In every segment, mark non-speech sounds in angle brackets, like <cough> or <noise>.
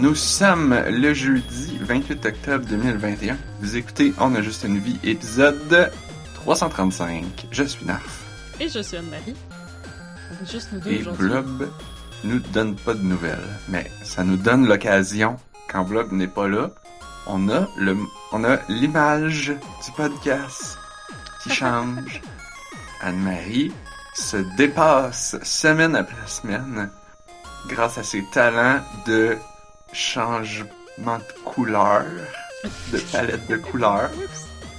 Nous sommes le jeudi 28 octobre 2021. Vous écoutez On a juste une vie, épisode 335. Je suis Narf. Et je suis Anne-Marie. On est juste nous deux Et. Blob nous donne pas de nouvelles, mais ça nous donne l'occasion, quand Blob n'est pas là, on a le, on a l'image du podcast qui <laughs> change. Anne-Marie se dépasse semaine après semaine grâce à ses talents de changement de couleur, de <laughs> palette de couleurs,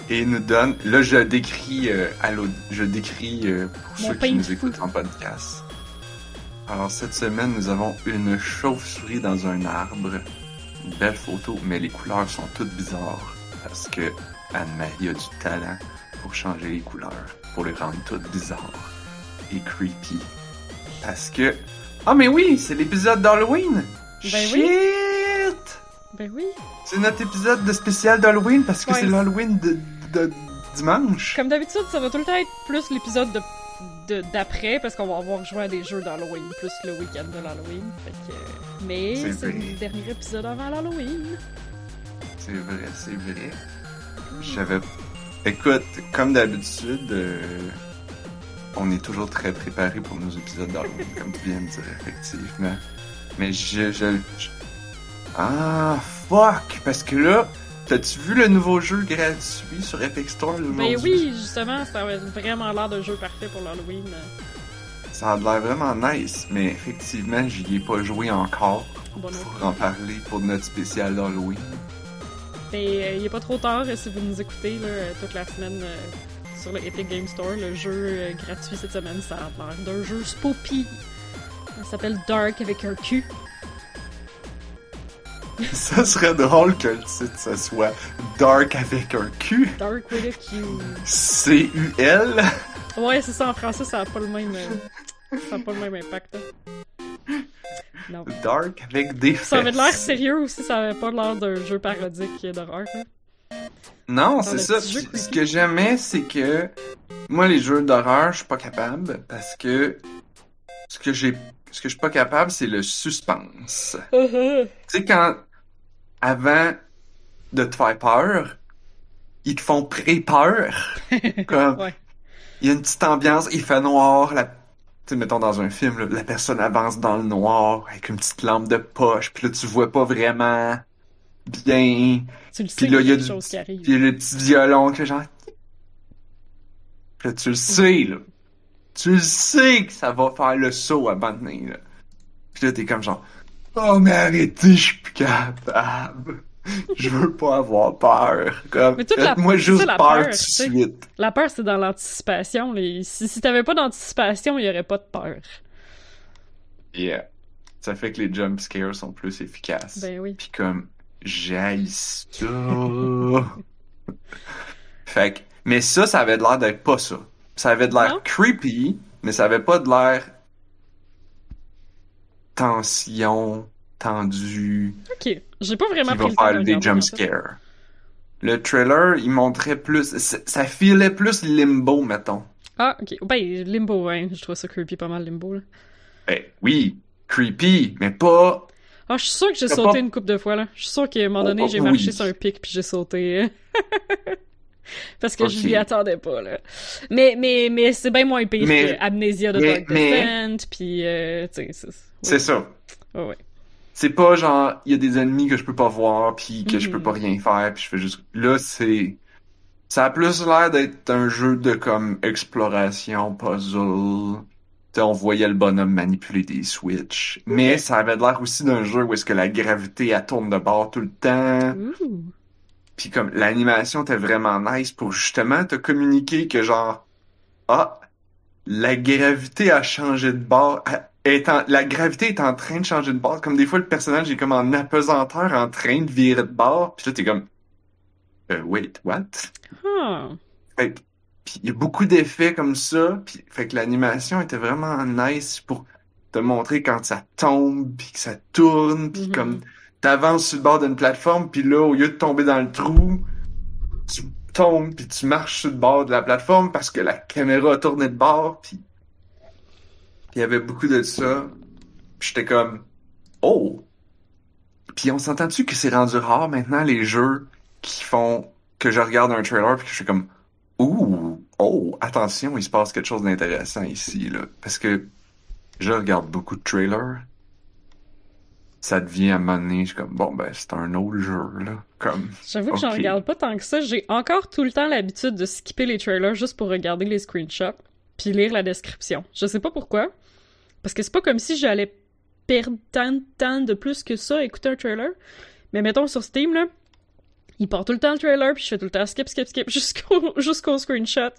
et nous donne. Là, je décris euh, à je décris euh, pour Mon ceux qui nous écoutent en podcast. Alors cette semaine, nous avons une chauve-souris dans un arbre. Une belle photo, mais les couleurs sont toutes bizarres parce que Anne-Marie a du talent pour changer les couleurs, pour les rendre toutes bizarres et creepy. Parce que ah mais oui, c'est l'épisode d'Halloween. Ben Shit! oui. Ben oui. C'est notre épisode de spécial d'Halloween parce que Ouais. c'est l'Halloween de, de dimanche. Comme d'habitude, ça va tout le temps être plus l'épisode de de- d'après parce qu'on va avoir joué à des jeux d'Halloween plus le week-end de l'Halloween. Fait que... Mais C'est le dernier épisode avant l'Halloween. C'est vrai, c'est vrai. J'avais. Écoute, comme d'habitude, euh, on est toujours très préparé pour nos épisodes d'Halloween, comme tu viens de dire, effectivement. Mais je, je, je- Ah, fuck! Parce que là, t'as-tu vu le nouveau jeu gratuit sur Epic Store aujourd'hui? Ben oui, justement, ça avait vraiment l'air d'un jeu parfait pour l'Halloween. Ça a l'air vraiment nice, mais effectivement, j'y ai pas joué encore Bon, pour en parler pour notre spécial d'Halloween. Ben, euh, il est pas trop tard euh, si vous nous écoutez là, euh, toute la semaine euh, sur le Epic Game Store. Le jeu euh, gratuit cette semaine, ça a l'air d'un jeu spoopy. Ça s'appelle Dark avec un Q. <laughs> Ça serait drôle que le titre, ça soit Dark avec un Q. Dark with a Q. C-U-L. Ouais, c'est ça, en français, ça a pas le même, euh, ça pas le même impact. hein. Non. Dark avec des Ça avait de l'air sérieux aussi, ça avait pas l'air d'un jeu parodique d'horreur. hein. Non, c'est ça. Ce que j'aimais, c'est que moi, les jeux d'horreur, je suis pas capable parce que ce que j'ai, ce que je suis pas capable, c'est le suspense. Tu sais, quand avant de te faire peur, ils te font pré-peur. <laughs> Comme, Ouais. il y a une petite ambiance, il fait noir, la... tu sais, mettons dans un film, là, la personne avance dans le noir avec une petite lampe de poche, puis là, tu vois pas vraiment bien. Tu le sais Puis là, il y a du- chose qui arrive. Puis le petit violon que genre. Puis là, tu le sais, là. Tu le sais que ça va faire le saut à donné, là. Puis là, t'es comme genre. Oh, mais arrêtez, je suis plus capable. Je veux pas avoir peur. Comme, Mais toute la- faites-moi c'est juste la peur peur, tout de suite. La peur, c'est dans l'anticipation. Si, si t'avais pas d'anticipation, il y aurait pas de peur. Yeah. Ça fait que les jump scares sont plus efficaces. Ben oui. Puis comme, j'aille ça. <laughs> fait que, mais ça, ça avait l'air d'être pas ça. Ça avait de l'air Non? creepy, mais ça avait pas de l'air tension, tendu, Ok. J'ai pas vraiment qui pris va le temps de faire des jump scares. Le trailer, il montrait plus, ça filait plus limbo, mettons. Ah, ok. Ben, Limbo, ouais. Je trouve ça creepy pas mal, Limbo. Là. Ben, oui, creepy, mais pas Ah, je suis sûre que j'ai sauté pas- une couple de fois, là. Je suis sûre qu'à un moment donné, Oh, j'ai marché sur un pic puis j'ai sauté. <laughs> <laughs> Parce que je Ok. m'y attendais pas, là. Mais, mais, mais c'est bien moins pire Mais- que Amnesia de Dark Descent, puis, euh, tu sais, c'est... Ça. Ouais, ouais. C'est pas genre, il y a des ennemis que je peux pas voir, puis que je Mhm. peux pas rien faire, puis je fais juste... Là, c'est... Ça a plus l'air d'être un jeu de, comme, exploration, puzzle... Tu sais, on voyait le bonhomme manipuler des switches. Mais ça avait l'air aussi d'un jeu où est-ce que la gravité, elle tourne de bord tout le temps. Puis comme, l'animation était vraiment nice pour justement te communiquer que genre... Ah, la gravité a changé de bord. Est en- la gravité est en train de changer de bord. Comme des fois, le personnage est comme en apesanteur, en train de virer de bord. Puis là, t'es comme... Euh, wait, what? Ah. Fait puis il y a beaucoup d'effets comme ça. Puis, fait que l'animation était vraiment nice pour te montrer quand ça tombe, puis que ça tourne, puis Mhm. comme t'avances sur le bord d'une plateforme, puis là, au lieu de tomber dans le trou, tu tombes, puis tu marches sur le bord de la plateforme parce que la caméra a tourné de bord, puis il y avait beaucoup de ça. Puis j'étais comme, oh! Puis on s'entend-tu que c'est rendu rare maintenant les jeux qui font que je regarde un trailer puis que je suis comme ouh oh attention il se passe quelque chose d'intéressant ici là parce que je regarde beaucoup de trailers ça devient à un moment donné je suis comme bon ben c'est un autre jeu là comme J'avoue que j'en regarde pas tant que ça. J'ai encore tout le temps l'habitude de skipper les trailers juste pour regarder les screenshots puis lire la description. Je sais pas pourquoi. Parce que c'est pas comme si j'allais perdre tant de temps de plus que ça à écouter un trailer. Mais mettons sur Steam, là, il part tout le temps le trailer, puis je fais tout le temps skip, skip, skip <laughs> jusqu'au jusqu'au screenshot.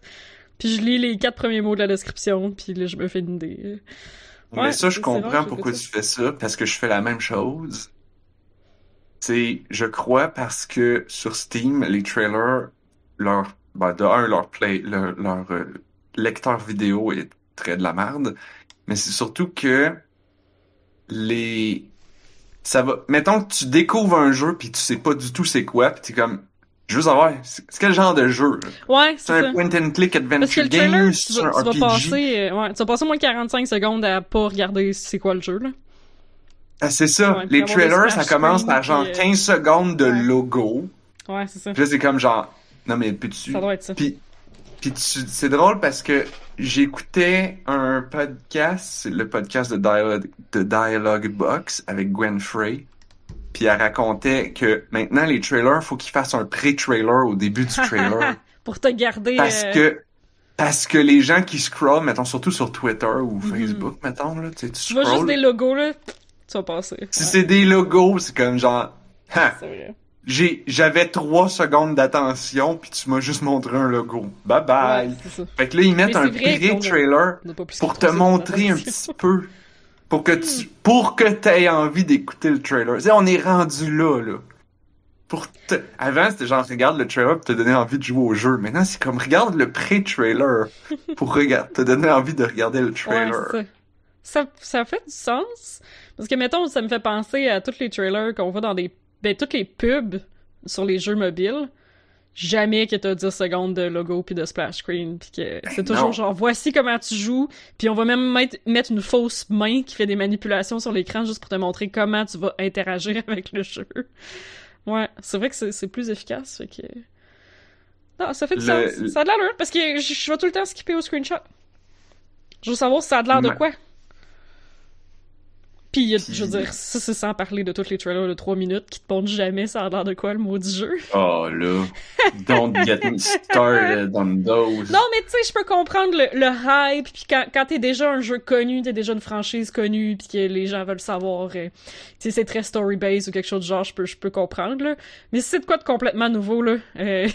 Puis je lis les quatre premiers mots de la description, puis là, je me fais une idée. Mais ça je comprends pourquoi tu fais ça parce que je fais la même chose. C'est je crois parce que sur Steam les trailers leur ben, de un leur play leur, leur, euh, lecteur vidéo est très de la merde mais c'est surtout que les ça va mettons que tu découvres un jeu puis tu sais pas du tout c'est quoi puis t'es comme je veux savoir c'est quel genre de jeu? Ouais, c'est c'est un ça. point and click Parce que adventure le trailer, game tu vas, tu passer, euh, ouais, tu vas passer moins 45 secondes à pas regarder c'est quoi le jeu, là. Ah, c'est ça Ouais, puis les trailers ça commence par genre puis, euh, 15 secondes de ouais. logo Ouais, c'est ça. Puis là, c'est comme genre, non mais peux-tu... Ça doit être ça. Puis, puis tu- c'est drôle parce que j'écoutais un podcast, le podcast de Dialogue, de Dialogue Box avec Gwen Frey. Puis elle racontait que maintenant les trailers, faut qu'ils fassent un pré-trailer au début du trailer. <laughs> Pour te garder. parce euh, que parce que les gens qui scrollent, mettons surtout sur Twitter ou Mhm. Facebook, mettons là, tu sais, tu vois juste des logos, là. Tu vas passer. Si Ouais, c'est des logos, c'est comme genre, j'ai j'avais trois secondes d'attention puis tu m'as juste montré un logo. Bye bye. Ouais, c'est ça. Fait que là, ils mettent Mais un pré-trailer pour te montrer un <laughs> petit peu. Pour que tu, pour que t'aies envie d'écouter le trailer. Tu sais, on est rendu là, là. Pour te... Avant, c'était genre, regarde le trailer pour te donner envie de jouer au jeu. Maintenant, c'est comme, regarde le pré-trailer <laughs> pour regarder, te donner envie de regarder le trailer. ça. ça. Ça fait du sens. Parce que, mettons, ça me fait penser à tous les trailers qu'on voit dans des. Ben, toutes les pubs sur les jeux mobiles. Jamais que t'as 10 secondes de logo puis de splash screen puis que c'est toujours non. genre voici comment tu joues puis on va même mettre, mettre une fausse main qui fait des manipulations sur l'écran juste pour te montrer comment tu vas interagir <laughs> avec le jeu. Ouais, c'est vrai que c'est plus efficace fait que non, ça fait du Le- sens. Ça a de l'allure parce que je, je vais tout le temps skipper au screenshot. Je veux savoir si ça a de l'air de quoi. Puis, je veux dire, ça c'est sans parler de tous les trailers de 3 minutes qui te montrent jamais ça a l'air de quoi le maudit jeu. Oh là. Don't get me started on those. Non, mais tu sais, je peux comprendre le, le hype, puis quand, quand t'es déjà un jeu connu, t'es déjà une franchise connue, puis que les gens veulent savoir, euh, tu sais, c'est très story-based ou quelque chose du genre, je peux, je peux comprendre, là. Mais si c'est de quoi de complètement nouveau, là, euh,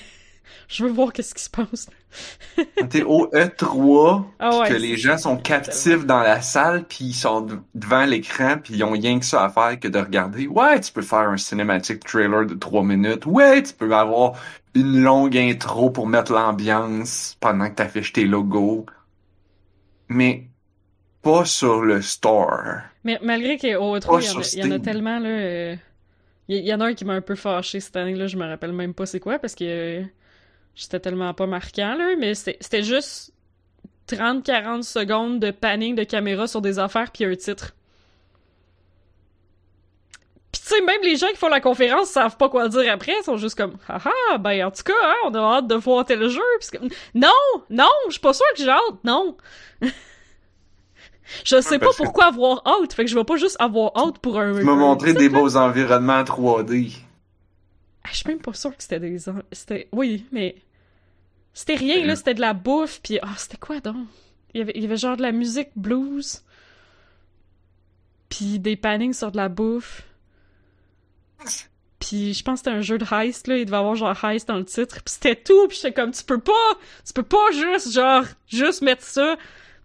je veux voir qu'est-ce qui se passe. <laughs> T'es au E3, Ah ouais, que les gens sont captifs dans la salle, puis ils sont de- devant l'écran, puis ils ont rien que ça à faire que de regarder. Ouais, tu peux faire un cinématique trailer de trois minutes. Ouais, tu peux avoir une longue intro pour mettre l'ambiance pendant que t'affiches tes logos. Mais pas sur le store. Mais malgré qu'au Pas E3, il y, en a- sur il y en a Steam. tellement, là. euh, Il y, en a un qui m'a un peu fâché cette année-là, je me rappelle même pas c'est quoi, parce que euh, j'étais tellement pas marquant, là, mais c'était juste 30-40 secondes de panning de caméra sur des affaires puis un titre. Tu sais, même les gens qui font la conférence savent pas quoi dire après, ils sont juste comme « Haha, ben en tout cas, hein, on a hâte de voir tel jeu. » Pis c'est comme « Non! Non! Je suis pas sûre que j'ai hâte, non! <laughs> » Je sais pas parce que- pourquoi avoir hâte, fait que je vais pas juste avoir hâte pour un... Tu m'as montré des beaux environnements 3D. Ah, Je suis même pas sûre que c'était des... C'était... Oui, mais... C'était rien, Euh. là, c'était de la bouffe, puis... Ah, c'était quoi, donc? Il y, avait, il y avait genre de la musique blues, puis des pannings sur de la bouffe. Puis je pense que c'était un jeu de heist, là, il devait avoir genre heist dans le titre, puis c'était tout, puis j'étais comme, tu peux pas, tu peux pas juste, genre, juste mettre ça,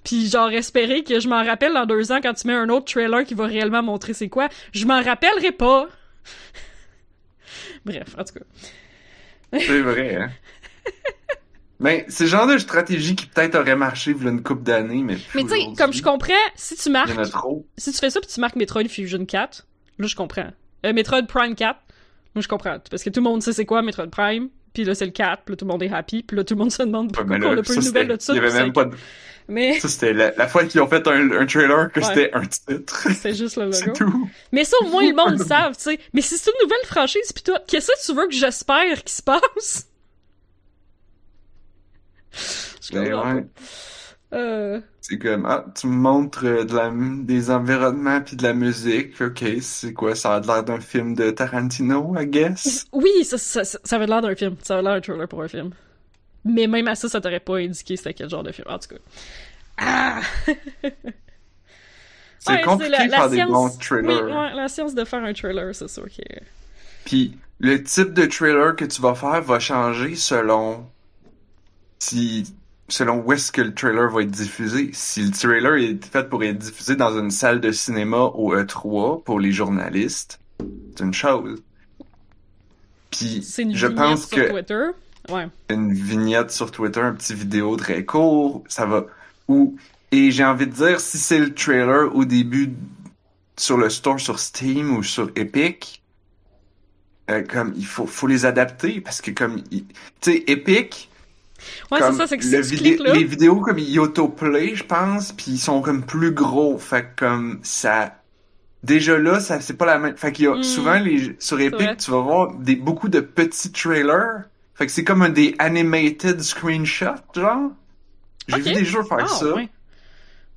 puis genre espérer que je m'en rappelle dans deux ans quand tu mets un autre trailer qui va réellement montrer c'est quoi. Je m'en rappellerai pas. Bref, en tout cas. C'est vrai, hein? Mais <laughs> c'est le genre de stratégie qui peut-être aurait marché il y a une couple d'années, mais Mais tu sais, comme je comprends, si tu Il marques, y en a trop. si tu fais ça puis tu marques Metroid Fusion 4, là je comprends. Euh, Metroid Prime 4, moi je comprends. Parce que tout le monde sait c'est quoi Metroid Prime, puis là c'est le 4, puis là tout le monde est happy, puis là tout le monde se demande Ouais, pourquoi on là, n'a pas eu ça, de ça. Il y avait puis même pas de... Mais Ça, c'était la, la fois qu'ils ont fait un, un trailer que Ouais. c'était un titre. <laughs> c'est juste le logo. tout. Mais ça, au moins, le monde le savent, tu sais. Mais si c'est une nouvelle franchise, pis toi, qu'est-ce que tu veux que j'espère qu'il se passe? Je Ben comprends ouais. pas. Euh, C'est comme, ah, tu me montres euh, de la, des environnements puis de la musique. Ok, c'est quoi? Ça a l'air d'un film de Tarantino, I guess? Oui, ça, ça, ça, ça avait l'air d'un film. Ça avait l'air d'un trailer pour un film. Mais même à ça, ça t'aurait pas indiqué c'était quel genre de film. En tout cas. Ah! <laughs> C'est Ouais, compliqué la- de la faire des science- bons Oui, trailers. ouais, la science de faire un trailer, c'est sûr que... Puis le type de trailer que tu vas faire va changer selon si selon où est-ce que le trailer va être diffusé. Si le trailer est fait pour être diffusé dans une salle de cinéma au E3 pour les journalistes, c'est une chose. Puis une je vignette pense sur que Twitter. Ouais. une vignette sur Twitter, un petit vidéo très court, ça va. Ou et j'ai envie de dire si c'est le trailer au début sur le store sur Steam ou sur Epic, euh, comme il faut faut les adapter parce que comme tu sais Epic Ouais, c'est ça, c'est que le si tu vidé- cliques là... les vidéos comme ils autoplay, je pense, puis ils sont comme plus gros, fait que comme ça déjà là ça c'est pas la même fait qu'il y a Mm. souvent les sur. Epic, tu vas voir des beaucoup de petits trailers. Fait que c'est comme un des animated screenshots genre. J'ai Ok. vu des jeux faire Ah, ça.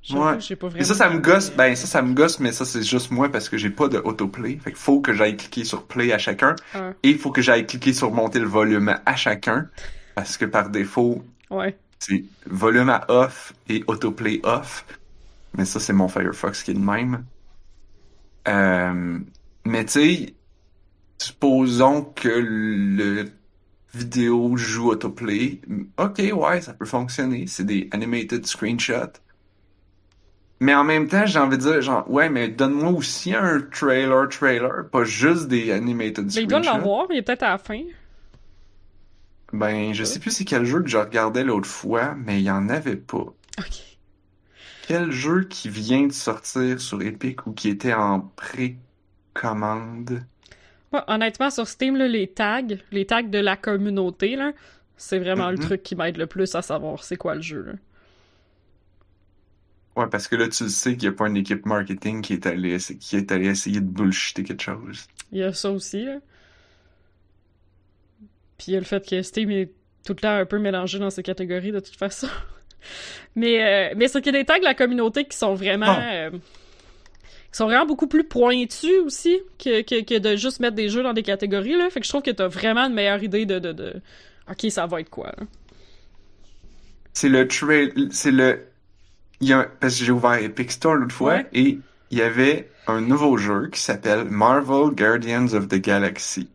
J'avoue Ouais. pas Et vraiment... ça, ça me gosse. Ben, ça, ça me gosse, mais ça, c'est juste moi parce que j'ai pas de autoplay. Fait qu'il faut que j'aille cliquer sur play à chacun. Ah, Et il faut que j'aille cliquer sur monter le volume à chacun. Parce que par défaut, ouais. c'est volume à off et autoplay off. Mais ça, c'est mon Firefox qui est de même. Euh, mais tu sais, supposons que le vidéo joue autoplay. Ok, ouais, ça peut fonctionner. C'est des animated screenshots. Mais en même temps, j'ai envie de dire, genre, ouais, mais donne-moi aussi un trailer, trailer, pas juste des animated Mais il doit screenshots. l'avoir, il est peut-être à la fin. Ben, je sais plus c'est quel jeu que je regardais l'autre fois, mais il y en avait pas. Ok. Quel jeu qui vient de sortir sur Epic ou qui était en précommande? Ouais, honnêtement, sur Steam, là, les tags, les tags de la communauté, là, c'est vraiment le Mhm. truc qui m'aide le plus à savoir c'est quoi le jeu. Là. Ouais, parce que là, tu sais qu'il n'y a pas une équipe marketing qui est allée, qui est allée essayer de bullshiter quelque chose. Il y a ça aussi. Là. Puis il y a le fait que Steam est tout le temps un peu mélangé dans ces catégories de toute façon. <laughs> mais euh, mais c'est qu'il y a des tags de la communauté qui sont vraiment euh, qui sont vraiment beaucoup plus pointus aussi que, que, que de juste mettre des jeux dans des catégories là. Fait que je trouve que t'as vraiment une meilleure idée de, de, de... ok ça va être quoi. Là. C'est le trail, c'est le, il y a, parce que j'ai ouvert Epic Store l'autre fois Ouais. et il y avait un nouveau jeu qui s'appelle Marvel Guardians of the Galaxy.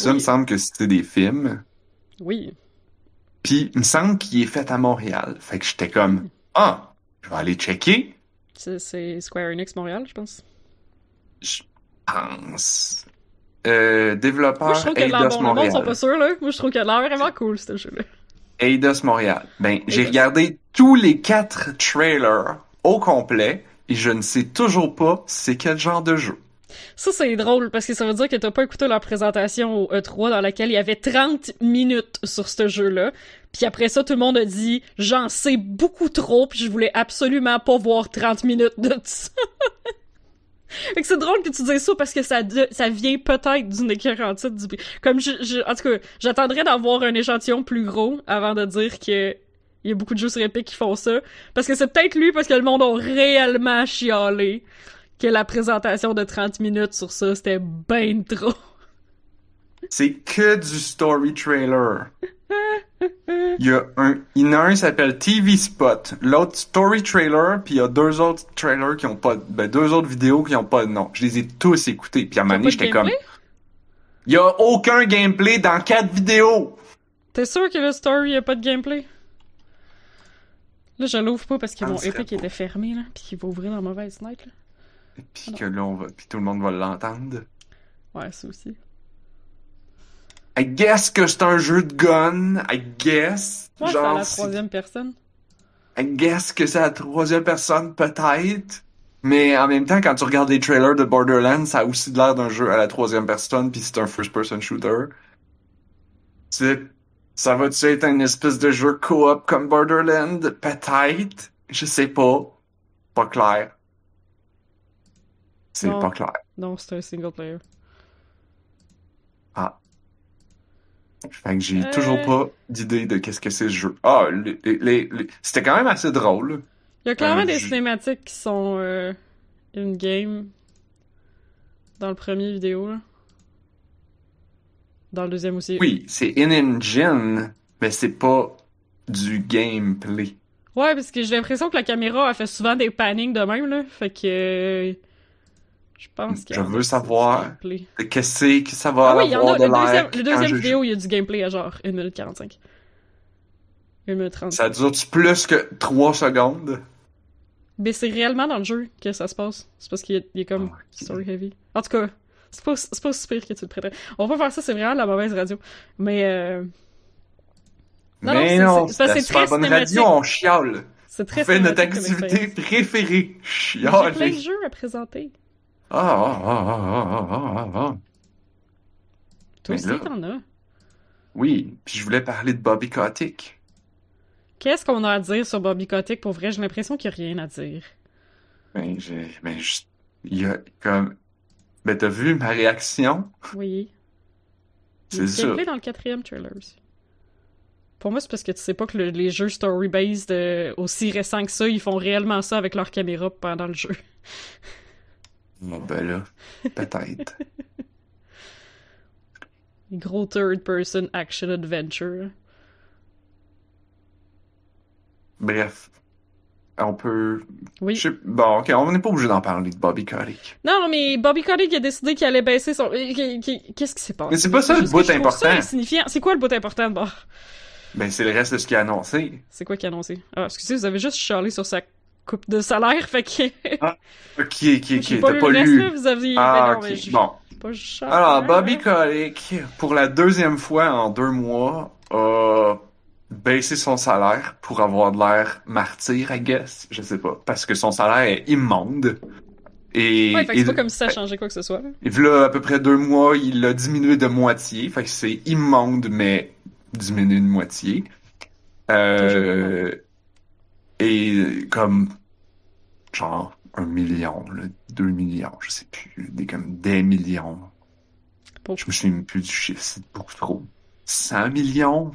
Ça Oui. me semble que c'était des films. Oui. Puis, il me semble qu'il est fait à Montréal. Fait que j'étais comme, ah, je vais aller checker. C'est- Square Enix Montréal, je pense. Je pense. Euh, développeur Moi, je trouve que l'air Eidos bon. Le monde Montréal. sont pas sûrs, là. Moi, je trouve que l'air vraiment cool, ce jeu-là. Eidos Montréal. Ben, j'ai regardé tous les quatre trailers au complet et je ne sais toujours pas c'est quel genre de jeu. Ça, c'est drôle, parce que ça veut dire que t'as pas écouté leur présentation au E3 dans laquelle il y avait 30 minutes sur ce jeu-là. Puis après ça, tout le monde a dit « J'en sais beaucoup trop, puis je voulais absolument pas voir 30 minutes de ça. <laughs> » Fait que c'est drôle que tu dises ça parce que ça, ça vient peut-être d'une écœurantite du... Comme je, je- en tout cas, j'attendrais d'avoir un échantillon plus gros avant de dire que il y a beaucoup de jeux sur Epic qui font ça. Parce que c'est peut-être lui parce que le monde a réellement chialé que la présentation de 30 minutes sur ça, c'était ben trop. C'est que du story trailer. Il y a un, il y en a un qui s'appelle TV Spot, l'autre Story Trailer, puis il y a deux autres trailers qui ont pas, ben deux autres vidéos qui ont pas de nom. Je les ai tous écoutés, puis à un moment donné, j'étais comme, il y a aucun gameplay dans quatre vidéos. T'es sûr que le story a pas de gameplay? Là, je l'ouvre pas parce que mon beau. était fermé, là, pis qu'il va ouvrir dans mauvaise fenêtre, là. Puis que là, on va, puis tout le monde va l'entendre. Ouais, ça aussi. I guess que c'est un jeu de gun. I guess. Ouais, Genre, à la troisième personne. I guess que c'est à la troisième personne, peut-être. Mais en même temps, quand tu regardes les trailers de Borderlands, ça a aussi l'air d'un jeu à la troisième personne, puis c'est un first-person shooter. C'est- Ça va-tu être une espèce de jeu coop comme Borderland? Peut-être. Je sais pas. Pas clair. C'est pas clair. Non, c'est un single player. Fait que j'ai Euh. toujours pas d'idée de qu'est-ce que c'est ce jeu. Ah, les, les- les- les- c'était quand même assez drôle. Il y a clairement Euh, des cinématiques qui sont euh, in-game dans le premier vidéo, là. Dans le deuxième aussi. Oui, c'est in-engine, mais c'est pas du gameplay. Ouais, parce que j'ai l'impression que la caméra a fait souvent des pannings de même, là. Fait que. Je pense qu'il Je veux savoir. Qu'est-ce que ça va Ah oui, il y en avoir a. de Le deuxième, le deuxième vidéo, il y a du gameplay à genre 1 minute 45. 1 minute 30. Ça dure-tu plus que 3 secondes? Mais c'est réellement dans le jeu que ça se passe. C'est parce qu'il est, comme Ah, story heavy. En tout cas, c'est pas, c'est pas aussi pire que tu le prêtais. On va faire ça, c'est vraiment la mauvaise radio. Mais euh, Non, Mais non, c'est- c'est la c'est très bonne radio, on chiale. c'est On très fait notre activité préférée. J'ai plein de jeux à présenter. Ah, ah, ah, ah, ah, ah, ah, ah. Toi Mais aussi, là- t'en as. Oui, puis je voulais parler de Bobby Kotick. Qu'est-ce qu'on a à dire sur Bobby Kotick? Pour vrai, j'ai l'impression qu'il n'y a rien à dire. Ben, j'ai, ben, je- il y a comme, ben, t'as vu ma réaction? Oui. C'est gameplay dans le quatrième trailer aussi. Pour moi, c'est parce que tu sais pas que le- les jeux story-based euh, aussi récents que ça, ils font réellement ça avec leur caméra pendant le jeu. <laughs> Bon, ben là, peut-être. <laughs> Gros third-person action adventure. Bref. On peut, Oui. je bon, ok, on n'est pas obligé d'en parler de Bobby Kotick. Non, mais Bobby Kotick a décidé qu'il allait baisser son... euh, Qu'est-ce qui s'est passé? Mais c'est pas ça le bout important. insignifiant. C'est quoi le bout important de bord? Ben, c'est le reste de ce qu'il a annoncé. C'est quoi qu'il a annoncé? Ah, excusez, vous avez juste chialé sur sa coupe de salaire, fait que... <laughs> Ok, ok, ok, pas t'as pas reste, lu. vous aviez... Ah, non, ok, bon. Pas Alors, Bobby. Kotick, pour la deuxième fois en deux mois, a baissé son salaire pour avoir de l'air martyr, I guess. Je sais pas. Parce que son salaire est immonde. Et, Ouais, fait c'est pas comme si ça changeait quoi que ce soit. et là, à peu près deux mois, il l'a diminué de moitié. Fait que c'est immonde, mais diminué de moitié. Euh, et comme, genre, un million, là, deux millions, je sais plus, des, comme des millions. Je me souviens plus du chiffre, c'est beaucoup trop. 100 millions?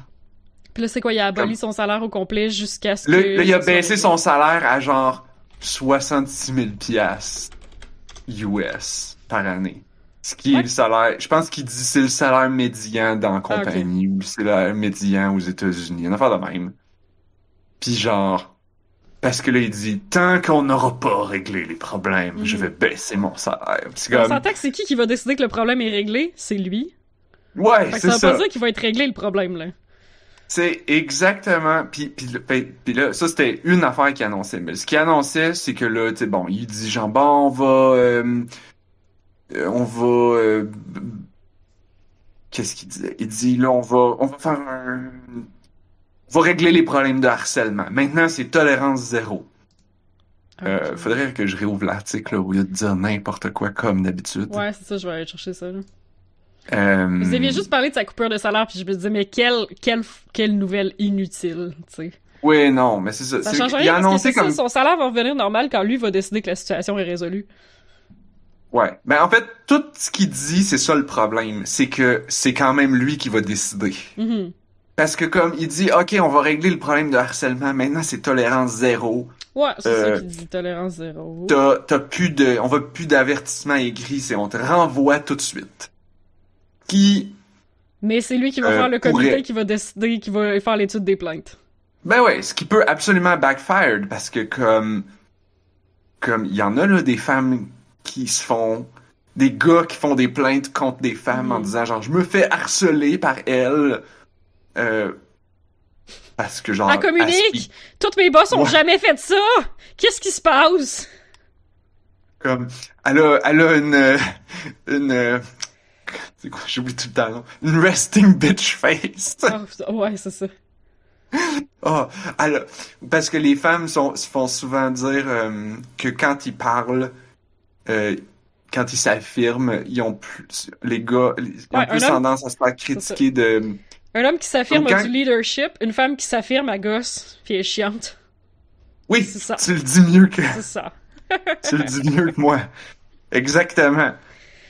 Puis là, c'est quoi? Il a aboli son salaire au complet jusqu'à ce que... là, il a baissé son salaire à genre 66 000 piastres US par année. Ce qui est le salaire, je pense qu'il dit c'est le salaire médian dans la Ah, compagnie ou c'est le salaire médian aux États-Unis. Une affaire de même. Puis genre, parce que là, il dit, tant qu'on n'aura pas réglé les problèmes, je Mhm. vais baisser mon salaire. C'est On comme, s'entend que c'est qui qui va décider que le problème est réglé? C'est lui. ouais, c'est ça veut ça. pas dire qu'il va être réglé, le problème, là. C'est exactement. Puis, puis, puis- puis là, ça c'était une affaire qu'il annonçait. Mais ce qu'il annonçait, c'est que là, tu sais, bon, il dit genre bon, on va, euh, on va, euh, qu'est-ce qu'il disait? Il dit là, on va, on va faire un, on va régler les problèmes de harcèlement. Maintenant, c'est tolérance zéro. Euh, Ok. faudrait que je réouvre l'article au lieu de dire n'importe quoi comme d'habitude. Ouais, c'est ça, je vais aller chercher ça, là. Euh, Vous aviez juste parlé de sa coupure de salaire, puis je me disais, mais quelle, quelle, quelle nouvelle inutile, tu sais. Oui, non, mais c'est ça. Ça change il a rien parce que comme ça, son salaire va revenir normal quand lui va décider que la situation est résolue. Ouais. Ben, en fait, tout ce qu'il dit, c'est ça le problème. C'est que c'est quand même lui qui va décider. Mhm. Parce que comme il dit, OK, on va régler le problème de harcèlement, maintenant c'est tolérance zéro. Ouais, c'est Euh, ça qui dit tolérance zéro. T'as, t'as plus de, on va plus d'avertissement écrit, c'est on te renvoie tout de suite. Qui, Mais c'est lui qui va Euh, faire le comité pourrait- qui va décider, qui va faire l'étude des plaintes. ben ouais, ce qui peut absolument backfire parce que comme, comme il y en a là des femmes qui se font, des gars qui font des plaintes contre des femmes en Mhm. disant genre je me fais harceler par elle, euh, parce que genre Elle communique! Toutes mes boss ont Ouais. jamais fait ça! Qu'est-ce qui se passe? Comme, elle a, elle a une, euh, une, euh, c'est quoi, j'oublie tout le temps, non? Une resting bitch face. Putain, ouais, c'est ça. Ah, elle a- parce que les femmes sont, se font souvent dire euh, que quand ils parlent, euh, quand ils s'affirment, ils ont plus, les gars, ils ont Ouais, plus homme- tendance à se faire critiquer de, Un homme qui s'affirme a du leadership, une femme qui s'affirme à gosse, puis est chiante. Oui, C'est ça. tu le dis mieux que C'est ça. <laughs> tu le dis mieux que moi. Exactement.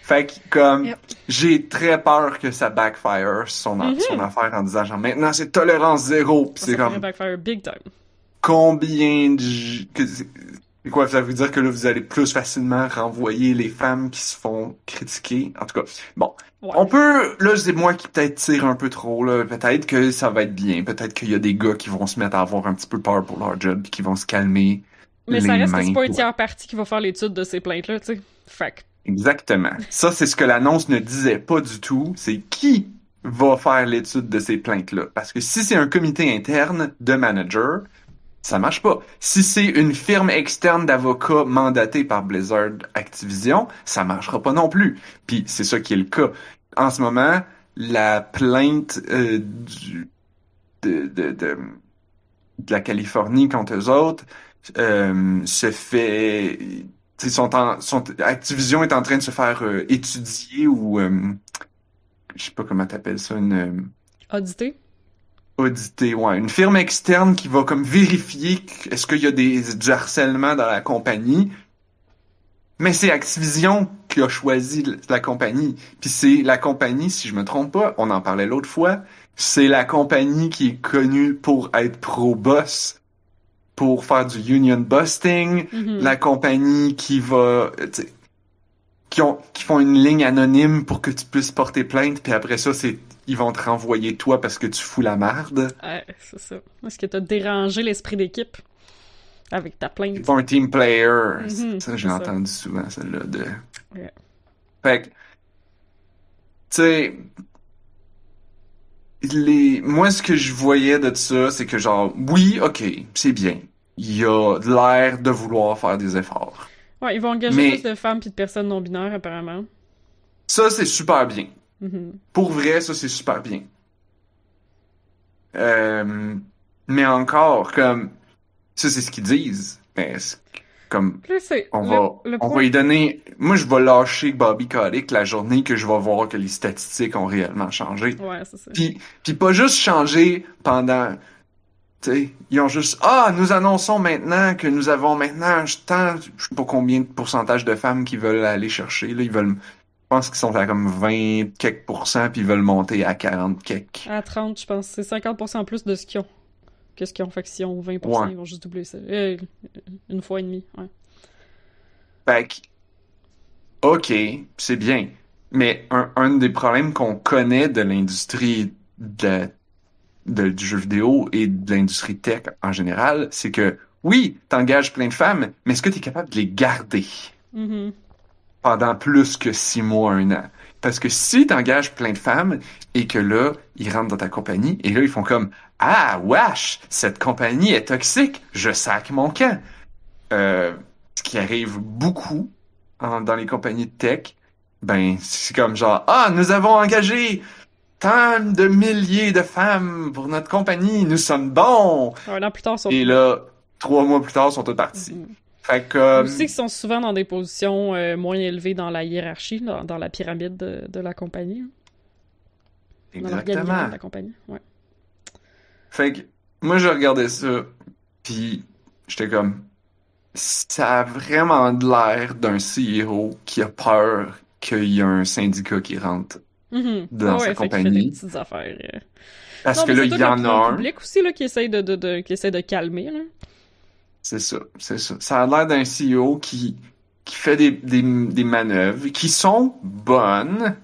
Fait que comme Yep. j'ai très peur que ça backfire son, Mhm. son affaire en disant genre maintenant c'est tolérance zéro puis Ça, c'est ça comme backfire big time. combien de c'est quoi ça veut dire que là vous allez plus facilement renvoyer les femmes qui se font critiquer? En tout cas bon Ouais. on peut là c'est moi qui peut-être tire un peu trop là peut-être que ça va être bien peut-être qu'il y a des gars qui vont se mettre à avoir un petit peu peur pour leur job puis qui vont se calmer Mais ça reste que c'est mains pas un pour- tiers parti qui va faire l'étude de ces plaintes-là, tu sais. Que, Exactement. Ça, c'est ce que l'annonce ne disait pas du tout. C'est qui va faire l'étude de ces plaintes-là? Parce que si c'est un comité interne de manager, ça marche pas. Si c'est une firme externe d'avocats mandatée par Blizzard Activision, ça marchera pas non plus. Puis c'est ça qui est le cas. En ce moment, la plainte euh, du, de, la Californie contre eux autres euh, se fait Activision est en train de se faire euh, étudier ou je sais pas comment t'appelles ça, une audité. Auditer, ouais, une firme externe qui va comme vérifier que- est-ce qu'il y a des, du harcèlement dans la compagnie. Mais c'est Activision qui a choisi la compagnie. Puis c'est la compagnie, si je me trompe pas, on en parlait l'autre fois, c'est la compagnie qui est connue pour être pro-boss, pour faire du union busting, Mhm. la compagnie qui va tu sais, qui ont qui font une ligne anonyme pour que tu puisses porter plainte puis après ça c'est ils vont te renvoyer toi parce que tu fous la merde. Ouais, c'est ça. Est-ce que t'as dérangé l'esprit d'équipe avec ta plainte? Ils font un team player. Mhm, ça j'ai entendu souvent celle-là de Ouais. Fait que tu sais les moi ce que je voyais de ça c'est que genre oui, OK, c'est bien. Il a l'air de vouloir faire des efforts. Ouais, ils vont engager Mais- plus de femmes puis de personnes non binaires, apparemment. Ça c'est super bien. Mhm. Pour vrai, ça c'est super bien. Euh, mais encore, comme ça c'est ce qu'ils disent. Mais c'est comme on le- va, le on point- va lui donner. Moi, je vais lâcher Bobby Kotick la journée que je vais voir que les statistiques ont réellement changé. Ouais, c'est ça. Puis, puis pas juste changé pendant. Tu sais, ils ont juste ah nous annonçons maintenant que nous avons maintenant tant je sais pas combien de pourcentage de femmes qui veulent aller chercher là ils veulent pense qu'ils sont à comme 20 quelques pourcents puis ils veulent monter à 40 quelques. À 30, je pense. C'est 50% plus de ce qu'ils ont. Que ce qu'ils ont? Fait que s'ils ont 20%, Ouais. ils vont juste doubler ça. Euh, une fois et demie, ouais. Fait que, ok, c'est bien. Mais un, un des problèmes qu'on connaît de l'industrie de, du jeu vidéo et de l'industrie tech en général, c'est que oui, t'engages plein de femmes, mais est-ce que t'es capable de les garder? Mhm. Pendant plus que six mois, un an? Parce que si t'engages plein de femmes et que là, ils rentrent dans ta compagnie et là, ils font comme Ah, wesh, cette compagnie est toxique, je sac mon camp. Euh, ce qui arrive beaucoup en- dans les compagnies de tech, ben, c'est comme genre Ah, nous avons engagé tant de milliers de femmes pour notre compagnie, nous sommes bons. Un an plus tard, sont. Et là, trois mois plus tard, ils sont tous partis. Mhm. Fait que. euh, Aussi qu'ils sont souvent dans des positions euh, moins élevées dans la hiérarchie, dans, dans la pyramide de, de la compagnie. hein. Exactement. de la compagnie. Ouais. Fait que moi je regardais ça, puis j'étais comme ça a vraiment de l'air d'un CEO qui a peur qu'il y ait un syndicat qui rentre Mhm. dans Ah sa ouais, fait qu'il fait compagnie. des petites affaires. euh. parce Non, que là il y en a un. public aussi là, qui essaye de, de, de- qui essaie de calmer. Là. C'est ça, c'est ça. Ça a l'air d'un CEO qui qui fait des, des des manœuvres qui sont bonnes,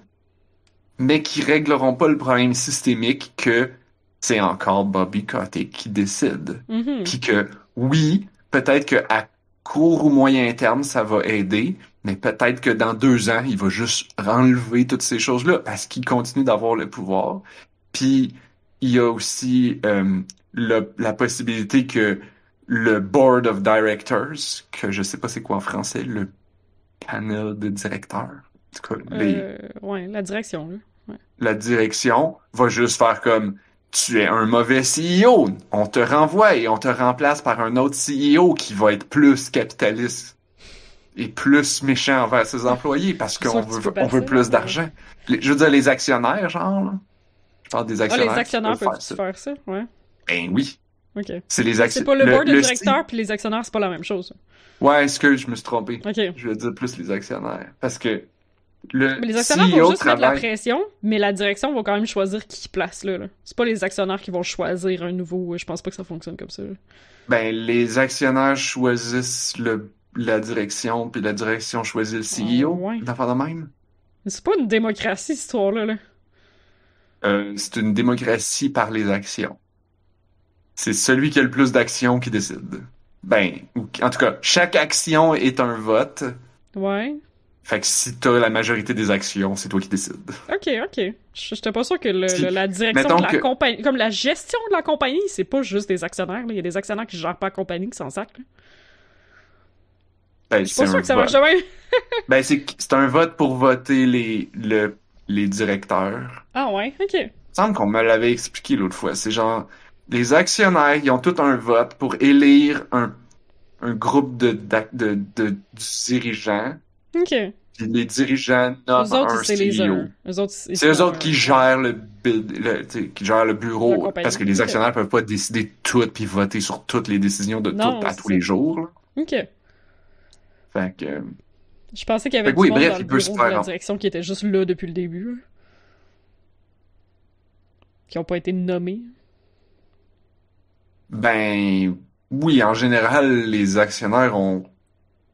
mais qui régleront pas le problème systémique que c'est encore Bobby Kotick qui décide. Mhm. Puis que oui, peut-être que à court ou moyen terme, ça va aider, mais peut-être que dans deux ans, il va juste enlever toutes ces choses-là parce qu'il continue d'avoir le pouvoir. Puis il y a aussi euh, le- la possibilité que le board of directors, que je sais pas c'est quoi en français, le panel de directeurs, en tout cas, les- Euh, ouais, la direction. La direction va juste faire comme tu es un mauvais CEO, on te renvoie et on te remplace par un autre CEO qui va être plus capitaliste et plus méchant envers ses employés parce qu'on veut, on veut plus d'argent. Les- Je veux dire, les actionnaires, genre, là. Je plupart des Ah, actionnaires. les qui actionnaires peuvent peuvent faire ça. faire ça? Ouais. Ben oui. C'est les C'est pas le, board de directeur puis les actionnaires, c'est pas la même chose. Ouais, est-ce que je me suis trompé? Je veux dire plus les actionnaires. Parce que le Mais les actionnaires CEO vont juste mettre la travaille... pression, mais la direction va quand même choisir qui place là. là. C'est pas les actionnaires qui vont choisir un nouveau. Je pense pas que ça fonctionne comme ça. là. Ben, les actionnaires choisissent le, la direction, puis la direction choisit le CEO. Ah, ouais. De même? C'est pas une démocratie, cette histoire-là. Là. Euh, c'est une démocratie par les actions. C'est celui qui a le plus d'actions qui décide. Ben, ou, en tout cas, chaque action est un vote. Ouais. Fait que si t'as la majorité des actions, c'est toi qui décides. Ok, ok. Je- J'étais pas sûr que le- la direction de la que- compagnie, comme la gestion de la compagnie, c'est pas juste des actionnaires. Il y a des actionnaires qui gèrent pas la compagnie, qui s'en sacrent. Ben, Je suis pas c'est sûr que ça vote. marche de même. <laughs> Ben, c'est, c'est un vote pour voter les, le, les directeurs. Ah ouais, ok. Il me semble qu'on me l'avait expliqué l'autre fois. C'est genre, les actionnaires, ils ont tout un vote pour élire un, un groupe de, de, de, de dirigeants. Ok. Puis les dirigeants nomment Eux autres, un c'est les uns. Eux autres, C'est eux autres qui gèrent le, qui gèrent le bureau. Parce que les actionnaires peuvent pas décider de tout puis voter sur toutes les décisions de Non, tout à tous les jours. là. Ok. Fait que, euh, Je pensais qu'il y avait Fait que du oui, monde bref, dans le il peut bureau de la direction qui était juste là depuis le début. Qui ont pas été nommés. Ben oui, en général, les actionnaires ont,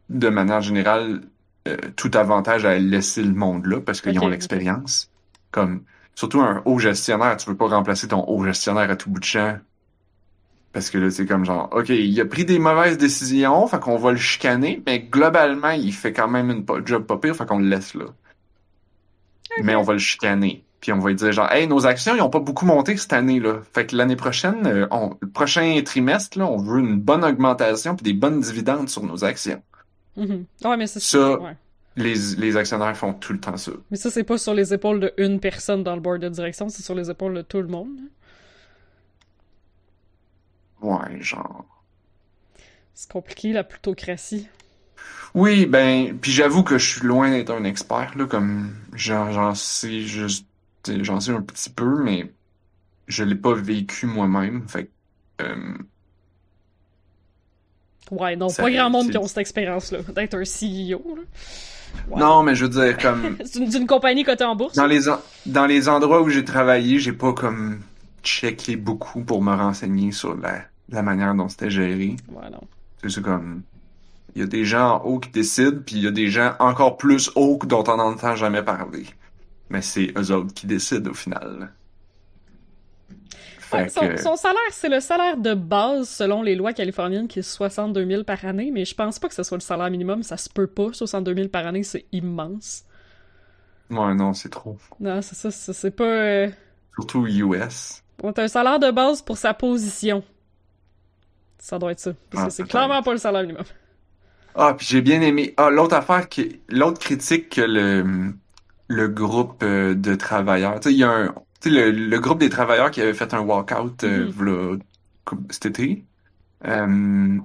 de manière générale, euh, tout avantage à laisser le monde là parce qu'ils ont l'expérience. Comme surtout un haut gestionnaire, tu veux pas remplacer ton haut gestionnaire à tout bout de champ. Parce que là, c'est comme genre, OK, il a pris des mauvaises décisions, fait qu'on va le chicaner, mais globalement, il fait quand même une job pas pire, fait qu'on le laisse là. Mais on va le chicaner. Puis on va lui dire genre, hey, nos actions, ils ont pas beaucoup monté cette année, là. Fait que l'année prochaine, euh, on- le prochain trimestre, là, on veut une bonne augmentation puis des bonnes dividendes sur nos actions. Ouais, mais c'est Ça- ouais. Les, les actionnaires font tout le temps ça. Mais ça, c'est pas sur les épaules de une personne dans le board de direction, c'est sur les épaules de tout le monde. là. Ouais, genre. C'est compliqué, la plutocratie. Oui, ben, puis j'avoue que je suis loin d'être un expert, là, comme j'en j'en sais juste, j'en sais un petit peu, mais je l'ai pas vécu moi-même, fait euh, Ouais, non, Ça- pas grand monde qui ont cette expérience-là, d'être un CEO. là. Non, mais je veux dire, comme, <laughs> C'est une, d'une compagnie cotée en bourse. dans les, en- dans les endroits où j'ai travaillé, j'ai pas, comme, checké beaucoup pour me renseigner sur la, la manière dont c'était géré. Ouais, non. C'est c'est comme, il y a des gens en haut qui décident, puis il y a des gens encore plus hauts dont on n'entend jamais parler. Mais c'est eux autres qui décident au final. Fait son, que, son salaire, c'est le salaire de base selon les lois californiennes qui est 62 000 par année, mais je pense pas que ce soit le salaire minimum, ça se peut pas. 62 000 par année, c'est immense. ouais, non, c'est trop. Non, c'est ça, c'est c'est pas... euh, Surtout US. On a un salaire de base pour sa position. Ça doit être ça. Parce Ah, que c'est peut-être. clairement pas le salaire minimum. Ah, puis j'ai bien aimé. Ah, l'autre affaire qui, l'autre critique que le, le groupe euh, de travailleurs, tu sais, il y a un, le, le groupe des travailleurs qui avait fait un walkout, euh, Mhm. cou- cet été, euh,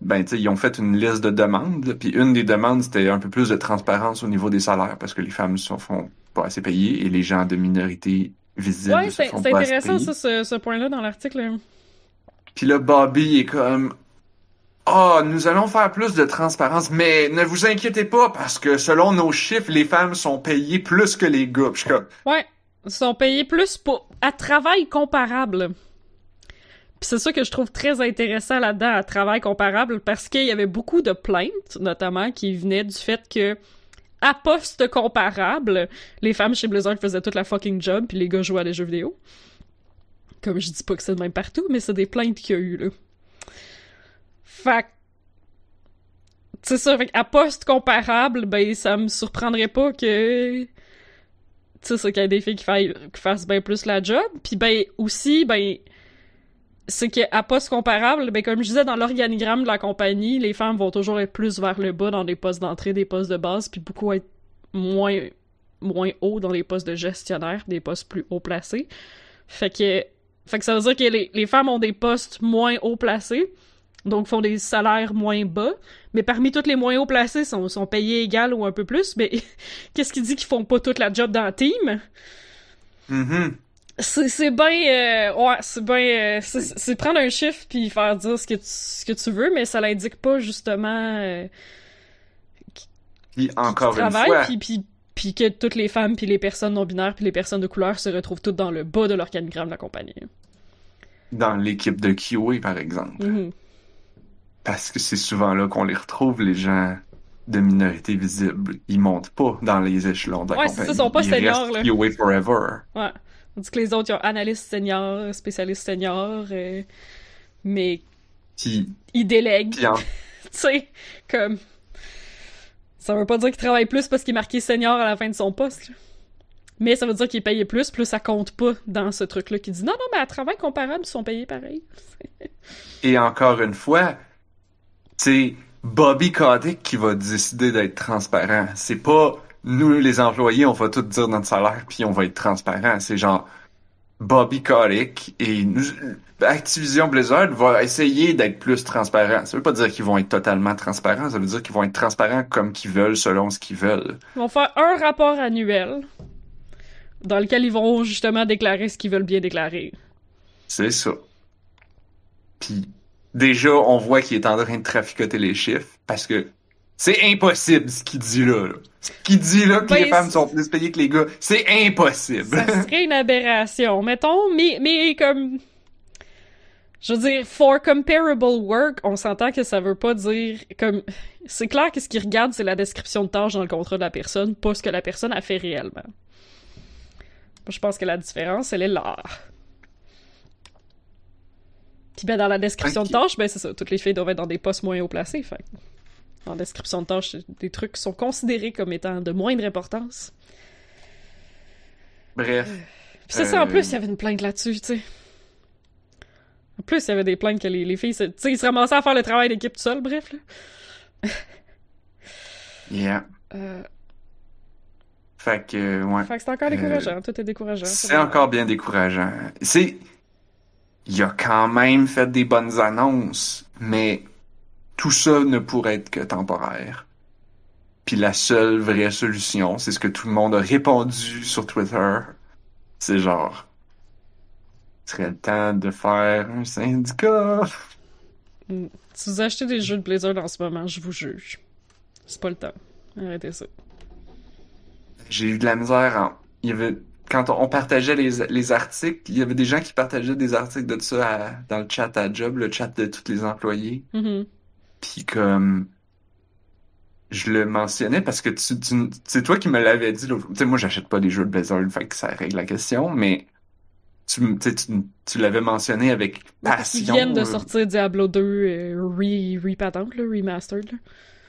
ben, tu sais, ils ont fait une liste de demandes, puis une des demandes, c'était un peu plus de transparence au niveau des salaires, parce que les femmes se font pas assez payer et les gens de minorité visible Ouais, c'est intéressant ça, ce, ce point-là dans l'article. Puis là, Bobby est comme, ah, nous allons faire plus de transparence, mais ne vous inquiétez pas parce que selon nos chiffres, les femmes sont payées plus que les gars. Je comme, Ouais, sont payés plus pour à travail comparable. C'est ça que je trouve très intéressant là-dedans, à travail comparable, parce qu'il y avait beaucoup de plaintes, notamment, qui venaient du fait que à poste comparable, les femmes chez Blizzard faisaient toute la fucking job, puis les gars jouaient à des jeux vidéo. Comme je dis pas que c'est de même partout, mais c'est des plaintes qu'il y a eu, là. Fait c'est ça, fait à poste comparable, ben ça me surprendrait pas que tu sais qu'il y a des filles qui, fassent bien plus la job, puis ben aussi ben c'est que à poste comparable, ben comme je disais dans l'organigramme de la compagnie, les femmes vont toujours être plus vers le bas dans des postes d'entrée, des postes de base, puis beaucoup être moins moins haut dans les postes de gestionnaire, des postes plus haut placés. Fait que fait que ça veut dire que les, les femmes ont des postes moins haut placés, donc font des salaires moins bas, mais parmi toutes les moins haut placés sont, sont payés égal ou un peu plus, mais <laughs> qu'est-ce qui dit qu'ils font pas toute la job dans le team? Mhm. c'est c'est bien euh, ouais c'est bien euh, c'est prendre un chiffre puis faire dire ce que tu, ce que tu veux mais ça l'indique pas justement euh, Puis qui encore une fois, puis puis puis que toutes les femmes puis les personnes non binaires puis les personnes de couleur se retrouvent toutes dans le bas de l'organigramme de la compagnie. dans l'équipe de QA, par exemple, Mhm. Parce que c'est souvent là qu'on les retrouve, les gens de minorité visible. Ils montent pas dans les échelons de la Ouais, compagnie. ils sont pas Ils seniors, là. Forever. Ouais. Tandis que les autres, ils ont analyste senior, spécialiste senior, euh, mais ils délèguent. <laughs> tu sais, comme. Ça veut pas dire qu'il travaille plus parce qu'il est marqué senior à la fin de son poste. là. Mais ça veut dire qu'il est payé plus, plus ça compte pas dans ce truc-là qui dit non, non, mais à travail comparable, ils sont payés pareil. <laughs> Et encore une fois, c'est Bobby Kotick qui va décider d'être transparent. C'est pas nous, les employés, on va tout dire notre salaire puis on va être transparent. C'est genre Bobby Kotick et nous, Activision Blizzard va essayer d'être plus transparent. Ça veut pas dire qu'ils vont être totalement transparents, ça veut dire qu'ils vont être transparents comme qu'ils veulent selon ce qu'ils veulent. Ils vont faire un rapport annuel dans lequel ils vont justement déclarer ce qu'ils veulent bien déclarer. C'est ça. Puis déjà, on voit qu'il est en train de traficoter les chiffres parce que c'est impossible ce qu'il dit là. là. Ce qu'il dit là que Ben, les femmes sont plus payées que les gars, c'est impossible. Ça serait une aberration, mettons, mais, mais comme... Je veux dire, for comparable work, on s'entend que ça veut pas dire comme... C'est clair que ce qu'ils regardent, c'est la description de tâche dans le contrat de la personne, pas ce que la personne a fait réellement. Moi, je pense que la différence, elle est là. Puis ben, dans la description de tâche, ben c'est ça, toutes les filles doivent être dans des postes moins haut placés, fait En description de tâche, des trucs qui sont considérés comme étant de moindre importance. Bref. Puis ça, c'est en Euh, plus, il y avait une plainte là-dessus, tu sais. En plus, il y avait des plaintes que les, les filles, se- tu sais, ils se ramassaient à faire le travail d'équipe tout seul, bref, là. <laughs> Yeah. Euh, Fait que, ouais. fait que c'est encore Euh, décourageant, tout est décourageant. C'est encore bien décourageant. C'est. Il a quand même fait des bonnes annonces, mais tout ça ne pourrait être que temporaire. Puis la seule vraie solution, c'est ce que tout le monde a répondu sur Twitter. C'est genre. Serait le temps de faire un syndicat. Si vous achetez des jeux de Blizzard en ce moment, je vous juge. C'est pas le temps. Arrêtez ça. J'ai eu de la misère en... Il y avait... Quand on partageait les, les articles, il y avait des gens qui partageaient des articles de ça à- dans le chat à job, le chat de tous les employés. Mhm. Puis comme je le mentionnais parce que tu, tu- c'est toi qui me l'avais dit. Tu sais, moi j'achète pas des jeux de Blizzard, fait que ça règle la question, mais tu, tu, tu, l'avais mentionné avec passion. viennent de euh, sortir Diablo 2 euh, re, repatente, là, remastered, là.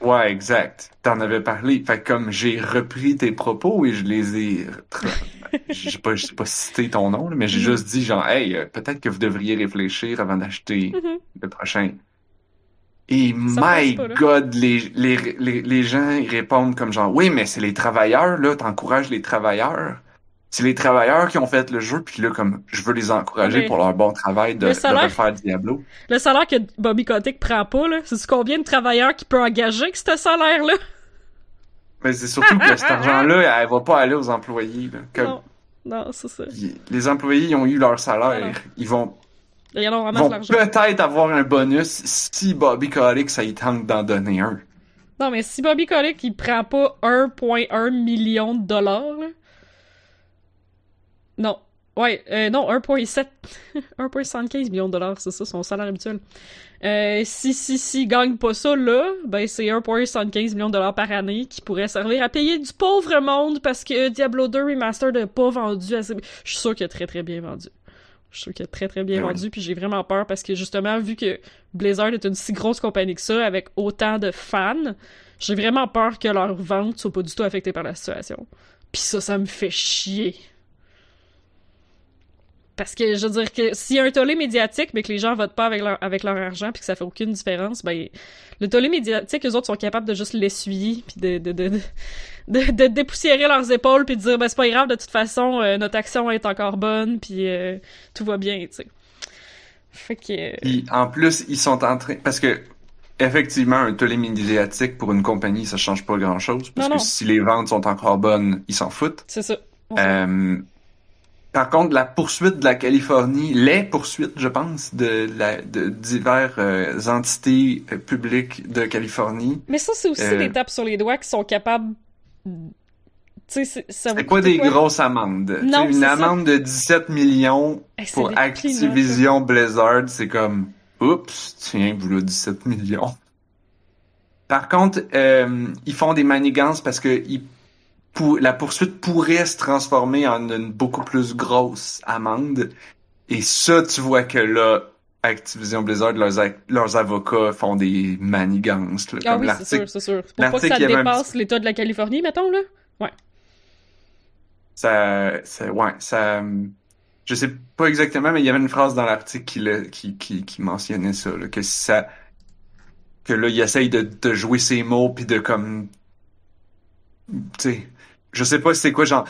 Ouais, exact. T'en avais parlé. Fait que comme j'ai repris tes propos et je les ai j'ai pas j'ai pas cité ton nom, là, mais j'ai Mhm. juste dit genre hey, euh, peut-être que vous devriez réfléchir avant d'acheter Mhm. le prochain. Et Ça my pas. God, les, les, les, les gens ils répondent comme genre, oui, mais c'est les travailleurs, là, t'encourages les travailleurs. C'est les travailleurs qui ont fait le jeu, puis là, comme, je veux les encourager Mais pour leur bon travail de, le de salaire- refaire Diablo. Le salaire que Bobby Kotick prend pas, là, c'est combien de travailleurs qu'il peut engager avec ce salaire-là? Mais c'est surtout que <laughs> cet argent-là, elle va pas aller aux employés, là. Comme, Non. Non, c'est ça. les employés, ils ont eu leur salaire. Ils vont, Il y en a vraiment vont peut-être avoir un bonus si Bobby Kotick, ça y tente d'en donner un. Non, mais si Bobby Kotick, il prend pas 1,1 million de dollars, là... Non. Ouais, euh, non, 1,7... 1,75 <laughs> millions de dollars, c'est ça, son salaire habituel. Euh, si, si, si, gagne pas ça, là, ben c'est 1,75 millions de dollars par année qui pourrait servir à payer du pauvre monde parce que Diablo 2 Remastered n'a pas vendu assez... Je suis sûr qu'il a très très bien vendu. Je suis sûr qu'il a très très bien Ben vendu, puis j'ai vraiment peur parce que justement, vu que Blizzard est une si grosse compagnie que ça, avec autant de fans, j'ai vraiment peur que leurs ventes soient pas du tout affectées par la situation. Puis ça, ça me fait chier. Parce que je veux dire que s'il y a un tollé médiatique, mais que les gens votent pas avec leur, avec leur argent, puis que ça fait aucune différence, ben le tollé médiatique, eux autres sont capables de juste l'essuyer, puis de, de, de, de, de, de dépoussiérer leurs épaules, puis de dire ben c'est pas grave, de toute façon, euh, notre action est encore bonne, puis euh, tout va bien, tu sais. Fait que... euh, Puis en plus, ils sont en train. Parce que, effectivement, un tollé médiatique pour une compagnie, ça change pas grand chose. Parce Non, que non. si les ventes sont encore bonnes, ils s'en foutent. C'est ça. Euh, par contre, la poursuite de la Californie, les poursuites, je pense, de, la, de divers euh, entités euh, publiques de Californie. Mais ça, c'est aussi Euh, des tapes sur les doigts qui sont capables. C'est- pas des quoi? grosses amendes. Non, une c'est ça. amende de 17 millions Hey, pour Activision Blizzard, c'est comme, oups, tiens, vous 17 millions. Par contre, euh, ils font des manigances parce que ils pour, la poursuite pourrait se transformer en une beaucoup plus grosse amende. Et ça, tu vois que là, Activision Blizzard, leurs, leurs avocats font des manigances. là, Ah comme oui, c'est sûr, c'est sûr. Pour pas que l'article, ça dépasse l'État de la Californie, mettons, là. ça, ça, ouais, ça, je sais pas exactement, mais il y avait une phrase dans l'article qui, le- qui, qui, qui mentionnait ça, là, que ça, que là, il essaye de, de jouer ses mots puis de comme, tu sais, je sais pas c'est quoi, genre,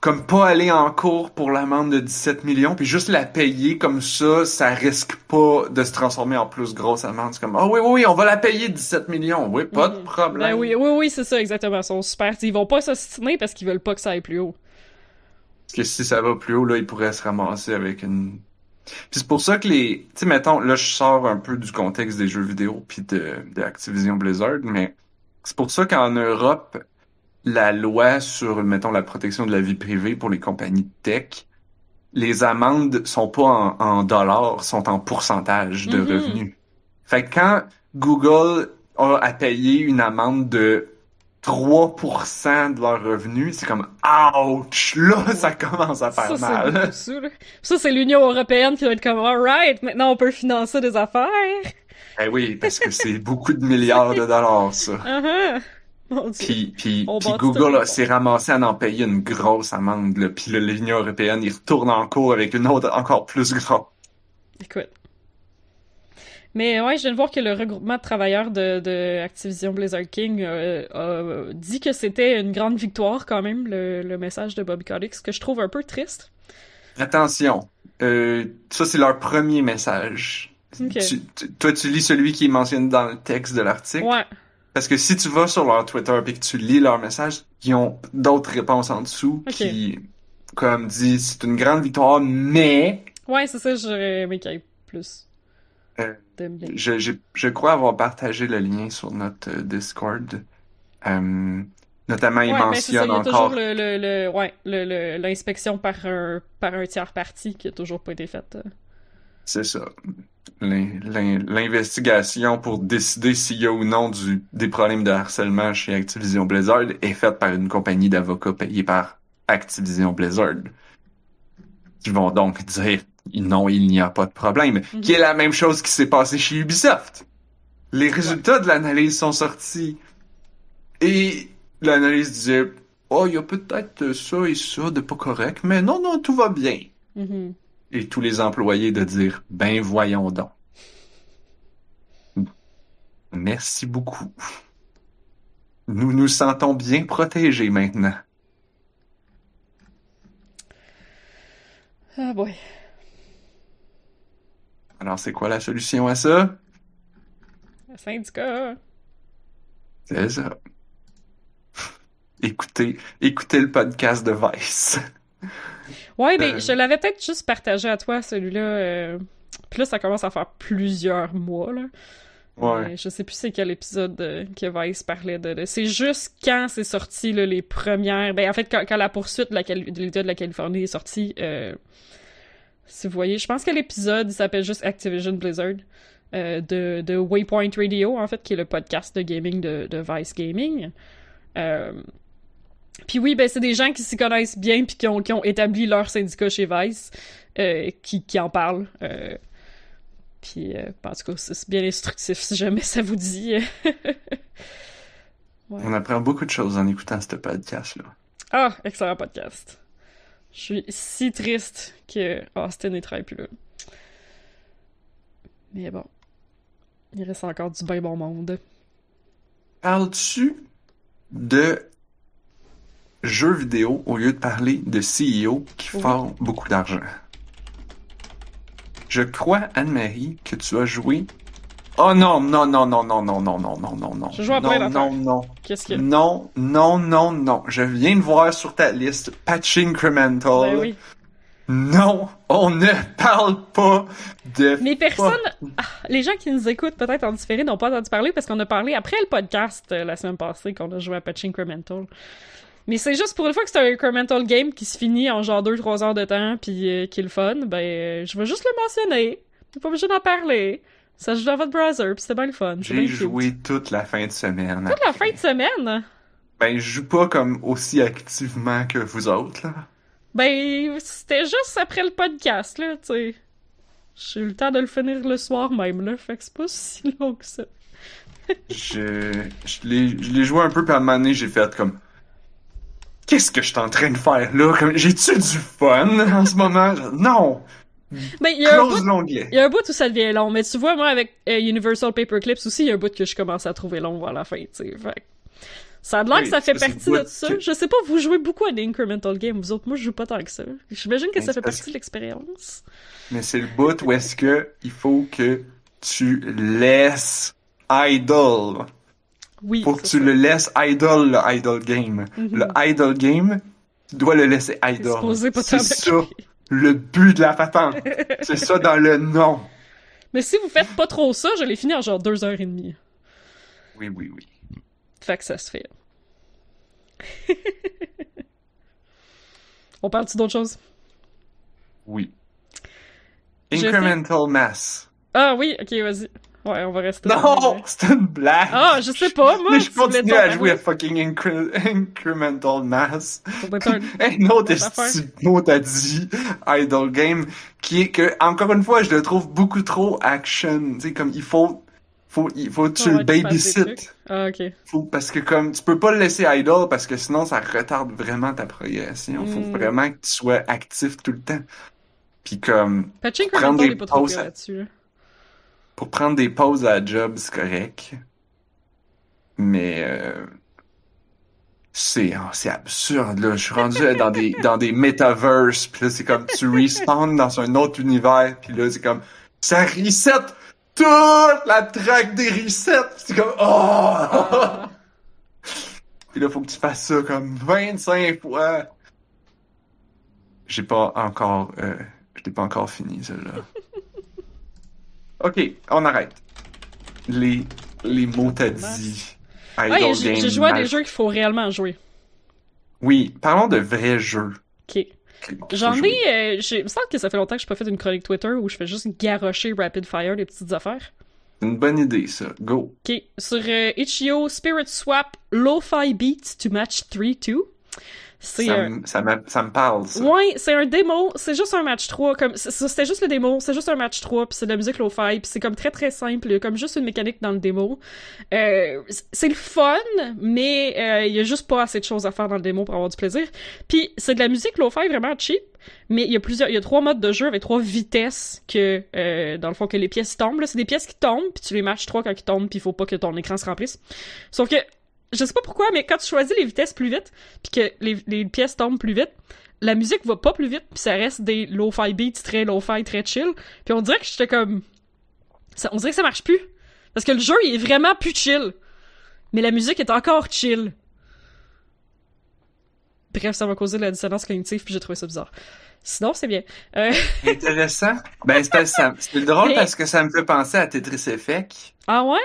comme pas aller en cours pour l'amende de 17 millions puis juste la payer comme ça, ça risque pas de se transformer en plus grosse amende. C'est comme, ah oui, oui, oui, on va la payer 17 millions. Oui, pas de Mhm. problème. Ben oui, oui, oui, c'est ça, exactement. Ils sont super. Ils vont pas s'ostiner parce qu'ils veulent pas que ça aille plus haut. Parce que si ça va plus haut, là, il pourrait se ramasser avec une... Puis c'est pour ça que les... Tu sais, mettons, là, je sors un peu du contexte des jeux vidéo puis de, de Activision Blizzard, mais c'est pour ça qu'en Europe, la loi sur, mettons, la protection de la vie privée pour les compagnies de tech, les amendes sont pas en, en dollars, sont en pourcentage de Mhm. revenus. Fait que quand Google a à payer une amende de 3% de leurs revenus, c'est comme ouch, là ça commence à faire Ça, mal. <laughs> ça, c'est l'Union européenne qui va être comme, alright, maintenant on peut financer des affaires. Eh oui, parce que c'est beaucoup de milliards de dollars ça. <laughs> Uh-huh. Puis, puis, Google s'est ramassé à en payer une grosse amende, là. Puis l'Union européenne, il retourne en cours avec une autre encore plus grosse. Écoute. Mais ouais, je viens de voir que le regroupement de travailleurs de, de Activision Blizzard King euh, a dit que c'était une grande victoire quand même, le, le message de Bobby Kotick, ce que je trouve un peu triste. Attention, euh, ça c'est leur premier message. Ok. Tu- tu- toi, tu lis celui qui est mentionné dans le texte de l'article? Ouais. Parce que si tu vas sur leur Twitter et que tu lis leur message, ils ont d'autres réponses en dessous qui, comme dit, c'est une grande victoire, mais Ouais, c'est ça, j'aurais aimé qu'il y ait plus Euh, je, je, je crois avoir partagé le lien sur notre euh, Discord. Euh, notamment, il Ouais, ben, c'est ça, mentionne il y a encore. toujours le, le, le- ouais, le, le- l'inspection par un, par un tiers parti qui a toujours pas été faite. C'est ça. L'in- l'in- L'investigation pour décider s'il y a ou non du, des problèmes de harcèlement chez Activision Blizzard est faite par une compagnie d'avocats payée par Activision Blizzard. Qui vont donc dire non, il n'y a pas de problème. Mhm. Qui est la même chose qui s'est passé chez Ubisoft. Les résultats de l'analyse sont sortis. Et l'analyse disait Oh, il y a peut-être ça et ça de pas correct, mais non, non, tout va bien Mhm. Et tous les employés de dire ben voyons donc. Merci beaucoup. Nous nous sentons bien protégés maintenant. Ah boy. Alors c'est quoi la solution à ça? Le syndicat. C'est ça. Écoutez, écoutez le podcast de Vice. Ouais, mais Euh. je l'avais peut-être juste partagé à toi, celui-là. euh, Puis là, ça commence à faire plusieurs mois, là. Ouais. Euh, je sais plus c'est quel épisode euh, que Vice parlait de. de- C'est juste quand c'est sorti, là, les premières. Ben, en fait, quand, quand la poursuite de la Cali- de l'État de la Californie est sortie, euh, si vous voyez, je pense que l'épisode s'appelle juste Activision Blizzard. de, de Waypoint Radio, en fait, qui est le podcast de gaming de, de Vice Gaming. Puis oui, ben c'est des gens qui s'y connaissent bien puis qui ont, qui ont établi leur syndicat chez Vice, euh, qui, qui en parlent. euh, puis, euh, en tout cas, c'est bien instructif si jamais ça vous dit. <laughs> On apprend beaucoup de choses en écoutant ce podcast-là. ah, excellent podcast. Je suis si triste que Austin ne travaille plus là. Mais bon, il reste encore du bien bon monde. Parles-tu de jeux vidéo au lieu de parler de CEO qui Oui. font beaucoup d'argent? Je crois, Anne-Marie, que tu as joué. Oh non, non, non, non, non, non, non, non, non, non, non. Je joue à non, non, non, Qu'est-ce qu'il y a? non, non, non, non. Je viens de voir sur ta liste Patch Incremental. Ben oui. Non, on ne parle pas de. Mais personne, ah, les gens qui nous écoutent peut-être en différé n'ont pas entendu parler parce qu'on a parlé après le podcast euh, la semaine passée qu'on a joué à Patch Incremental. Mais c'est juste pour une fois que c'est un incremental game qui se finit en genre 2-3 heures de temps puis euh, qui est le fun, ben euh, je vais juste le mentionner. T'es pas obligé d'en parler. Ça joue dans votre browser puis c'était bien le fun. J'ai cute. joué toute la fin de semaine. Toute la fin de semaine? Ben, je joue pas comme aussi activement que vous autres, là. Ben, c'était juste après le podcast, là, tu sais. J'ai eu le temps de le finir le soir même, là, fait que c'est pas si long que ça. Je, je l'ai, je l'ai joué un peu, puis à un moment donné, j'ai fait comme. Qu'est-ce que je suis en train de faire là? J'ai-tu du fun en ce moment? Non! Ben, il y a un bout, Close l'onglet. il y a un bout où ça devient long, mais tu vois, moi, avec euh, Universal Paperclips aussi, il y a un bout que je commence à trouver long à la fin, tu sais. Fait que ça a l'air Oui, que ça fait partie de bout ça. que- Je sais pas, vous jouez beaucoup à des incremental games, vous autres, moi, je joue pas tant que ça. J'imagine que Mais ça fait partie de l'expérience. Mais c'est le bout où est-ce que il faut que tu laisses idle. Oui. Faut que tu ça. le laisses idle, le idle game. Mhm. Le idle game, tu dois le laisser idle. C'est ça, le but de la patente. <laughs> c'est ça dans le nom. Mais si vous faites pas trop ça, je l'ai fini en genre deux heures et demie. Oui, oui, oui. Fait que ça se fait. <laughs> On parle-tu d'autre chose? Oui. Incremental mass. Ah oui, ok, vas-y. Ouais, on va rester. Non, c'est une blague. Ah, je sais pas, moi. Mais je continue à jouer à fucking incre- incremental mass. Un- <laughs> autre mot t'as dit, idle game, qui est que, encore une fois, je le trouve beaucoup trop action. Tu sais, comme, il faut, faut, il faut que tu le babysit. Ah, ok. Faut, parce que comme, tu peux pas le laisser idle parce que sinon ça retarde vraiment ta progression. Faut Mm. vraiment que tu sois actif tout le temps. Puis comme, Prendre des pauses là-dessus. Pour prendre des pauses à la job, c'est correct. Mais, euh, c'est, oh, c'est absurde, là. Je suis rendu dans des, dans des metaverses, pis là, c'est comme, tu respawns dans un autre univers, pis là, c'est comme, ça reset toute la track des resets. C'est comme, oh! Ah. Pis là, faut que tu fasses ça comme 25 fois. J'ai pas encore, euh, je l'ai pas encore fini, celle-là. Ok, on arrête. Les, les mots t'as dit. Ouais, j'ai joué à des jeux qu'il faut réellement jouer. Oui, parlons de vrais jeux. Ok. J'en ai. Euh, il me semble que ça fait longtemps que je pas fait une chronique Twitter où je fais juste garrocher rapid fire des petites affaires. Une bonne idée, ça. Go. Ok, sur euh, Itch.io, Spirit Swap Lo-Fi Beats to Match 3-2. C'est Ça, un... ça, me, ça me parle, ça. Ouais, c'est un démo, c'est juste un match 3, comme c'était juste le démo, c'est juste un match 3, puis c'est de la musique lo-fi, puis c'est comme très très simple, comme juste une mécanique dans le démo. Euh, c'est le fun, mais euh, il y a juste pas assez de choses à faire dans le démo pour avoir du plaisir. Puis c'est de la musique lo-fi vraiment cheap, mais il y a plusieurs, il y a trois modes de jeu avec trois vitesses que, euh, dans le fond, que les pièces tombent. Là, c'est des pièces qui tombent, puis tu les matches trois quand ils tombent, puis il faut pas que ton écran se remplisse. Sauf que je sais pas pourquoi, mais quand tu choisis les vitesses plus vite, puis que les, les pièces tombent plus vite, la musique va pas plus vite, puis ça reste des lo-fi beats très lo-fi, très chill. Puis on dirait que j'étais comme... Ça, on dirait que ça marche plus. Parce que le jeu, il est vraiment plus chill. Mais la musique est encore chill. Bref, ça m'a causé de la dissonance cognitive, puis j'ai trouvé ça bizarre. Sinon, c'est bien. Euh, <laughs> Intéressant. Ben, c'est drôle Mais- parce que ça me fait penser à Tetris Effect. Ah ouais?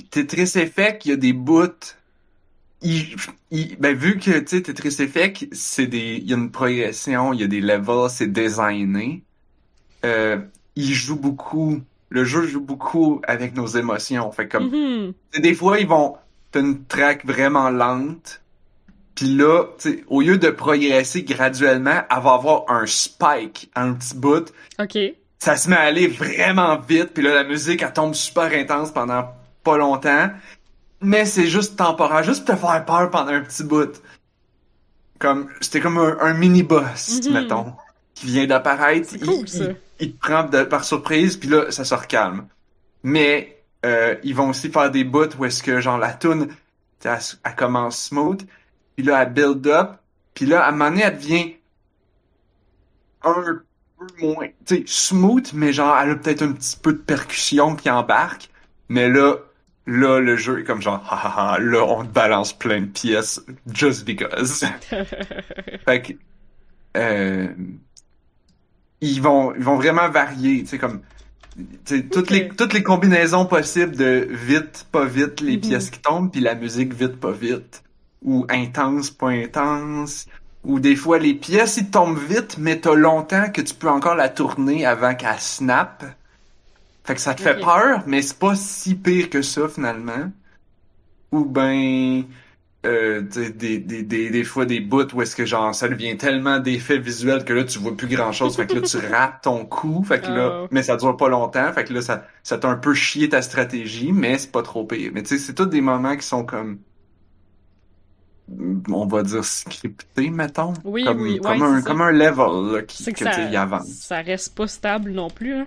Puis Tetris Effect, il y a des bouts. Il, il- ben, vu que, tu sais, Tetris Effect, c'est des, il y a une progression, il y a des levels, c'est designé. Euh, il joue beaucoup, le jeu joue beaucoup avec nos émotions. Fait comme, Mhm. sais, des fois, ils vont, t'as une track vraiment lente. Puis là, au lieu de progresser graduellement, elle va avoir un spike, un petit bout Ok. ça se met à aller vraiment vite, puis là, la musique, elle tombe super intense pendant pas longtemps. Mais c'est juste temporaire, juste pour te faire peur pendant un petit bout. Comme, c'était comme un, un mini-boss, Mhm. mettons, qui vient d'apparaître. Il, cool, il- il te prend de- par surprise, puis là, ça se recalme. Mais, euh, ils vont aussi faire des bouts où est-ce que, genre, la tune, elle, elle commence smooth, puis là, elle build up, puis là, à un moment donné, elle devient un peu moins, tu sais, smooth, mais genre, elle a peut-être un petit peu de percussion qui embarque, mais là, là, le jeu est comme genre, ha ha, là, on te balance plein de pièces, just because. <laughs> fait que, euh, ils vont, ils vont vraiment varier, tu sais, comme, toutes les, toutes les combinaisons possibles de vite, pas vite, les Mhm. pièces qui tombent, puis la musique vite, pas vite, ou intense, pas intense, ou des fois les pièces ils tombent vite, mais t'as longtemps que tu peux encore la tourner avant qu'elle snap. Fait que ça te fait peur, mais c'est pas si pire que ça finalement. Ou ben, euh, des, des, des, des fois des bouts où est-ce que genre ça devient tellement d'effets visuels que là tu vois plus grand chose, fait que là tu <laughs> rates ton coup, fait que là, Oh. mais ça dure pas longtemps, fait que là ça, ça t'a un peu chié ta stratégie, mais c'est pas trop pire. Mais tu sais, c'est tous des moments qui sont comme, on va dire scriptés, mettons. Oui, comme, oui, comme un, comme un level, là, qui, que, que ça, avance. ça reste pas stable non plus. Hein.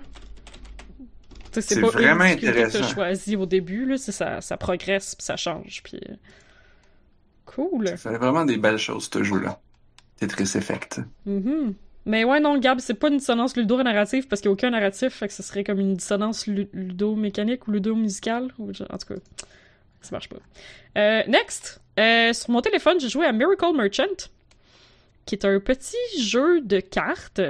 Tu C'est C'est pas vraiment une difficulté que intéressant. t'as choisi au début, là, c'est ça, ça progresse puis ça change. Puis... euh, Cool. Ça fait vraiment des belles choses, ce jeu-là. Tetris Effect. Mhm. Mais ouais, non, Gab, c'est pas une dissonance ludo-narrative parce qu'il n'y a aucun narratif, fait que ce serait comme une dissonance lu- ludo-mécanique ou ludo-musicale. ou En tout cas, ça marche pas. Euh, next, euh, sur mon téléphone, j'ai joué à Miracle Merchant, qui est un petit jeu de cartes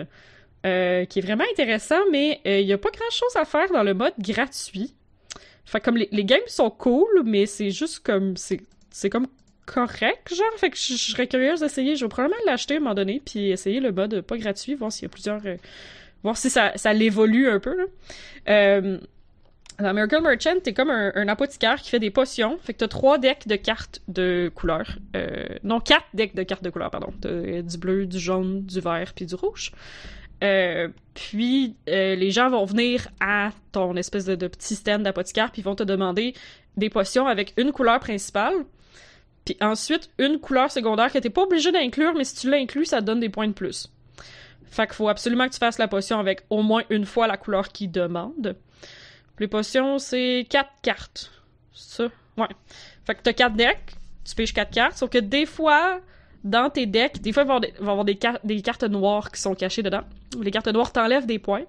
euh, qui est vraiment intéressant, mais euh, il y a pas grand-chose à faire dans le mode gratuit. Fait comme les, les games sont cool, mais c'est juste comme c'est comme correct, genre. Fait que je, serais curieuse d'essayer. Je vais probablement l'acheter à un moment donné, puis essayer le mode pas gratuit, voir s'il y a plusieurs. euh, voir si ça, ça l'évolue un peu, là. Dans Miracle Merchant, t'es comme un, apothicaire qui fait des potions. Fait que t'as trois decks de cartes de couleur. Non, quatre decks de cartes de couleur, pardon. T'as du bleu, du jaune, du vert, puis du rouge. Euh, puis euh, les gens vont venir à ton espèce de, petit stand d'apothicaire, puis ils vont te demander des potions avec une couleur principale, puis ensuite une couleur secondaire que t'es pas obligé d'inclure, mais si tu l'inclus, ça te donne des points de plus. Fait qu'il faut absolument que tu fasses la potion avec au moins une fois la couleur qu'ils demandent. Les potions, c'est quatre cartes. Ça? Ouais. Fait que t'as quatre decks, tu pêches quatre cartes, sauf que des fois, dans tes decks, des fois, il va y avoir des, cartes noires qui sont cachées dedans. Les cartes noires t'enlèvent des points.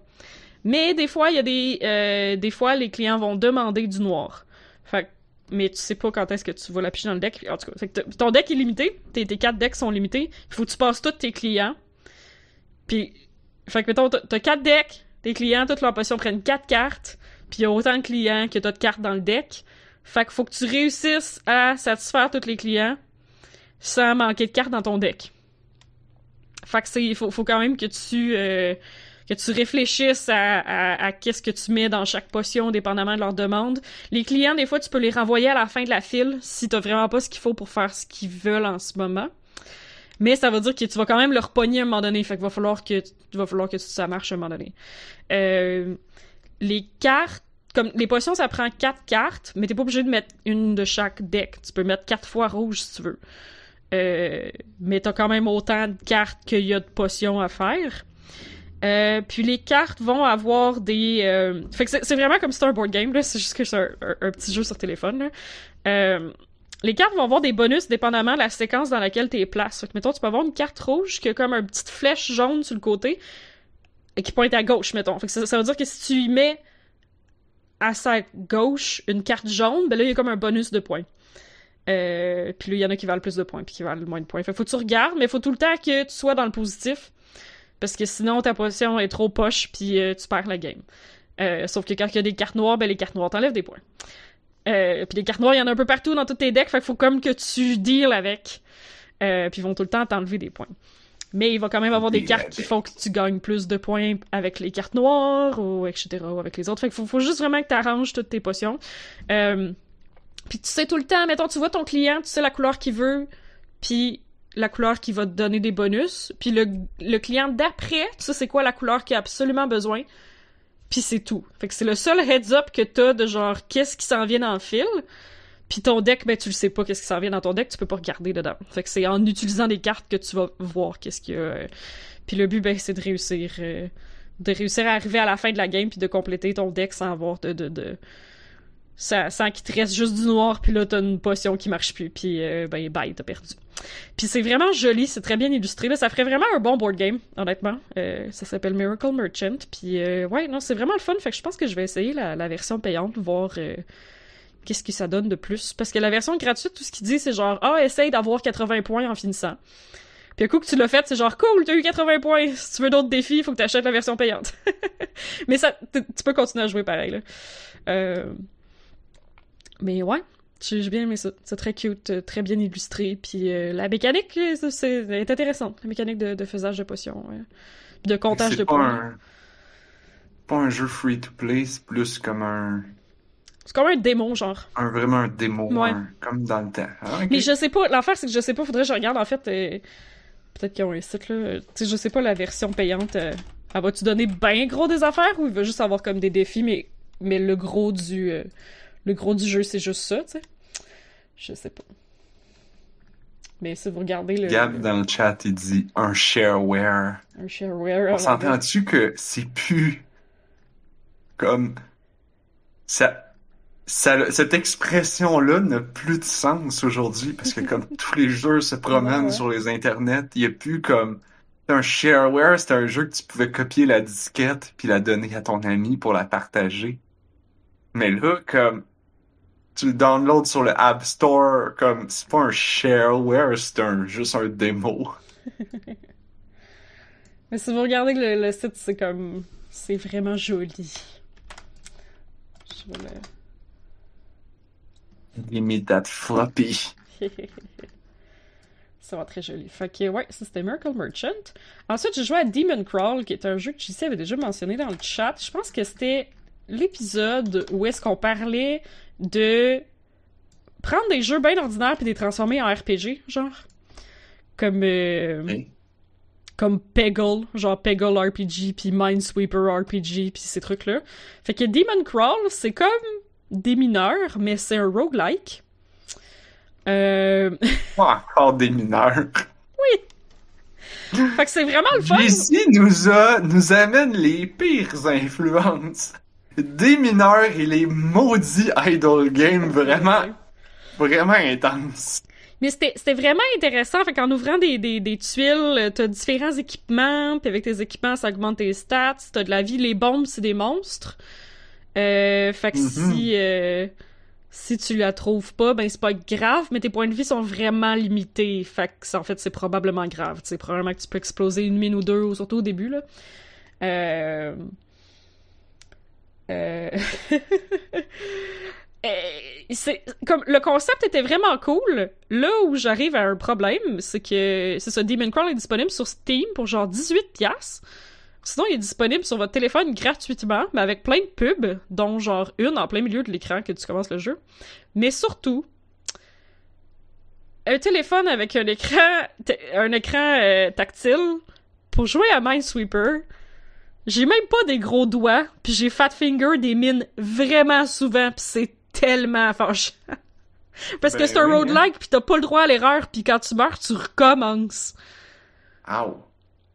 Mais des fois, il y a des, euh, des fois, les clients vont demander du noir. Fait mais tu sais pas quand est-ce que tu vas la piger dans le deck. En tout cas, ton deck est limité, tes, quatre decks sont limités. Il faut que tu passes tous tes clients. Puis, fait que mettons, t'as quatre decks, tes clients, toutes leurs potions prennent quatre cartes, puis il y a autant de clients que t'as de cartes dans le deck. Fait qu'il faut que tu réussisses à satisfaire tous les clients sans manquer de cartes dans ton deck. Fait que c'est, il faut, faut quand même que tu, euh, que tu réfléchisses à, à, qu'est-ce que tu mets dans chaque potion, dépendamment de leur demande. Les clients, des fois, tu peux les renvoyer à la fin de la file si t'as vraiment pas ce qu'il faut pour faire ce qu'ils veulent en ce moment. Mais ça veut dire que tu vas quand même leur pogner à un moment donné. Fait qu'il va falloir que, va falloir que ça marche à un moment donné. Euh, les cartes, comme les potions, ça prend quatre cartes, mais t'es pas obligé de mettre une de chaque deck. Tu peux mettre quatre fois rouge si tu veux. Euh, mais t'as quand même autant de cartes qu'il y a de potions à faire. Euh, puis les cartes vont avoir des... euh, Fait que c'est vraiment comme si c'était un board game. C'est juste que c'est un, petit jeu sur téléphone, les cartes vont avoir des bonus dépendamment de la séquence dans laquelle tu es place. Fait que, mettons, tu peux avoir une carte rouge qui a comme une petite flèche jaune sur le côté et qui pointe à gauche, mettons. Ça, ça veut dire que si tu y mets à sa gauche une carte jaune, ben là, il y a comme un bonus de points. Euh, puis là, il y en a qui valent plus de points, puis qui valent moins de points. Fait que faut que tu regardes, mais faut tout le temps que tu sois dans le positif. Parce que sinon, ta position est trop poche, puis euh, tu perds la game. Euh, sauf que quand il y a des cartes noires, ben les cartes noires t'enlèvent des points. Puis les cartes noires, il y en a un peu partout dans tous tes decks, fait qu'il faut comme que tu deals avec. Puis ils vont tout le temps t'enlever des points. Mais il va quand même avoir des cartes qui font que tu gagnes plus de points avec les cartes noires, ou etc., ou avec les autres. Fait qu'il faut, faut juste vraiment que tu arranges toutes tes potions. Euh, puis tu sais tout le temps, mettons, tu vois ton client, tu sais la couleur qu'il veut, puis la couleur qui va te donner des bonus. Puis le, client d'après, tu sais c'est quoi la couleur qu'il a absolument besoin. Puis c'est tout. Fait que c'est le seul heads-up que t'as de genre qu'est-ce qui s'en vient dans le fil? Puis ton deck, ben tu le sais pas qu'est-ce qui s'en vient dans ton deck, tu peux pas regarder dedans. Fait que c'est en utilisant des cartes que tu vas voir qu'est-ce qu'il y a. euh. Puis le but, ben c'est de réussir, euh, de réussir à arriver à la fin de la game puis de compléter ton deck sans avoir de, de, de sans, sans qu'il te reste juste du noir puis là t'as une potion qui marche plus puis euh, ben bye t'as perdu. Puis c'est vraiment joli, c'est très bien illustré. Là, ça ferait vraiment un bon board game, honnêtement. Euh, ça s'appelle Miracle Merchant. Puis euh, ouais, non, c'est vraiment le fun. Fait que je pense que je vais essayer la, la version payante, voir euh, qu'est-ce que ça donne de plus. Parce que la version gratuite, tout ce qu'il dit, c'est genre ah essaye d'avoir 80 points en finissant. Puis un coup que tu l'as fait, c'est genre cool, t'as eu 80 points. Si tu veux d'autres défis, faut que t'achètes la version payante. <laughs> mais ça, tu peux continuer à jouer pareil, là. Euh... Mais ouais, j'ai bien aimé ça. C'est très cute, euh, très bien illustré. Puis euh, la mécanique, euh, c'est est intéressante. La mécanique de, de faisage de potions. Puis de comptage de points. un... pas un jeu free to play, c'est plus comme un. C'est comme un démon, genre. un vraiment un démo, Ouais. un- comme dans le temps. Ah. Mais je sais pas, l'affaire c'est que je sais pas, faudrait que je regarde en fait. euh, Peut-être qu'ils ont un site là. Tu sais, je sais pas la version payante. euh, elle va-tu donner bien gros des affaires ou il va juste avoir comme des défis, mais, mais le gros du. euh, Le gros du jeu, c'est juste ça, tu sais. Je sais pas. Mais si vous regardez le. Gab dans le chat, il dit un shareware. un shareware. On s'entend-tu que c'est plus comme ça, ça cette expression-là n'a plus de sens aujourd'hui parce que comme <laughs> tous les jeux se promènent Ouais, sur les internets, il y a plus comme un shareware, c'était un jeu que tu pouvais copier la disquette puis la donner à ton ami pour la partager. Mais là, comme tu le downloads sur le App Store, comme c'est pas un shareware, c'est un juste un démo. <laughs> Mais si vous regardez le, le site, c'est comme. C'est vraiment joli. Je vais le. Give me that floppy. Ça va très joli. Fait que, ouais, ça c'était Miracle Merchant. Ensuite, j'ai joué à Demon Crawl, qui est un jeu que JC avait déjà mentionné dans le chat. Je pense que c'était l'épisode où est-ce qu'on parlait de prendre des jeux bien ordinaires puis les transformer en RPG, genre. Comme, euh, Oui. comme Peggle, genre Peggle RPG, puis Minesweeper RPG, puis ces trucs-là. Fait que Demon Crawl, c'est comme des mineurs, mais c'est un roguelike. Euh... <laughs> Pas encore des mineurs. fait que c'est vraiment le fun. JC nous a, nous amène les pires influences. Des mineurs et les maudits idle games vraiment, vraiment intenses. Mais c'était vraiment intéressant. Fait qu'en ouvrant des, des, des tuiles, euh, t'as différents équipements, puis avec tes équipements, ça augmente tes stats. T'as de la vie, les bombes, c'est des monstres. Euh, fait que Mhm. si, euh, si tu la trouves pas, ben c'est pas grave, mais tes points de vie sont vraiment limités. Fait que en fait, c'est probablement grave. C'est probablement que tu peux exploser une mine ou deux, ou surtout au début, là. Euh... Euh... <laughs> Euh, comme le concept était vraiment cool. Là où j'arrive à un problème, c'est que c'est ça Demon Crawl est disponible sur Steam pour genre 18 pièces. Sinon, il est disponible sur votre téléphone gratuitement, mais avec plein de pubs, dont genre une en plein milieu de l'écran que tu commences le jeu. Mais surtout, un téléphone avec un écran, un écran euh, tactile pour jouer à Minesweeper. J'ai même pas des gros doigts, puis j'ai fat finger des mines vraiment souvent, puis c'est tellement fâchant. <laughs> Parce que Ben c'est un oui, hein. puis t'as pas le droit à l'erreur, puis quand tu meurs, tu recommences. Ow.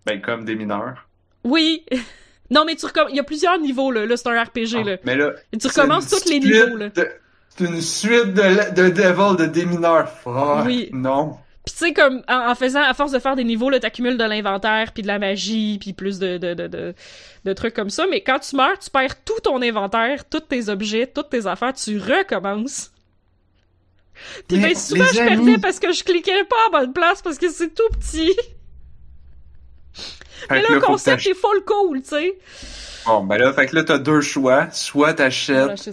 Ben, comme des mineurs. Oui. <laughs> non, mais tu recommences. Il y a plusieurs niveaux, là. Là, c'est un RPG, Ah, là. Mais là, Et tu recommences tous les niveaux, là. de- C'est une suite de, de Devil de des mineurs. Fuck, Oui. Non. Puis tu sais, comme, en, en faisant, à force de faire des niveaux, là, t'accumules de l'inventaire, puis de la magie, puis plus de, de, de, de, de trucs comme ça. Mais quand tu meurs, tu perds tout ton inventaire, tous tes objets, toutes tes affaires, tu recommences. Puis ben souvent, je amis- perdais parce que je cliquais pas à bonne place, parce que c'est tout petit. Mais là, le concept est full cool, tu sais. Bon, ben là, fait que là, t'as deux choix. Soit t'achètes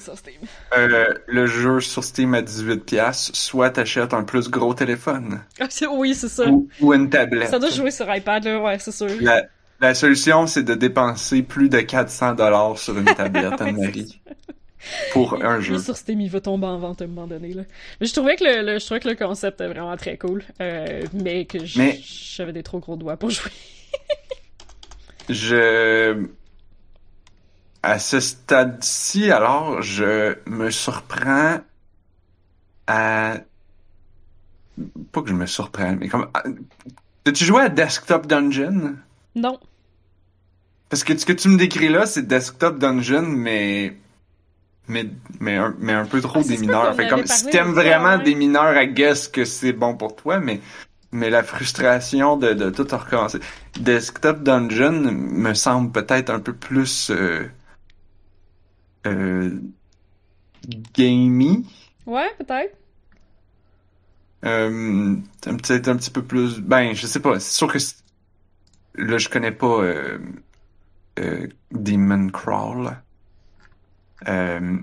euh, le jeu sur Steam à 18$, soit t'achètes un plus gros téléphone. Ah, oui, c'est ça. Ou, ou une tablette. Ça doit jouer sur iPad, là, ouais, c'est sûr. La, la solution, c'est de dépenser plus de 400 dollars sur une tablette, <laughs> Anne-Marie. Pour un jeu. Sur Steam, il va tomber en vente à un moment donné. Là. Mais je trouvais que le, le- je trouvais que le concept est vraiment très cool, euh, mais que Mais- j'avais des trop gros doigts pour <laughs> jouer. Je... À ce stade-ci, alors, je me surprends à... Pas que je me surprends, mais comme... à- As-tu joué à Desktop Dungeon? Non. Parce que ce que tu me décris là, c'est Desktop Dungeon, mais... Mais, mais, un, mais un peu trop Ah, des mineurs. Fait comme, si t'aimes vraiment des mineurs, I guess que c'est bon pour toi, mais, mais la frustration de, de tout recommencer. Desktop Dungeon me semble peut-être un peu plus, euh, euh, gamey. Ouais, peut-être. Euh, petit, un petit peu plus. Ben, je sais pas. C'est sûr que là, je connais pas euh, euh, Demon Crawl. Euh,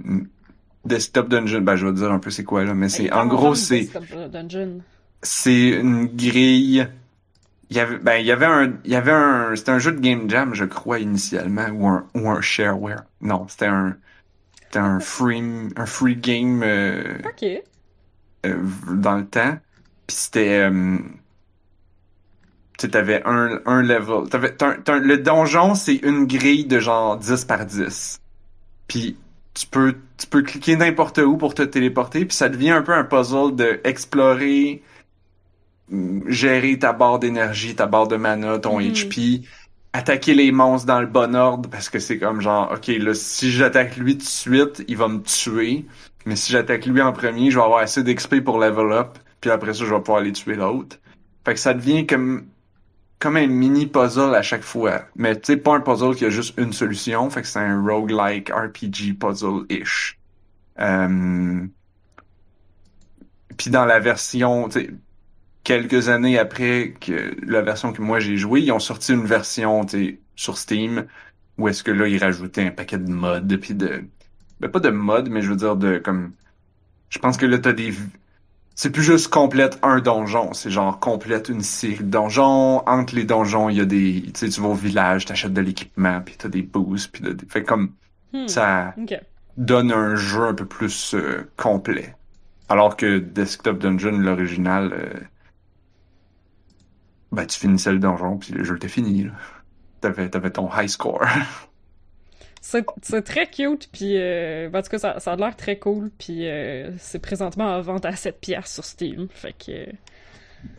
Desktop Dungeon, ben, je vais te dire un peu c'est quoi là, mais c'est en gros c'est c'est une grille. Il y avait, ben, il y avait un, il y avait un, c'était un jeu de game jam, je crois initialement, ou un, ou un shareware. Non, c'était un, c'était un free, un free game. euh, euh, dans le temps. Puis c'était... euh, tu t'avais un, un level. T'avais, le donjon, c'est une grille de genre 10 par 10. Puis tu peux, tu peux cliquer n'importe où pour te téléporter, puis ça devient un peu un puzzle de explorer, gérer ta barre d'énergie, ta barre de mana, ton Mhm. HP, attaquer les monstres dans le bon ordre, parce que c'est comme genre, ok, là, si j'attaque lui tout de suite, il va me tuer. Mais si j'attaque lui en premier, je vais avoir assez d'XP pour level up, puis après ça, je vais pouvoir aller tuer l'autre. Fait que ça devient comme comme un mini puzzle à chaque fois. Mais tu sais, pas un puzzle qui a juste une solution, fait que c'est un roguelike RPG puzzle-ish. Euh... Puis dans la version, quelques années après que la version que moi j'ai jouée, ils ont sorti une version, sur Steam, où est-ce que là, ils rajoutaient un paquet de mods, puis de... Ben, pas de mods, mais je veux dire de, comme... Je pense que là, t'as des... C'est plus juste complète un donjon, c'est genre complète une série de donjons. Entre les donjons, il y a des... Tu sais, tu vas au village, t'achètes de l'équipement, puis t'as des boosts, puis des- fait comme... Hmm. Ça donne un jeu un peu plus euh, complet. Alors que Desktop Dungeon, l'original, euh, ben tu finissais le donjon puis le jeu était fini. T'avais, ton high score. <laughs> C'est très cute, puis euh, en tout cas, ça, ça a l'air très cool, puis euh, c'est présentement en vente à 7 piastres sur Steam, fait que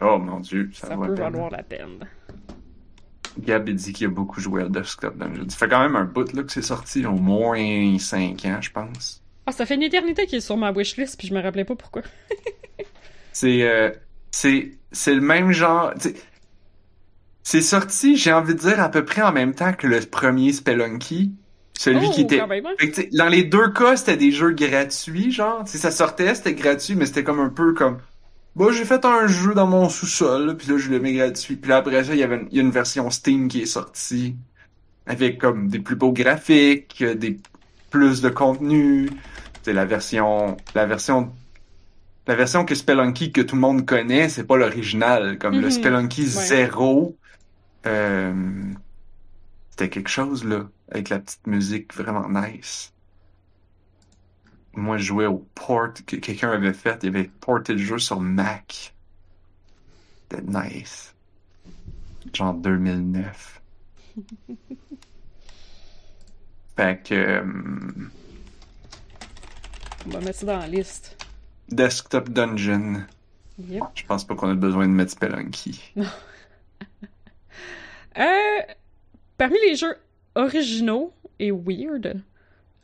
oh mon dieu, ça, ça vaut peut la peine. valoir la peine. Gab il dit qu'il a beaucoup joué à Desktop Dungeon. Ça fait quand même un bout là que c'est sorti, au moins 5 ans, je pense. Ah, ça fait une éternité qu'il est sur ma wishlist, puis je me rappelais pas pourquoi. <laughs> C'est euh, c'est le même genre. C'est sorti, j'ai envie de dire à peu près en même temps que le premier Spelunky, celui oh, qui était quand même, hein? Que, dans les deux cas, c'était des jeux gratuits, genre. Sais, ça sortait, c'était gratuit, mais c'était comme un peu comme. Bah, j'ai fait un jeu dans mon sous-sol, puis là, je l'ai mis gratuit. Puis là, après ça, il y avait une, il y a une version Steam qui est sortie. Avec comme des plus beaux graphiques, euh, des plus de contenu. C'est la version. La version. La version que Spelunky que tout le monde connaît, c'est pas l'original. Comme le Mhm. Spelunky Ouais. 0. Euh, c'était quelque chose, là. Avec la petite musique vraiment nice. Moi, je jouais au port que quelqu'un avait fait. Il avait porté le jeu sur Mac. C'était nice. Genre 2009. <laughs> fait que... euh, On va mettre ça dans la liste. Desktop Dungeon. Yep. Je pense pas qu'on a besoin de mettre Spelunky. <laughs> Euh, parmi les jeux originaux et weird,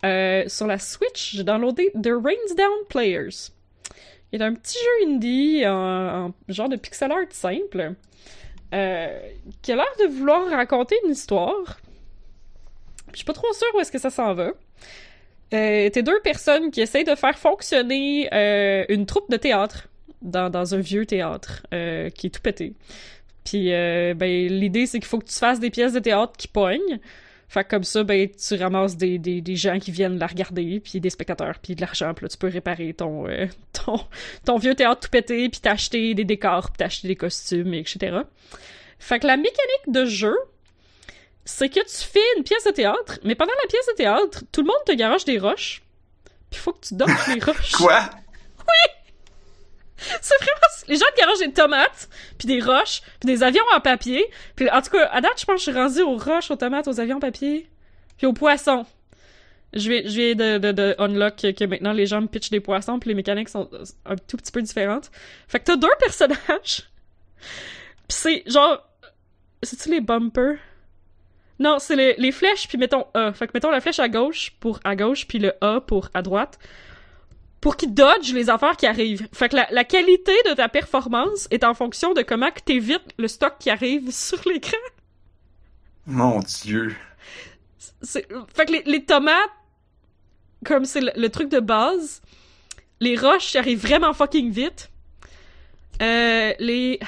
euh, sur la Switch, j'ai downloadé The Rains Down Players. Il est un petit jeu indie en, en genre de pixel art simple euh, qui a l'air de vouloir raconter une histoire. Je suis pas trop sûre où est-ce que ça s'en va. Euh, T'es deux personnes qui essayent de faire fonctionner une troupe de théâtre dans, un vieux théâtre qui est tout pété. Puis euh, ben l'idée c'est qu'il faut que tu fasses des pièces de théâtre qui pognent. Fait que comme ça ben tu ramasses des, des, des gens qui viennent la regarder puis des spectateurs puis de l'argent puis là tu peux réparer ton euh, <laughs> ton ton vieux théâtre tout pété puis t'acheter des décors puis t'acheter des costumes etc. Fait que la mécanique de jeu c'est que tu fais une pièce de théâtre mais pendant la pièce de théâtre tout le monde te garage des roches puis faut que tu dodges les <laughs> roches. Quoi? <laughs> C'est vraiment... Les gens te garagent des tomates, puis des roches, puis des avions en papier. Puis en tout cas, à date, je pense que je suis rendue aux roches, aux tomates, aux avions en papier, puis aux poissons. Je vais, je vais de, de, unlock que, maintenant les gens me pitchent des poissons, puis les mécaniques sont un tout petit peu différentes. Fait que t'as deux <laughs> personnages. Puis c'est genre... C'est-tu les bumpers? Non, c'est les, les flèches, puis mettons A. Fait que mettons la flèche à gauche pour à gauche, puis le A pour à droite pour qu'ils dodge les affaires qui arrivent. Fait que la, la qualité de ta performance est en fonction de comment que t'évites le stock qui arrive <laughs> sur l'écran. Mon dieu. Fait que les, les tomates, comme c'est le, le truc de base, les roches arrivent vraiment fucking vite. Euh, les...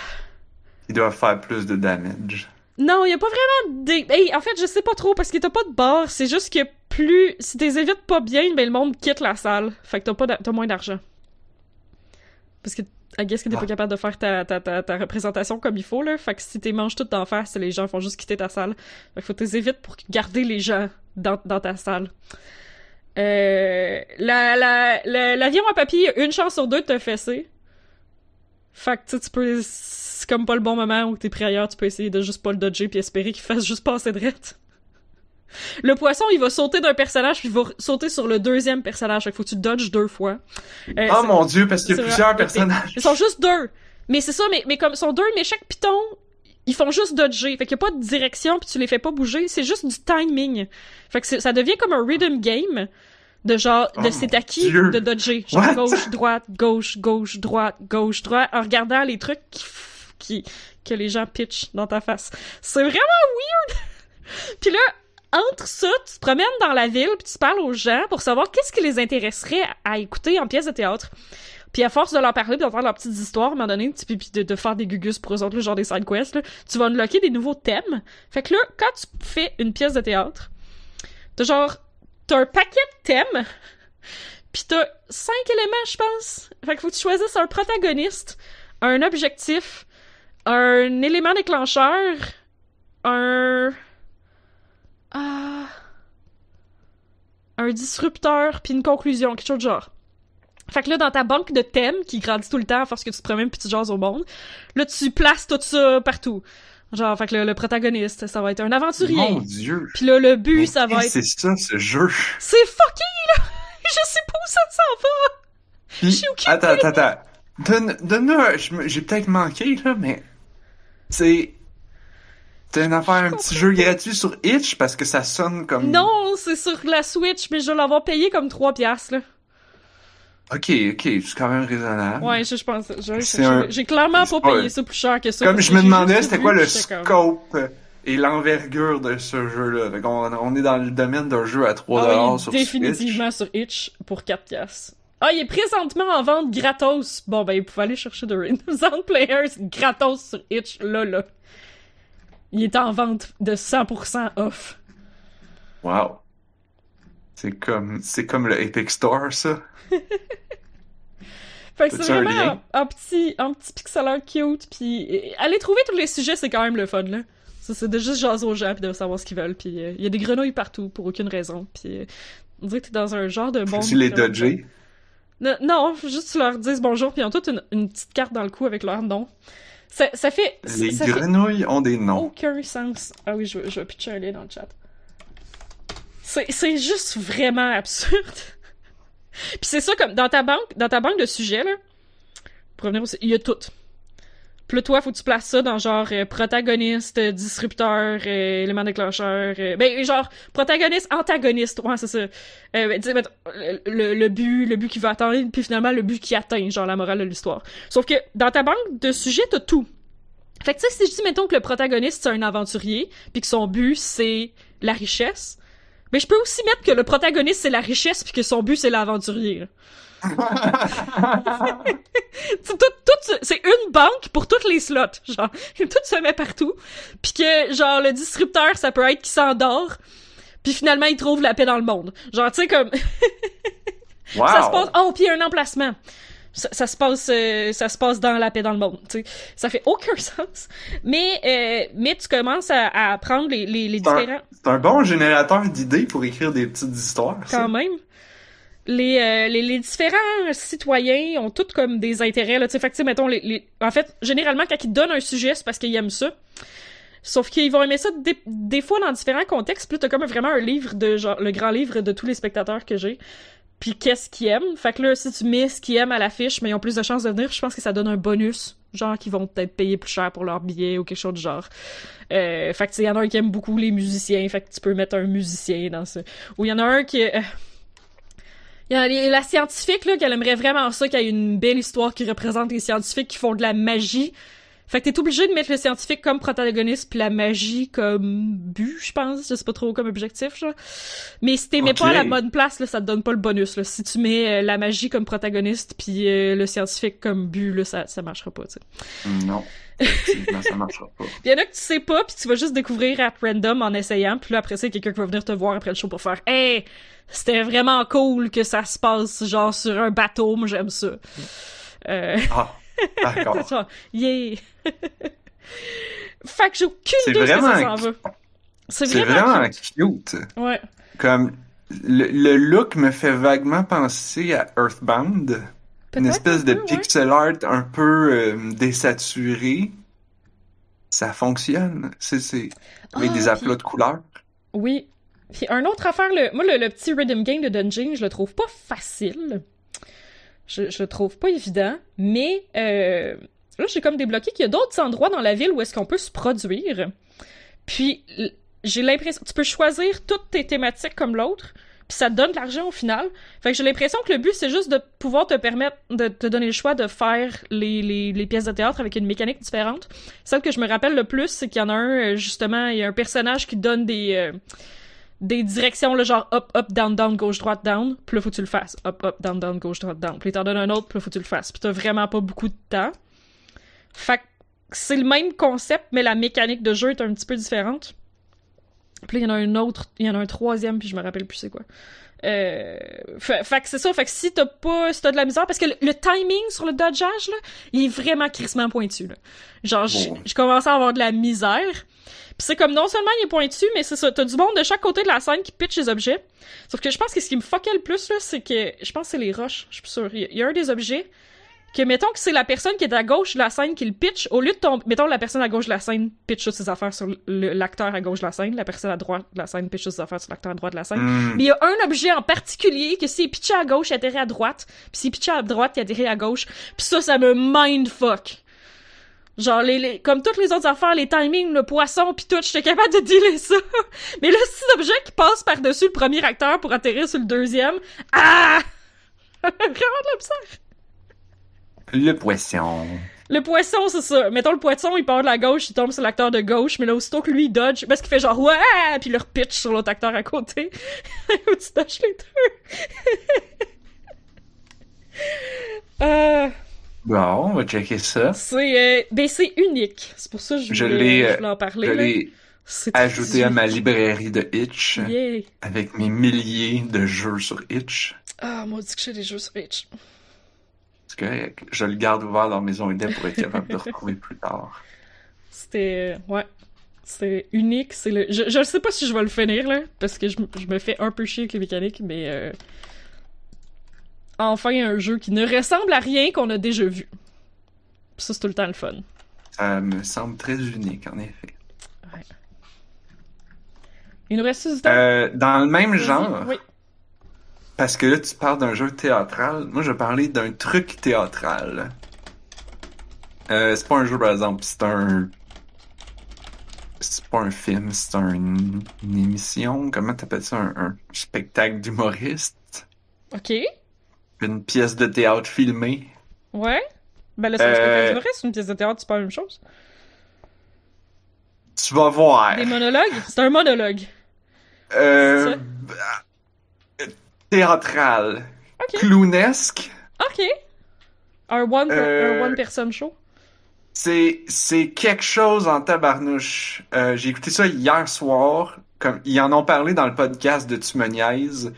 Ils doivent faire plus de damage. Non, il y a pas vraiment des... Hey, en fait, je sais pas trop, parce que t'as pas de barre, c'est juste que plus... Si t'es évites pas bien, ben le monde quitte la salle. Fait que t'as pas t'as moins d'argent. Parce que, I guess que t'es Ah. pas capable de faire ta, ta, ta, ta représentation comme il faut, là. Fait que si t'es manges tout d'en face, les gens font juste quitter ta salle. Fait que faut t'es évites pour garder les gens dans, dans ta salle. Euh, la, la, la- l'avion à papier, une chance sur deux de te fesser. Fait que tu peux, c'est comme pas le bon moment où t'es prêt ailleurs, tu peux essayer de juste pas le dodger puis espérer qu'il fasse juste passer de <laughs> Le poisson, il va sauter d'un personnage puis il va sauter sur le deuxième personnage. Fait faut que tu dodges deux fois. Euh, Oh c'est- mon dieu, parce qu'il y a c'est plusieurs personnages. Ils sont juste deux. Mais c'est ça, mais, mais comme ils sont deux, mais chaque piton, ils font juste dodger. Fait qu'il y a pas de direction puis tu les fais pas bouger. C'est juste du timing. Fait que c'est- ça devient comme un rhythm game. De genre, Oh de c'est à qui Dieu. de dodger. Genre What? gauche, droite, gauche, gauche, droite, gauche, droite, en regardant les trucs qui, que les gens pitchent dans ta face. C'est vraiment weird! <laughs> puis là, entre ça, tu te promènes dans la ville puis tu parles aux gens pour savoir qu'est-ce qui les intéresserait à écouter en pièce de théâtre. Puis à force de leur parler, puis de faire leurs petites histoires, à un moment donné, puis de, faire des gugus pour eux autres, genre des side quests, tu vas unlocker des nouveaux thèmes. Fait que là, quand tu fais une pièce de théâtre, t'as genre, t'as un paquet de thèmes, <laughs> puis t'as cinq éléments, je pense. Fait que faut que tu choisisses un protagoniste, un objectif, un élément déclencheur, un... Ah... Un disrupteur, puis une conclusion, quelque chose de genre. Fait que là, dans ta banque de thèmes, qui grandit tout le temps à force que tu te promènes puis tu jases au monde, là, tu places tout ça partout. Genre, fait que le, le protagoniste, ça va être un aventurier. Mon dieu. Puis là, le but, Mais ça va être... C'est ça, ce jeu? C'est fucking, là! <laughs> Je sais pas où ça s'en va! Puis, J'ai aucune attends, attends, attends. Donne, je me- j'ai peut-être manqué, là, mais. C'est. T'as une affaire, un petit jeu gratuit sur Itch parce que ça sonne comme. Non, c'est sur la Switch, mais je vais l'avoir payé comme 3 piastres, là. Ok, ok, c'est quand même raisonnable. Ouais, je, je pense... J'ai clairement pas payé ça plus cher que ça. Comme je me demandais, c'était quoi le comme- scope et l'envergure de ce jeu-là? Fait qu'on on est dans le domaine d'un jeu à 3$ Ah oui, sur définitivement sur Itch pour 4 piastres. Ah, il est présentement en vente gratos. Bon, ben, vous pouvez aller chercher de Random Players gratos sur Itch, là, là. Il est en vente de 100% off. Wow. C'est comme, c'est comme le Epic Store, ça. <laughs> Fait que c'est vraiment un, un petit, un petit pixel art cute, puis euh, aller trouver tous les sujets, c'est quand même le fun, là. Ça, c'est de juste jaser aux gens, puis de savoir ce qu'ils veulent, puis euh, il y a des grenouilles partout, pour aucune raison, puis euh, on dirait que t'es dans un genre de monde... tu les dodger. Non, faut juste tu leur dises bonjour, puis ils ont toute une, une petite carte dans le cou avec leur nom. Ça, ça fait... Les ça fait grenouilles ont des noms. aucun sens. Ah oui, je, vais- je vais pitcher un lien dans le chat. C'est, c'est juste vraiment absurde. <laughs> Puis c'est ça, comme dans ta banque, dans ta banque de sujets, là, pour revenir aussi, il y a tout. Puis là, toi, faut que tu places ça dans genre euh, protagoniste, euh, disrupteur, euh, élément déclencheur. euh, ben, genre, protagoniste, antagoniste. Ouais, c'est ça. Euh, ben, le, but, le but qu'il va atteindre, puis finalement, le but qui atteint, genre la morale de l'histoire. Sauf que dans ta banque de sujets, t'as tout. Fait que tu sais, si je dis, mettons, que le protagoniste, c'est un aventurier, puis que son but, c'est la richesse, mais je peux aussi mettre que le protagoniste, c'est la richesse, puis que son but, c'est l'aventurier. <laughs> tout, tout c'est une banque pour toutes les slots, genre, <laughs> tout se met partout, puis que, genre, le disrupteur, ça peut être qui s'endort, puis finalement, il trouve la paix dans le monde. Genre, tu sais, comme, Wow. <laughs> ça se passe, oh, puis un emplacement. Ça, ça se passe, euh, ça se passe dans la paix dans le monde, tu sais. Ça fait aucun sens. Mais, euh, mais tu commences à, à apprendre les, les, les différents, C'est un bon générateur d'idées pour écrire des petites histoires. ça. quand même. Les, euh, les, différents citoyens ont tous comme des intérêts, là. Fait que, mettons, en fait, généralement, quand ils donnent un sujet, c'est parce qu'ils aiment ça. Sauf qu'ils vont aimer ça des, fois dans différents contextes. Puis t'as comme vraiment un livre de genre, le grand livre de tous les spectateurs que j'ai. Puis qu'est-ce qu'ils aiment? Fait que là, si tu mets ce qu'ils aiment à l'affiche, mais ils ont plus de chances de venir, je pense que ça donne un bonus. Genre qu'ils vont peut-être payer plus cher pour leur billet ou quelque chose du genre. Euh, fait que il y en a un qui aime beaucoup les musiciens, fait que tu peux mettre un musicien dans ce. Ou il y en a un qui. euh, il y a les- la scientifique, là, qu'elle aimerait vraiment ça, qu'il y ait une belle histoire qui représente les scientifiques qui font de la magie. Fait que t'es obligé de mettre le scientifique comme protagoniste puis la magie comme but, je pense. Je sais pas trop comme objectif, genre. Mais si t'es mets Ok. pas à la bonne place, là, ça te donne pas le bonus, là. Si tu mets euh, la magie comme protagoniste puis euh, le scientifique comme but, là, ça, ça marchera pas, tu sais. Non. Effectivement, ça marchera pas. Puis y en a que tu sais pas, puis tu vas juste découvrir at random en essayant, puis là après ça, quelqu'un qui va venir te voir après le show pour faire « Hey, c'était vraiment cool que ça se passe genre sur un bateau, moi j'aime ça. Euh, Ah, d'accord. <laughs> genre, yeah! <laughs> fait que j'ai aucune idée que ça vraiment- s'en va. C'est C'est vraiment, vraiment cute. cute. Ouais. Comme, le, le look me fait vaguement penser à Earthbound. Une espèce un de peu, pixel art un peu euh, désaturé. Ça fonctionne. C'est, c'est, avec Ah, des puis- aplats de couleurs. Oui. Puis un autre affaire, le, moi, le, le petit rhythm game de Dungeon, je le trouve pas facile. Je, je le trouve pas évident, mais euh, là, j'ai comme débloqué qu'il y a d'autres endroits dans la ville où est-ce qu'on peut se produire. Puis j'ai l'impression... Tu peux choisir toutes tes thématiques comme l'autre, puis ça te donne de l'argent au final. Fait que j'ai l'impression que le but, c'est juste de pouvoir te permettre de te donner le choix de faire les, les, pièces de théâtre avec une mécanique différente. Celle que je me rappelle le plus, c'est qu'il y en a un, euh, justement, il y a un personnage qui donne des... euh, des directions, là, genre up, up, down, down, gauche, droite, down. Puis là, faut que tu le fasses. Up, up, down, down, gauche, droite, down. Puis t'en donne un autre, puis là, faut que tu le fasses. Puis t'as vraiment pas beaucoup de temps. Fait que c'est le même concept, mais la mécanique de jeu est un petit peu différente. Puis là, il y en a un autre, il y en a un troisième, puis je me rappelle plus c'est quoi. Euh, fait, fait que c'est ça, fait que si t'as pas, si t'as de la misère, parce que le, le timing sur le dodgeage, là, il est vraiment crissement pointu, là. Genre, Bon. je commençais à avoir de la misère. Puis c'est comme non seulement il est pointu, mais c'est ça, t'as du monde de chaque côté de la scène qui pitch les objets. Sauf que je pense que ce qui me fuckait le plus, là, c'est que, je pense que c'est les roches, je suis sûre. Il y a- il y a un des objets que, mettons que c'est la personne qui est à gauche de la scène qui le pitch, au lieu de tomber, mettons la personne à gauche de la scène pitch toutes ses affaires sur l'acteur à gauche de la scène, la personne à droite de la scène pitch toutes ses affaires sur l'acteur à droite de la scène. Hmm. Mais il y a un objet en particulier que s'il est pitché à gauche, il atterrit à droite. Puis s'il est pitché à droite, il atterrit à gauche. Puis ça, ça me mindfuck. Genre, les, les- comme toutes les autres affaires, les timings, le poisson, pis tout, j'étais capable de dealer ça. <laughs> Mais là, c'est l'objet qui passe par-dessus le premier acteur pour atterrir sur le deuxième. Ah! <laughs> Vraiment de la misère. Le poisson. Le poisson, c'est ça. Mettons, le poisson, il part de la gauche, il tombe sur l'acteur de gauche, mais là, aussitôt que lui, il dodge, parce qu'il fait genre, ouais! Puis il le repitch sur l'autre acteur à côté. <laughs> Où tu dodges les deux? <laughs> euh, Bon, on va checker ça. c'est, euh, ben, c'est unique. C'est pour ça que je Je voulais, l'ai, je voulais en parler. Je l'ai ajouté à ma librairie de Itch Yeah. avec mes milliers de jeux sur Itch. Ah, maudit que j'ai des jeux sur Itch. C'est correct. Je le garde ouvert dans mes ongles pour être capable de retrouver plus tard. C'était, euh, ouais. C'est unique, c'est le... Je, je sais pas si je vais le finir, là, parce que je, me fais un peu chier avec les mécaniques, mais... euh, Enfin, un jeu qui ne ressemble à rien qu'on a déjà vu. Puis ça, c'est tout le temps le fun. Ça me semble très unique, en effet. Il nous reste du temps? Euh, dans le même genre, Oui. Parce que là, tu parles d'un jeu théâtral. Moi, je parlais d'un truc théâtral. Euh, c'est pas un jeu, par exemple, c'est un... C'est pas un film, c'est un- une émission. Comment t'appelles ça? Un, un spectacle d'humoriste? OK. Une pièce de théâtre filmée? Ouais. Ben là, c'est un Euh, spectacle d'humoriste, une pièce de théâtre, c'est pas la même chose. Tu vas voir. Des monologues? C'est un monologue. Euh, ça? bah, théâtral. Ok. Clownesque. OK. Un one, Euh, un one person show. C'est, c'est quelque chose en tabarnouche. Euh, j'ai écouté ça hier soir. Comme, ils en ont parlé dans le podcast de Tu me niaises.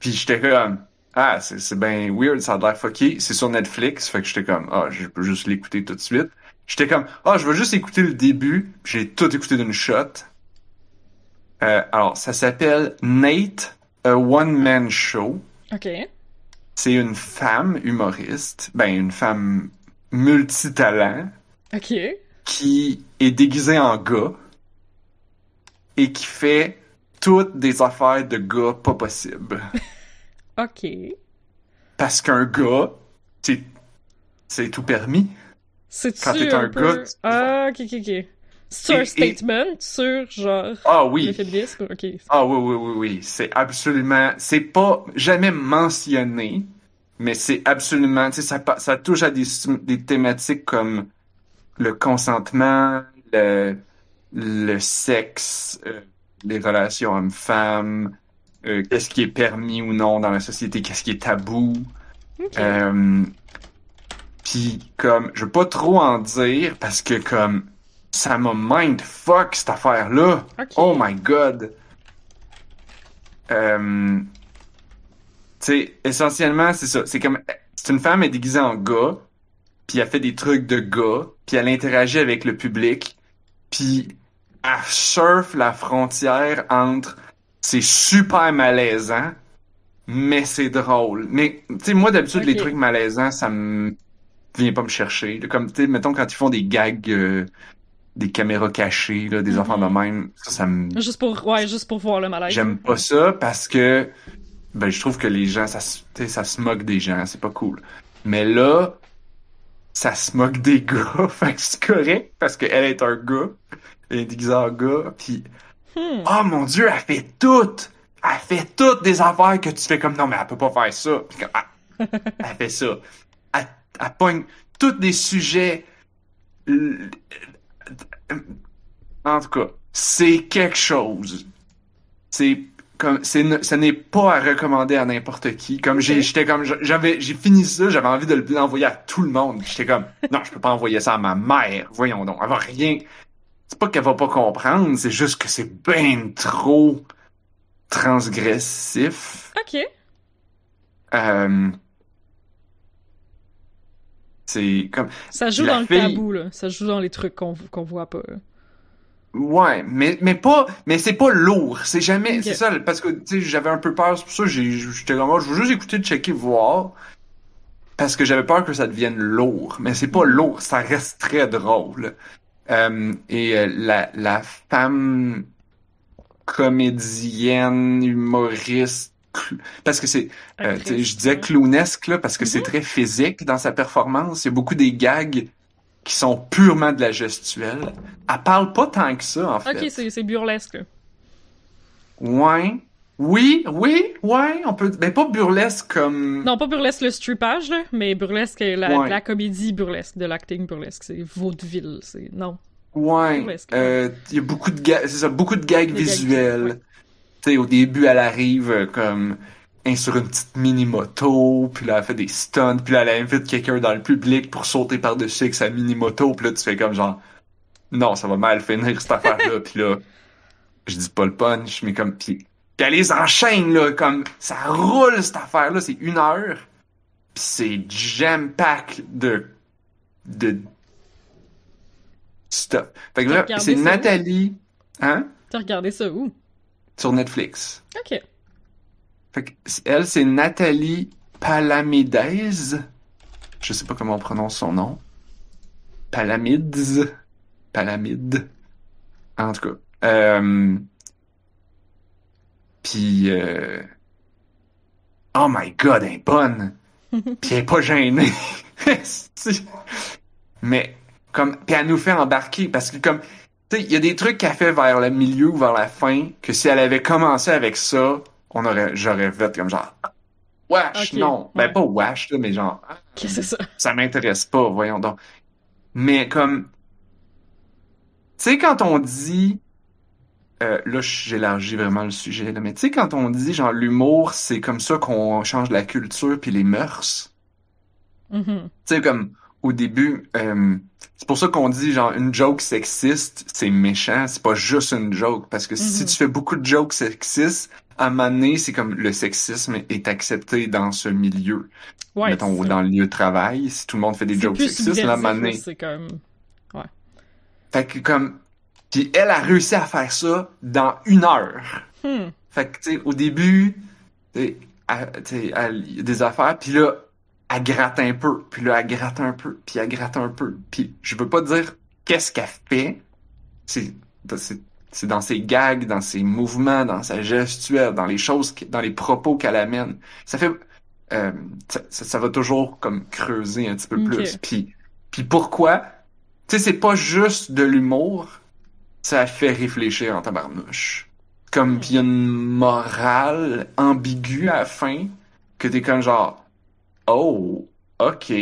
Puis j'étais comme, ah, c'est, c'est ben weird, ça a l'air fucké. C'est sur Netflix. Fait que j'étais comme, ah, je peux juste l'écouter tout de suite. J'étais comme, ah, je veux juste écouter le début. J'ai tout écouté d'une shot. Euh, alors, ça s'appelle Nate, a One Man Show. OK. C'est une femme humoriste, ben une femme multitalent OK. qui est déguisée en gars et qui fait toutes des affaires de gars pas possibles. <laughs> OK. Parce qu'un gars, c'est c'est tout permis. C'est-tu Quand t'es un peu... gars, tu- Ah, ok, ok, ok. Et- et- statement sur, genre, Ah le oui. féminisme? Ah oui, oui, oui, oui. C'est absolument. C'est pas jamais mentionné, mais c'est absolument. Tu sais, ça, ça touche à des, des thématiques comme le consentement, le, le sexe, euh, les relations hommes-femmes, euh, qu'est-ce qui est permis ou non dans la société, qu'est-ce qui est tabou. Euh, Puis comme, je veux pas trop en dire parce que comme, ça m'a mindfuck cette affaire-là. Oh my god. Euh, essentiellement, c'est ça. C'est comme, c'est une femme elle est déguisée en gars, puis elle fait des trucs de gars, puis elle interagit avec le public, puis elle surfe la frontière entre c'est super malaisant, mais c'est drôle. Mais, tu sais, moi, d'habitude, les trucs malaisants, ça me vient pas me chercher. Comme, tu sais, mettons, quand ils font des gags, euh, des caméras cachées, là, des Mhm. enfants de même, ça, ça me... Juste pour, ouais, juste pour voir le malaise. J'aime pas ça parce que ben je trouve que les gens ça ça se moque des gens, c'est pas cool. Mais là ça se moque des gars, <laughs> fait que c'est correct parce qu'elle est un gars, elle est déguisée en gars, puis Hmm. oh mon dieu, elle fait tout. Elle fait toutes des affaires que tu fais comme non mais elle peut pas faire ça. Puis comme, ah, <laughs> elle fait ça. Elle, elle pogne tous des sujets en tout cas, c'est quelque chose. C'est comme c'est ce n'est pas à recommander à n'importe qui. Comme j'étais comme j'avais j'ai fini ça, j'avais envie de l'envoyer à tout le monde. J'étais comme non, je peux pas envoyer ça à ma mère. Voyons donc, elle va rien. C'est pas qu'elle va pas comprendre, c'est juste que c'est ben trop transgressif. Ok. Euh, c'est comme Ça joue dans le tabou, là. Ça joue dans les trucs qu'on qu'on voit pas. là. Ouais, mais mais pas mais c'est pas lourd, c'est jamais c'est ça parce que tu sais j'avais un peu peur, c'est pour ça j'ai j'étais comme moi je veux juste écouter, checker, voir parce que j'avais peur que ça devienne lourd, mais c'est pas lourd, ça reste très drôle. Euh, et euh, la la femme comédienne, humoriste parce que c'est euh, je disais clownesque là parce que c'est Mhm. très physique dans sa performance, il y a beaucoup des gags qui sont purement de la gestuelle. Elle parle pas tant que ça, en fait. Ok, c'est burlesque. Ouais. Oui, oui, ouais, on peut... Mais pas burlesque comme... Non, pas burlesque le stripage, là, mais burlesque, la, Ouais. la comédie burlesque, de l'acting burlesque. C'est vaudeville, c'est... Non. Ouais. Euh, Il y a beaucoup de gags, c'est ça, beaucoup de gags visuels. ouais. Sais, au début, elle arrive euh, comme... hein, sur une petite mini-moto, puis là, elle fait des stunts, puis là, elle invite quelqu'un dans le public pour sauter par-dessus avec sa mini-moto, puis là, tu fais comme genre... Non, ça va mal finir, cette affaire-là, <laughs> puis là... Je dis pas le punch, mais comme... Puis puis elle les enchaîne, là, comme... Ça roule, cette affaire-là, c'est une heure, puis c'est jam-pack de... de... stuff. Fait que c'est où? Nathalie... Hein? T'as regardé ça où? Sur Netflix. Ok. Fait que elle, c'est Nathalie Palamides. Je sais pas comment on prononce son nom. Palamides. Palamide. En tout cas. Euh... Puis... euh, Oh my god, elle est bonne. <laughs> Puis elle est pas gênée. <laughs> Mais comme... Puis elle nous fait embarquer parce que comme... Tu sais, il y a des trucs qu'elle fait vers le milieu ou vers la fin que si elle avait commencé avec ça, on aurait, j'aurais fait comme genre, wesh, non. Ben pas wesh, là, mais genre, ça? ça m'intéresse pas, voyons donc. Mais comme, tu sais, quand on dit, euh, là, j'élargis vraiment le sujet, là, mais tu sais, quand on dit, genre, l'humour, c'est comme ça qu'on change la culture puis les mœurs. Mhm. Tu sais, comme, au début, euh, c'est pour ça qu'on dit, genre, une joke sexiste, c'est méchant, c'est pas juste une joke, parce que si Mhm. tu fais beaucoup de jokes sexistes, à un moment donné, c'est comme le sexisme est accepté dans ce milieu. Ouais, Mettons, dans le lieu de travail, si tout le monde fait des jokes sexistes, là, à un moment donné. C'est comme... Fait que comme, puis elle a réussi à faire ça dans une heure. Hmm. Fait que, tu sais, au début, tu sais, des affaires, puis là, elle gratte un peu, puis là, elle gratte un peu, puis elle gratte un peu. Puis je veux pas dire qu'est-ce qu'elle fait, c'est c'est c'est dans ses gags, dans ses mouvements, dans sa gestuelle, dans les choses, dans les propos qu'elle amène. Ça fait, euh, ça, ça, ça va toujours comme creuser un petit peu plus. Puis, puis pourquoi? Tu sais, c'est pas juste de l'humour, ça fait réfléchir en tabarnouche. Comme, pis y a une morale ambiguë à la fin, que t'es comme genre, oh, ok.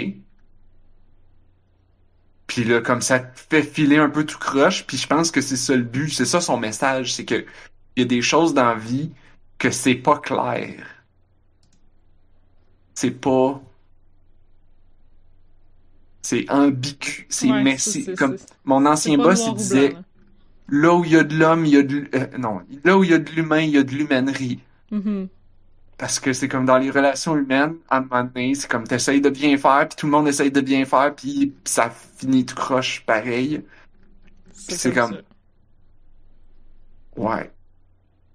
Puis là, comme ça te fait filer un peu tout croche, puis je pense que c'est ça le but, c'est ça son message, c'est que il y a des choses dans la vie que c'est pas clair. C'est pas... C'est ambigu, c'est Ouais, messy. Comme mon ancien boss, il disait, blanc, là. là où il y a de l'homme, il y a de... euh, non, là où il y a de l'humain, il y a de l'humainerie. Mhm. Parce que c'est comme dans les relations humaines, à un moment donné, c'est comme t'essayes de bien faire, puis tout le monde essaye de bien faire, puis ça finit tout croche pareil. c'est comme- ça. Ouais.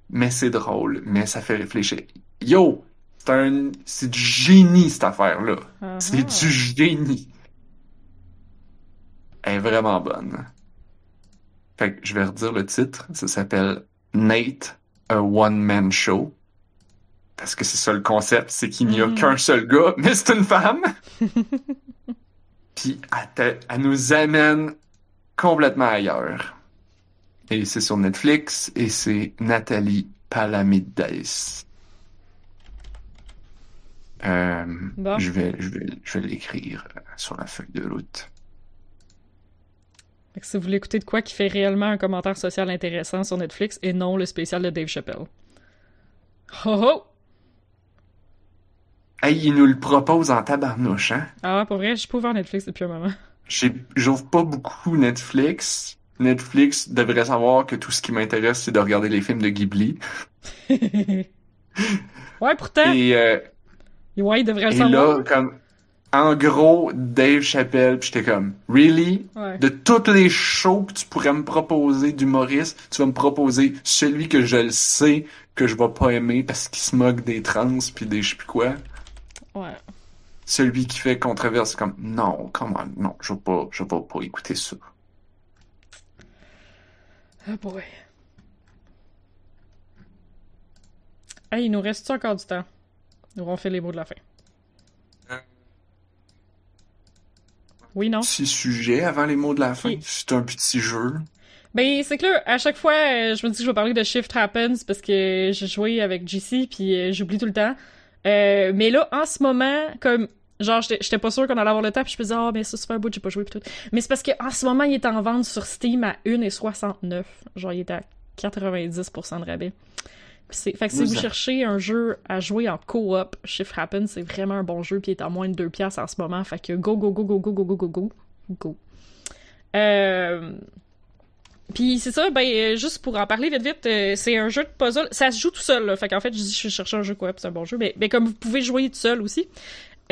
Mais c'est drôle, mais ça fait réfléchir. Yo! C'est un... C'est du génie, cette affaire-là. Ah C'est du génie. Elle est vraiment bonne. Fait que je vais redire le titre. Ça s'appelle Nate, a One-Man Show. Parce que c'est ça le concept, c'est qu'il n'y a Mhm. qu'un seul gars, mais c'est une femme. <laughs> Puis elle, nous amène complètement ailleurs. Et c'est sur Netflix, et c'est Nathalie Palamides. Euh, Bon. je vais, je vais, je vais l'écrire euh, sur la feuille de route. Si vous voulez écouter de quoi qui fait réellement un commentaire social intéressant sur Netflix et non le spécial de Dave Chappelle. Ho ho! Hey, il nous le propose en tabarnouche, hein? Ah, pour vrai, je peux voir Netflix depuis un moment. J'ai- J'ouvre pas beaucoup Netflix. Netflix devrait savoir que tout ce qui m'intéresse, c'est de regarder les films de Ghibli. <laughs> ouais, pourtant, Et, euh, ouais, il devrait le et savoir. là, comme, en gros, Dave Chappelle, pis j'étais comme, really? Ouais. De toutes les shows que tu pourrais me proposer d'humoriste, tu vas me proposer celui que je le sais que je vais pas aimer parce qu'il se moque des trans pis des je sais plus quoi. Ouais. Celui qui fait controverse, c'est comme, non, comment, non, je vais pas, je vais pas écouter ça. Ah boy. Hey, il nous reste encore du temps? Nous on fait les mots de la fin. Oui, non? Petit sujet avant les mots de la fin? C'est un petit jeu. Ben, c'est que là, à chaque fois, euh, je me dis que je vais parler de Shift Happens parce que j'ai joué avec JC puis euh, j'oublie tout le temps. Euh, mais là, en ce moment, comme, genre, j'étais pas sûre qu'on allait avoir le temps puis je me disais, ah, mais ça, c'est un bout, j'ai pas joué pis tout. Mais c'est parce que en ce moment, il est en vente sur Steam à 1,69. Genre, il est à 90% de rabais. Fait que si vous cherchez un jeu à jouer en co-op, Shift Happens, c'est vraiment un bon jeu puis il est à moins de 2 piastres en ce moment. Fait que go, go, go, go, go, go, go, go, go, go. Euh... Puis c'est ça, ben euh, juste pour en parler vite vite, euh, c'est un jeu de puzzle. Ça se joue tout seul, là. Fait qu'en fait, je dis je cherche un jeu quoi, c'est un bon jeu. Mais, mais comme vous pouvez jouer tout seul aussi,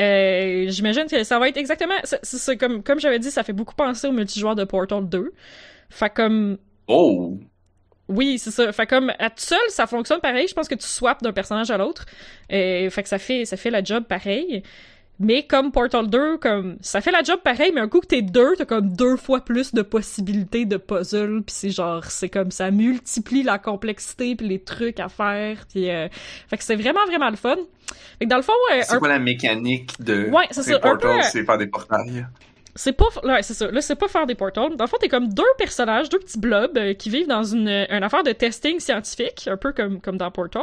euh, j'imagine que ça va être exactement. C'est comme comme j'avais dit, ça fait beaucoup penser au multijoueur de Portal 2. Fait comme Oh! oui, c'est ça. Fait comme à tout seul, ça fonctionne pareil. Je pense que tu swaps d'un personnage à l'autre. Euh, fait que ça fait ça fait la job pareil. Mais comme Portal 2, comme ça fait la job pareil, mais un coup que t'es deux, t'as comme deux fois plus de possibilités de puzzle, puis c'est genre c'est comme ça multiplie la complexité puis les trucs à faire, puis euh, fait que c'est vraiment vraiment le fun. Fait que dans le fond, euh, C'est un- quoi la mécanique de Ouais, c'est ces ça, un peu, euh, C'est faire des portails? C'est pas ouais, c'est ça. Là, c'est pas faire des portals. Dans le fond, t'es comme deux personnages, deux petits blobs euh, qui vivent dans une, une affaire de testing scientifique, un peu comme comme dans Portal.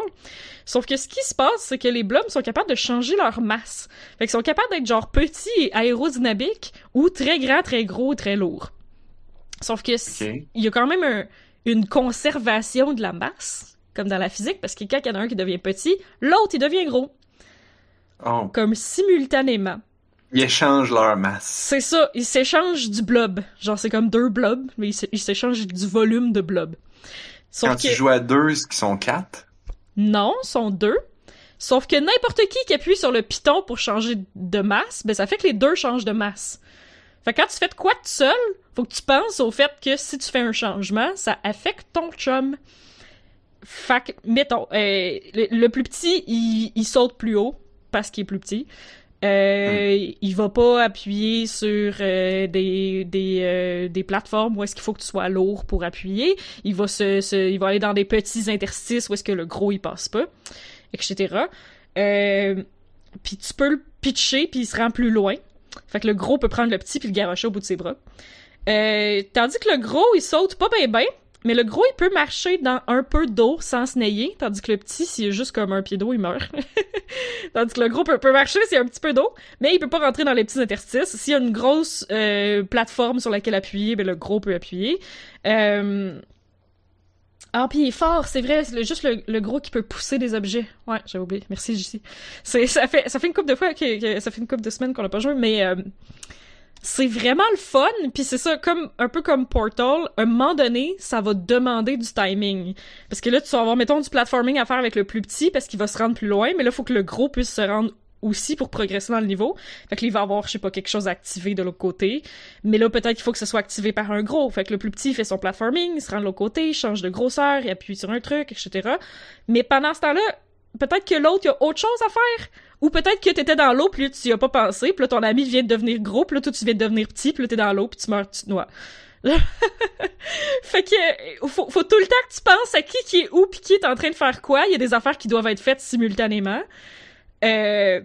Sauf que ce qui se passe, c'est que les blobs sont capables de changer leur masse. Fait qu'ils sont capables d'être genre petits et aérodynamiques ou très grands, très gros, très lourds. Sauf que c- Ok. il y a quand même un- une conservation de la masse, comme dans la physique, parce que quand il y en a un qui devient petit, l'autre il devient gros, Oh. comme simultanément. Ils échangent leur masse. C'est ça, ils s'échangent du blob. Genre, c'est comme deux blobs, mais ils s'échangent du volume de blob. Sauf Quand que... tu joues à deux, ce qui sont quatre? Non, ils sont deux. Sauf que n'importe qui qui appuie sur le piton pour changer de masse, ben ça fait que les deux changent de masse. Fait que quand tu fais de quoi tout seul, faut que tu penses au fait que si tu fais un changement, ça affecte ton chum. Fait que, mettons, euh, le, le plus petit, il, il saute plus haut parce qu'il est plus petit. Euh, Il va pas appuyer sur euh, des, des, euh, des plateformes où est-ce qu'il faut que tu sois lourd pour appuyer. Il va se, se- il va aller dans des petits interstices où est-ce que le gros il passe pas, etc. Euh, puis tu peux le pitcher puis il se rend plus loin. Fait que le gros peut prendre le petit puis le garocher au bout de ses bras. Tandis que le gros il saute pas bien ben, mais le gros, il peut marcher dans un peu d'eau sans se nailler, tandis que le petit, s'il est juste comme un pied d'eau, il meurt. <laughs> tandis que le gros peut, marcher s'il y a un petit peu d'eau, mais il peut pas rentrer dans les petits interstices. S'il y a une grosse euh, plateforme sur laquelle appuyer, ben le gros peut appuyer. Euh... Ah, puis il est fort, c'est vrai, c'est juste le, le, gros qui peut pousser des objets. Ouais, j'avais oublié. Merci, JC. Ça fait, ça fait une couple de fois que, ça fait une couple de semaines qu'on l'a pas joué, mais euh, c'est vraiment le fun, puis c'est ça, comme un peu comme Portal, un moment donné, ça va demander du timing. Parce que là, tu vas avoir, mettons, du platforming à faire avec le plus petit parce qu'il va se rendre plus loin, mais là, il faut que le gros puisse se rendre aussi pour progresser dans le niveau. Fait que là, il va avoir, je sais pas, quelque chose activé de l'autre côté. Mais là, peut-être qu'il faut que ce soit activé par un gros. Fait que le plus petit fait son platforming, il se rend de l'autre côté, il change de grosseur, il appuie sur un truc, etc. Mais pendant ce temps-là, peut-être que l'autre, il a autre chose à faire. Ou peut-être que t'étais dans l'eau, puis tu y as pas pensé, puis là, ton ami vient de devenir gros, puis là, toi, tu viens de devenir petit, puis là, t'es dans l'eau, puis tu meurs, tu te noies. <laughs> fait que faut, faut tout le temps que tu penses à qui qui est où puis qui est en train de faire quoi. Il y a des affaires qui doivent être faites simultanément. Euh...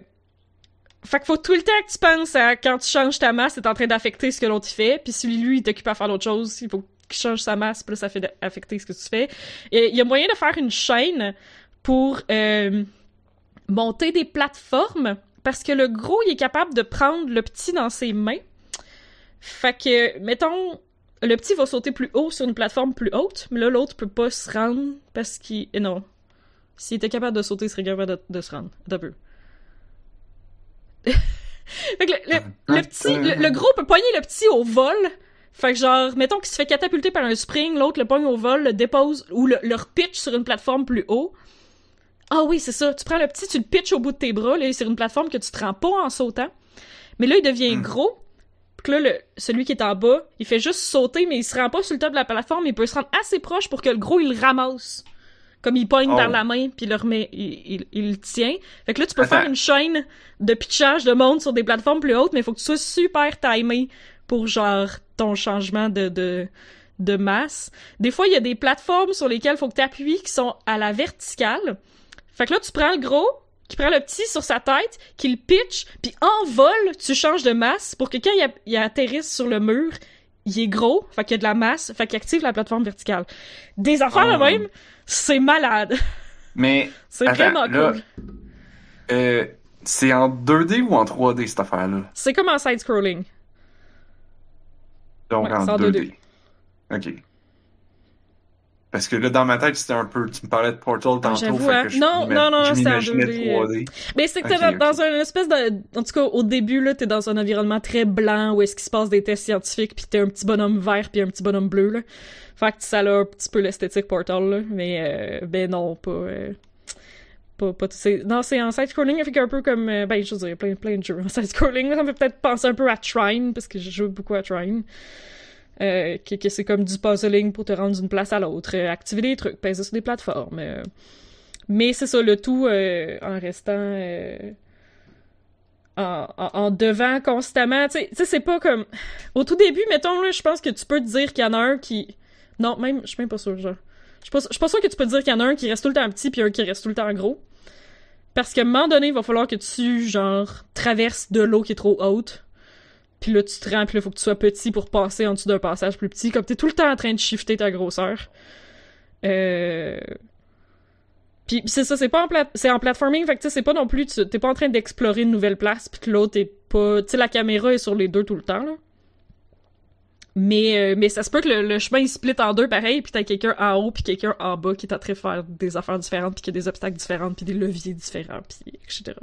Fait que faut tout le temps que tu penses à quand tu changes ta masse, c'est en train d'affecter ce que l'autre fait. Puis si lui, il t'occupe à faire d'autres choses, il faut qu'il change sa masse, puis là, ça fait affecter ce que tu fais. Il y a moyen de faire une chaîne pour euh, monter des plateformes parce que le gros, il est capable de prendre le petit dans ses mains. Fait que, mettons, le petit va sauter plus haut sur une plateforme plus haute, mais là, l'autre peut pas se rendre parce qu'il... Eh non. S'il était capable de sauter, il serait capable de, de se rendre. D'un peu. <laughs> fait que le, le, le petit... Le, le, gros peut poigner le petit au vol. Fait que genre, mettons qu'il se fait catapulter par un spring, l'autre le pogne au vol, le dépose, ou le, le repitch sur une plateforme plus haut. Ah oui, c'est ça. Tu prends le petit, tu le pitches au bout de tes bras, là, sur une plateforme que tu te rends pas en sautant. Mais là, il devient mm. gros. Puis là, le, celui qui est en bas, il fait juste sauter, mais il se rend pas sur le top de la plateforme, il peut se rendre assez proche pour que le gros, il le ramasse. Comme il pogne oh. par la main, puis il le remet, il, il, le tient. Fait que là, tu peux faire une chaîne de pitchage de monde sur des plateformes plus hautes, mais il faut que tu sois super timé pour, genre, ton changement de, de, de masse. Des fois, il y a des plateformes sur lesquelles il faut que tu appuies qui sont à la verticale. Fait que là, tu prends le gros, qui prend le petit sur sa tête, qui le pitch, puis en vol, tu changes de masse pour que quand il, il atterrisse sur le mur, il est gros, fait qu'il y a de la masse, fait qu'il active la plateforme verticale. Des affaires oh. de même, c'est malade. <laughs> Mais c'est vraiment cool. Euh, c'est en 2D ou en 3D cette affaire-là? C'est comme en side-scrolling. Donc ouais, en 2D. 2D. Ok. Parce que là, dans ma tête, c'était un peu. Tu me parlais de Portal ah, tantôt. fait hein. que je non, non, non, c'était en 2D. 3D. Mais c'est que t'es okay, dans, okay. une espèce de. En tout cas, au début, là, t'es dans un environnement très blanc où est-ce qu'il se passe des tests scientifiques, puis t'es un petit bonhomme vert puis un petit bonhomme bleu, là. Fait que ça a un petit peu l'esthétique Portal, là. Mais, euh, ben non, pas. Euh, pas, pas non, c'est en side-scrolling, fait un peu comme. Euh, ben, je veux dire, plein, plein de jeux en side-scrolling. Ça me fait peut-être penser un peu à Trine, parce que je joue beaucoup à Trine. Euh, que, que c'est comme du puzzling pour te rendre d'une place à l'autre, euh, activer des trucs, peser sur des plateformes. Euh. Mais c'est ça, le tout en restant en, devant constamment. Tu sais, c'est pas comme... Au tout début, mettons, je pense que tu peux te dire qu'il y en a un qui... Non, même, je suis même pas sûre, genre. Je suis pas, pas sûre que tu peux te dire qu'il y en a un qui reste tout le temps petit puis un qui reste tout le temps gros. Parce qu'à un moment donné, il va falloir que tu, genre, traverses de l'eau qui est trop haute puis là tu te rends, puis là faut que tu sois petit pour passer en dessous d'un passage plus petit, comme t'es tout le temps en train de shifter ta grosseur. Euh... Puis c'est ça, c'est pas en plat... en platforming, fait que c'est pas non plus tu t'es pas en train d'explorer une nouvelle place, puis que l'autre est pas, tu sais la caméra est sur les deux tout le temps là. Mais euh, mais ça se peut que le, chemin il split en deux pareil, puis t'as quelqu'un en haut puis quelqu'un en bas qui est en train de faire des affaires différentes, puis qui a des obstacles différents, puis des leviers différents, puis etc.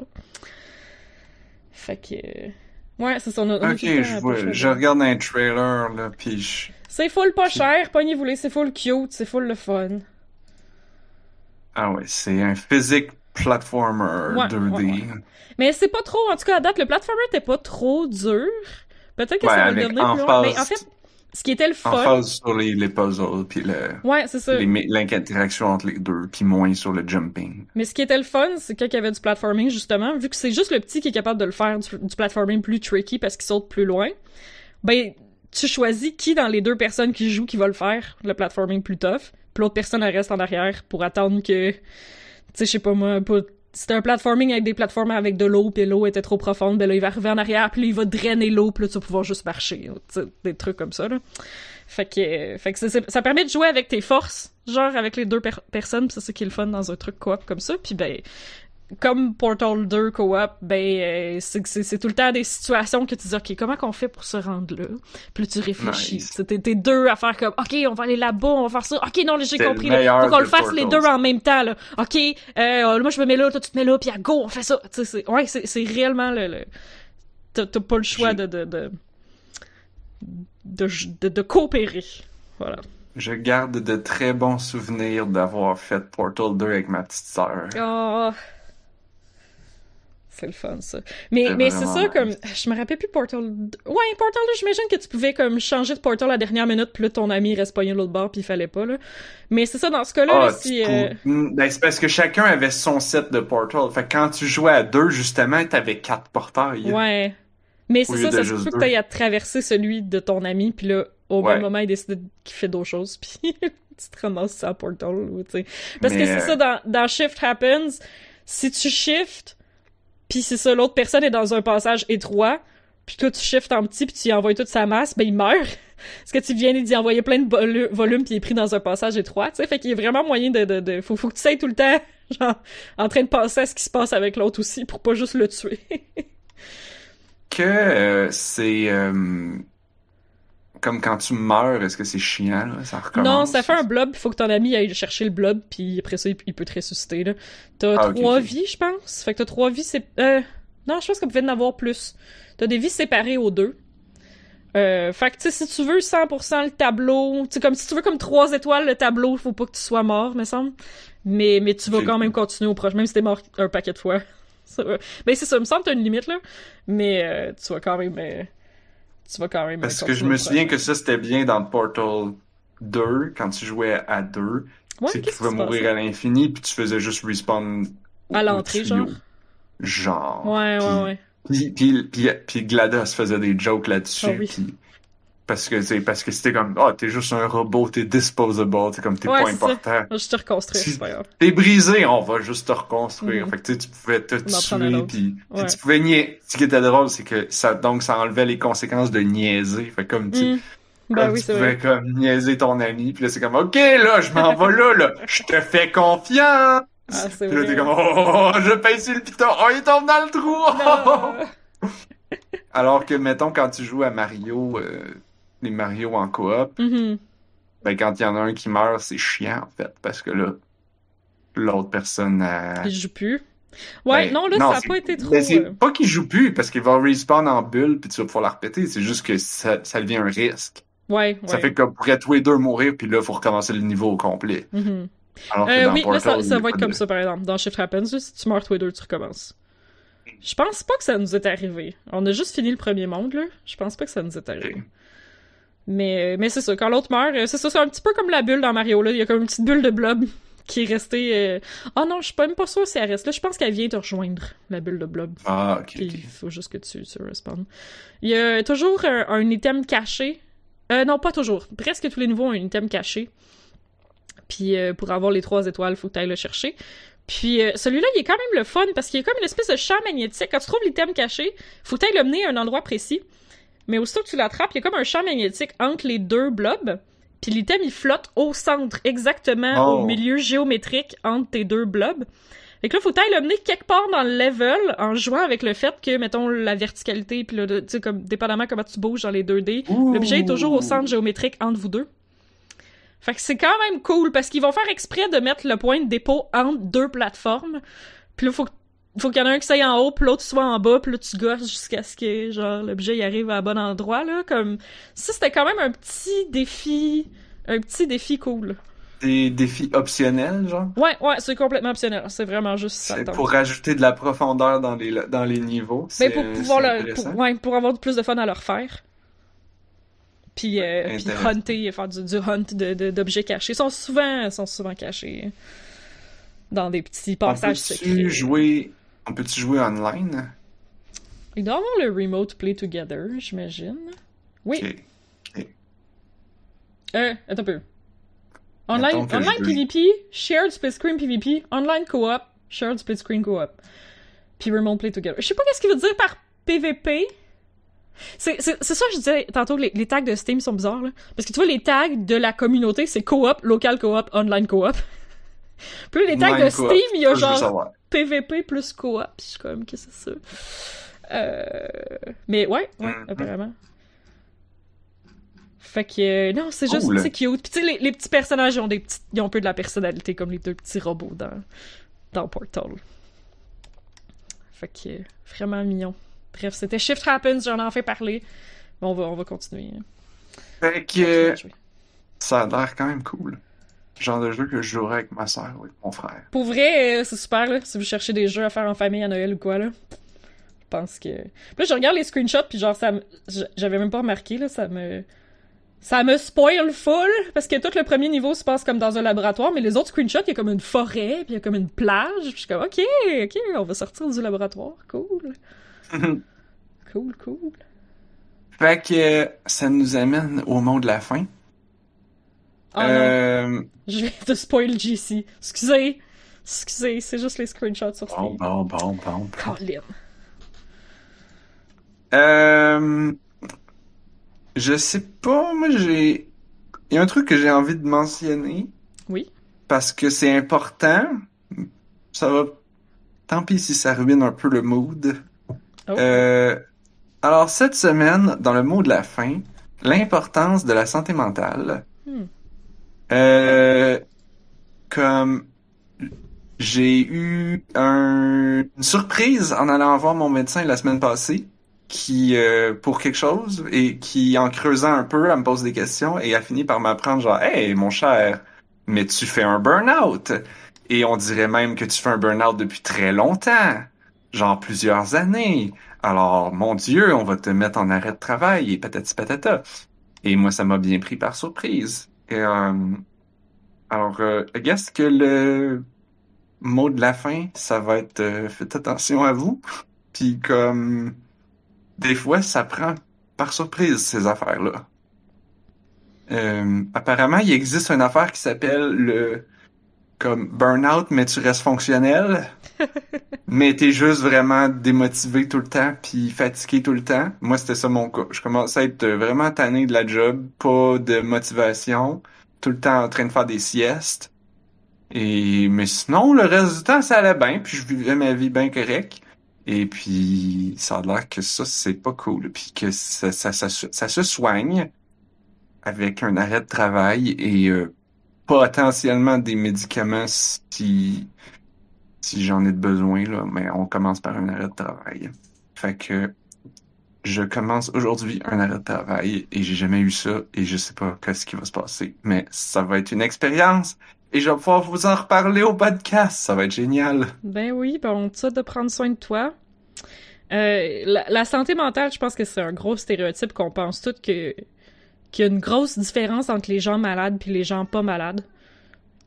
Fait que Ouais, c'est son Ok, je, vois, je regarde un trailer, là, pis je... C'est full pas cher, pognez-vous les, c'est full cute, c'est full le fun. Ah ouais, c'est un physique platformer ouais, 2D. Ouais, ouais. Mais c'est pas trop, en tout cas, à date, le platformer était pas trop dur. Peut-être que ça va devenir plus long. Mais en fait, ce qui était le fun. En phase sur les, les puzzles, puis le. Ouais, c'est ça. L'interaction entre les deux, puis moins sur le jumping. Mais ce qui était le fun, c'est qu'il y avait du platforming, justement, vu que c'est juste le petit qui est capable de le faire, du, du platforming plus tricky parce qu'il saute plus loin. Ben, tu choisis qui dans les deux personnes qui jouent qui va le faire, le platforming plus tough. Puis l'autre personne, elle reste en arrière pour attendre que. Tu sais, je sais pas moi, pas c'était un platforming avec des plateformes avec de l'eau, puis l'eau était trop profonde, ben là, il va arriver en arrière, puis là, il va drainer l'eau, puis là, tu vas pouvoir juste marcher. Des trucs comme ça, là. Fait que, fait que ça permet de jouer avec tes forces, genre avec les deux per- personnes, pis c'est ça qui est le fun dans un truc coop comme ça. Puis ben, comme Portal 2 coop, ben euh, c'est tout le temps des situations que tu dis ok comment qu'on fait pour se rendre là? Puis là tu réfléchis. Nice. T'es deux à faire comme ok on va aller là-bas, on va faire ça. Ok non j'ai compris. Là. Faut qu'on le fasse les deux en même temps là. Ok euh, moi je me mets là, toi tu te mets là, puis à go on fait ça. C'est ouais c'est réellement le, le... t'as t'as pas le choix de de de, de de de coopérer. Voilà. Je garde de très bons souvenirs d'avoir fait Portal 2 avec ma petite sœur. Oh. C'est le fun, ça. Mais, C'est mais c'est ça, comme. Je me rappelle plus Portal. Ouais, Portal 2, j'imagine que tu pouvais, comme, changer de Portal à la dernière minute, puis là, ton ami reste pogné l'autre bord, puis il fallait pas, là. Mais c'est ça, dans ce cas-là, Ah, si. euh, Hmm, Ben, c'est parce que chacun avait son set de Portal. Fait que quand tu jouais à deux, justement, t'avais quatre portails. Ouais. Mais c'est ça, ça se peut que t'ailles à traverser celui de ton ami, puis là, au Ouais. même moment, il décide qu'il fait d'autres choses, <laughs> puis tu te ramasses ça à Portal, tu sais. Parce Mais, que c'est euh, ça, dans, dans Shift Happens, si tu shifts, puis c'est ça, l'autre personne est dans un passage étroit, puis toi tu shifts en petit, puis tu y envoies toute sa masse, ben il meurt. <laughs> Parce que tu viens d'y envoyer plein de volu- volumes, puis il est pris dans un passage étroit, tu sais. Fait qu'il y a vraiment moyen de... de, de... Faut, faut que tu sois tout le temps, <laughs> genre, en train de penser à ce qui se passe avec l'autre aussi, pour pas juste le tuer. <laughs> Que euh, c'est euh, comme quand tu meurs, est-ce que c'est chiant, là? Ça recommence? Non, ça fait un blob, il faut que ton ami aille chercher le blob, puis après ça, il, peut te ressusciter, là. T'as Ah, trois vies, je pense. Fait que t'as trois vies, c'est... Euh... Non, je pense qu'on pouvait en avoir plus. T'as des vies séparées aux deux. Euh, fait que, tu sais, si tu veux 100% le tableau, tu comme si tu veux comme trois étoiles le tableau, faut pas que tu sois mort, me semble. Mais, mais tu vas quand même continuer au proche, même si t'es mort un paquet de fois. <laughs> Va. Ben, c'est ça, me semble que t'as une limite, là. Mais, euh, tu vas quand même... Tu vas quand même... Parce que je me souviens que ça, c'était bien dans Portal 2, quand tu jouais à deux. Ouais, c'est que tu pouvais mourir à l'infini, puis tu faisais juste respawn À l'entrée, genre? Genre. Ouais, ouais, ouais. Puis, puis, puis, puis GLaDOS faisait des jokes là-dessus. Ah oui. puis- parce que c'est parce que c'était comme oh t'es juste un robot t'es disposable t'es comme t'es Ouais, pas important. Je te reconstruis, Si- t'es brisé on va juste te reconstruire. Mhm. fait que tu pouvais te tuer puis Ouais. tu pouvais niaiser ce qui était drôle c'est que ça donc ça enlevait les conséquences de niaiser. Fait comme tu Mm. Ben comme oui, tu pouvais vrai. comme niaiser ton ami puis là c'est comme ok là je m'en vais là là. <laughs> Je te fais confiance. Ah, puis là t'es comme oh je pèse sur le piton. Oh il tombe dans le trou. <laughs> Alors que mettons quand tu joues à Mario euh, les Mario en coop Mhm. ben quand il y en a un qui meurt c'est chiant en fait parce que là l'autre personne a... Il joue plus. Ouais, Ben, non, là, ça a c'est- pas été trop. ben, c'est euh, pas qu'il joue plus parce qu'il va respawn en bulle puis tu vas pouvoir la répéter c'est juste que ça, ça devient un risque Ouais, ouais. ça fait que pourrez tous les deux mourir puis là faut recommencer le niveau au complet alors Euh, dans oui, là, ça, il va être comme ça, par exemple. Dans Shift Happens, si tu meurs tous les deux, tu recommences. Je pense pas que ça nous est arrivé. On a juste fini le premier monde, là. Je pense pas que ça nous est arrivé. Mais, mais c'est ça, quand l'autre meurt, euh, c'est ça, c'est un petit peu comme la bulle dans Mario, là. Il y a comme une petite bulle de blob <laughs> qui est restée... euh, Ah non, je suis pas même pas sûre si elle reste là. Je pense qu'elle vient te rejoindre, la bulle de blob. ah ok, il faut juste que tu, tu respawns. Il y a toujours un, un item caché. Euh, non, pas toujours. Presque tous les niveaux ont un item caché. Puis euh, pour avoir les trois étoiles, faut que tu ailles le chercher. Puis euh, celui-là, il est quand même le fun parce qu'il y a comme une espèce de champ magnétique. Quand tu trouves l'item caché, faut que tu ailles le mener à un endroit précis. Mais aussitôt que tu l'attrapes, il y a comme un champ magnétique entre les deux blobs. Puis l'item, il flotte au centre, exactement Oh. au milieu géométrique entre tes deux blobs. Fait que là, faut que t'ailles le mener quelque part dans le level en jouant avec le fait que, mettons, la verticalité, puis là, tu sais, comme, dépendamment comment tu bouges dans les 2D, l'objet est toujours au centre géométrique entre vous deux. Fait que c'est quand même cool, parce qu'ils vont faire exprès de mettre le point de dépôt entre deux plateformes. Puis là, faut que faut qu'il y en ait un qui soit en haut, puis l'autre soit en bas, puis là, tu gosses jusqu'à ce que, genre, l'objet y arrive à bon endroit, là. Comme, ça, c'était quand même un petit défi, un petit défi cool. des défis optionnels genre? Ouais, ouais, c'est complètement optionnel. C'est vraiment juste ça. pour rajouter de la profondeur dans les dans les niveaux Mais c'est pour pouvoir le, pour, ouais, pour avoir plus de fun à le refaire. Puis, euh, puis hunter, faire du, du hunt d'objets cachés. Ils sont souvent, sont souvent cachés dans des petits passages secrets. jouer on peut-tu jouer online? Il doit avoir le remote play together, j'imagine. Oui. Ok. Euh, attends un peu. Online, online PvP, shared split screen PvP, online co-op, Shared split screen co-op. Puis remote play together. Je sais pas qu'est-ce qu'il veut dire par PVP. C'est ça que je disais tantôt, les, les tags de Steam sont bizarres, là. Parce que tu vois, les tags de la communauté, c'est co-op, local co-op, online co-op. <laughs> Là, les tags Online de. Steam, il y a genre. PVP plus co-op. Puis je suis comme, qu'est-ce que c'est ça? Euh... Mais ouais, ouais, Mhm. apparemment. Fait que, euh, non, c'est juste, c'est cute. Puis tu sais, les, les petits personnages, ils ont, des petits, ils ont un peu de la personnalité, comme les deux petits robots dans, dans Portal. Fait que, vraiment mignon. Bref, c'était Shift Happens, j'en ai fait parler. Mais on va, on va continuer. Fait que ça a l'air quand même cool. Genre de jeu que je jouerais avec ma soeur ou avec mon frère. Pour vrai, euh, c'est super, là. Si vous cherchez des jeux à faire en famille à Noël ou quoi, là. Je pense que. Puis là, je regarde les screenshots, puis genre, ça me... J'avais même pas remarqué, là. Ça me. Ça me spoil full, parce que tout le premier niveau se passe comme dans un laboratoire, mais les autres screenshots, il y a comme une forêt, puis il y a comme une plage, puis je suis comme, ok, ok, on va sortir du laboratoire. Cool. <laughs> Cool, cool. fait que ça nous amène au mot de la fin. Oh euh, je vais te spoil JC. Excusez. Excusez, c'est juste les screenshots sur Steam. bon, bon, bon. bon. Colin. Euh, je sais pas, moi j'ai. Il y a un truc que j'ai envie de mentionner. Oui. Parce que c'est important. Ça va. Tant pis si ça ruine un peu le mood. Oh. Euh, alors, cette semaine, dans le mot de la fin, l'importance de la santé mentale. Hmm. Euh, comme j'ai eu un- une surprise en allant voir mon médecin la semaine passée, qui euh, pour quelque chose et qui en creusant un peu, elle me pose des questions et a fini par m'apprendre genre, hey mon cher, mais tu fais un burn-out et on dirait même que tu fais un burn-out depuis très longtemps, genre plusieurs années. Alors mon Dieu, on va te mettre en arrêt de travail et patati patata. Et moi, ça m'a bien pris par surprise. Et, euh, alors, euh, I guess que le mot de la fin, ça va être euh, faites attention à vous. <laughs> Puis comme des fois, ça prend par surprise ces affaires-là. Apparemment, il existe une affaire qui s'appelle le comme burn-out, mais tu restes fonctionnel. <laughs> mais t'es juste vraiment démotivé tout le temps, puis fatigué tout le temps. Moi, c'était ça mon cas. Je commençais à être vraiment tanné de la job, pas de motivation, tout le temps en train de faire des siestes. Et mais sinon, le reste du temps, ça allait bien, puis je vivais ma vie bien correct. Et puis, ça a l'air que ça, c'est pas cool, puis que ça, ça, ça, se- ça se soigne avec un arrêt de travail et euh, potentiellement des médicaments si si j'en ai besoin là, mais on commence par un arrêt de travail. Fait que je commence aujourd'hui un arrêt de travail et j'ai jamais eu ça et je sais pas qu'est-ce qui va se passer, mais ça va être une expérience et je vais pouvoir vous en reparler au podcast, ça va être génial. Ben oui, ben on de prendre soin de toi. Euh, la, la santé mentale, je pense que c'est un gros stéréotype qu'on pense toutes que qu'il y a une grosse différence entre les gens malades puis les gens pas malades.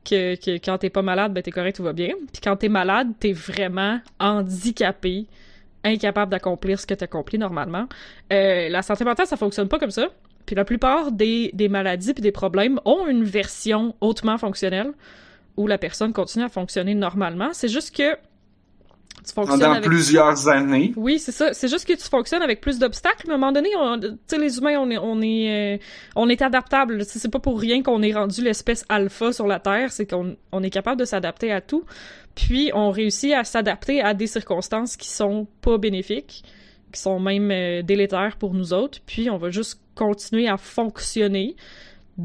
Que, que quand t'es pas malade, ben t'es correct, tout va bien. Puis quand t'es malade, t'es vraiment handicapé, incapable d'accomplir ce que t'accomplis normalement. Euh, la santé mentale, ça fonctionne pas comme ça. Puis la plupart des, maladies puis des problèmes ont une version hautement fonctionnelle où la personne continue à fonctionner normalement. C'est juste que tu fonctionnes Pendant avec... plusieurs années, Oui, c'est ça. C'est juste que tu fonctionnes avec plus d'obstacles. Mais à un moment donné, on- tu sais, les humains, on est, on est, euh, on est adaptable. C'est pas pour rien qu'on est rendu l'espèce alpha sur la Terre. C'est qu'on on est capable de s'adapter à tout. Puis on réussit à s'adapter à des circonstances qui sont pas bénéfiques, qui sont même euh, délétères pour nous autres. Puis on va juste continuer à fonctionner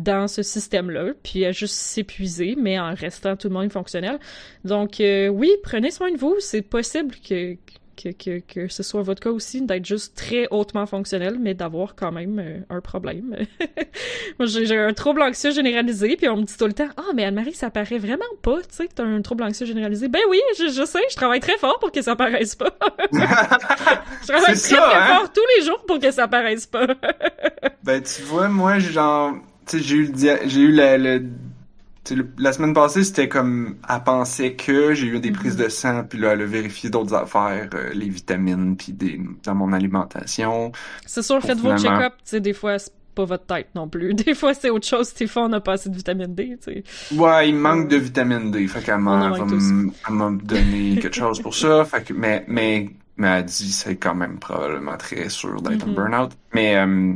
dans ce système-là, puis à juste s'épuiser, mais en restant tout le monde fonctionnel. Donc euh, oui, prenez soin de vous. C'est possible que, que, que, que ce soit votre cas aussi, d'être juste très hautement fonctionnel, mais d'avoir quand même euh, un problème. <laughs> Moi, j'ai un trouble anxieux généralisé, puis on me dit tout le temps « Ah, mais Anne-Marie, ça paraît vraiment pas, tu sais, que t'as un trouble anxieux généralisé. » Ben oui, je, je sais, je travaille très fort pour que ça paraisse pas. <laughs> je travaille très, C'est ça, très hein? fort tous les jours pour que ça paraisse pas. <laughs> Ben, tu vois, moi, genre, j'ai eu le, dia- j'ai eu la, le, tu sais, le- la semaine passée, c'était comme, elle pensait que j'ai eu des Mhm. prises de sang, puis là, elle a vérifié d'autres affaires, euh, les vitamines, puis des, dans mon alimentation. C'est sûr, faites vos Finalement. check-up, tu sais, des fois, c'est pas votre tête non plus. <laughs> Des fois, c'est autre chose. Des fois, on a pas assez de vitamine D, tu sais. Ouais, il manque de vitamine D. Fait qu'elle m'a donné quelque chose pour ça. Fait que, mais, mais, mais elle dit c'est quand même probablement très sûr d'être Mhm. un burn-out. Mais, euh,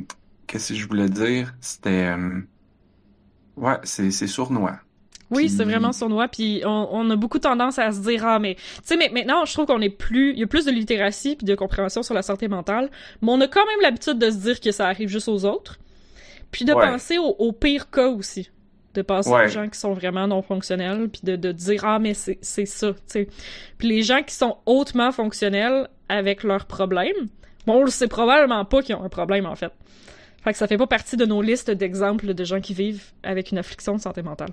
qu'est-ce que je voulais dire? C'était, euh, ouais, c'est, c'est sournois. Oui, Puis- c'est vraiment sournois, puis on, on a beaucoup tendance à se dire ah mais tu sais mais maintenant je trouve qu'on est plus il y a plus de littératie puis de compréhension sur la santé mentale, mais on a quand même l'habitude de se dire que ça arrive juste aux autres. Puis de Ouais. penser aux pires cas aussi. De penser Ouais. aux gens qui sont vraiment non fonctionnels puis de, de dire ah mais c'est c'est ça, tu sais. Puis les gens qui sont hautement fonctionnels avec leurs problèmes, bon, on le sait probablement pas qu'ils ont un problème en fait. Fait que ça fait pas partie de nos listes d'exemples de gens qui vivent avec une affliction de santé mentale.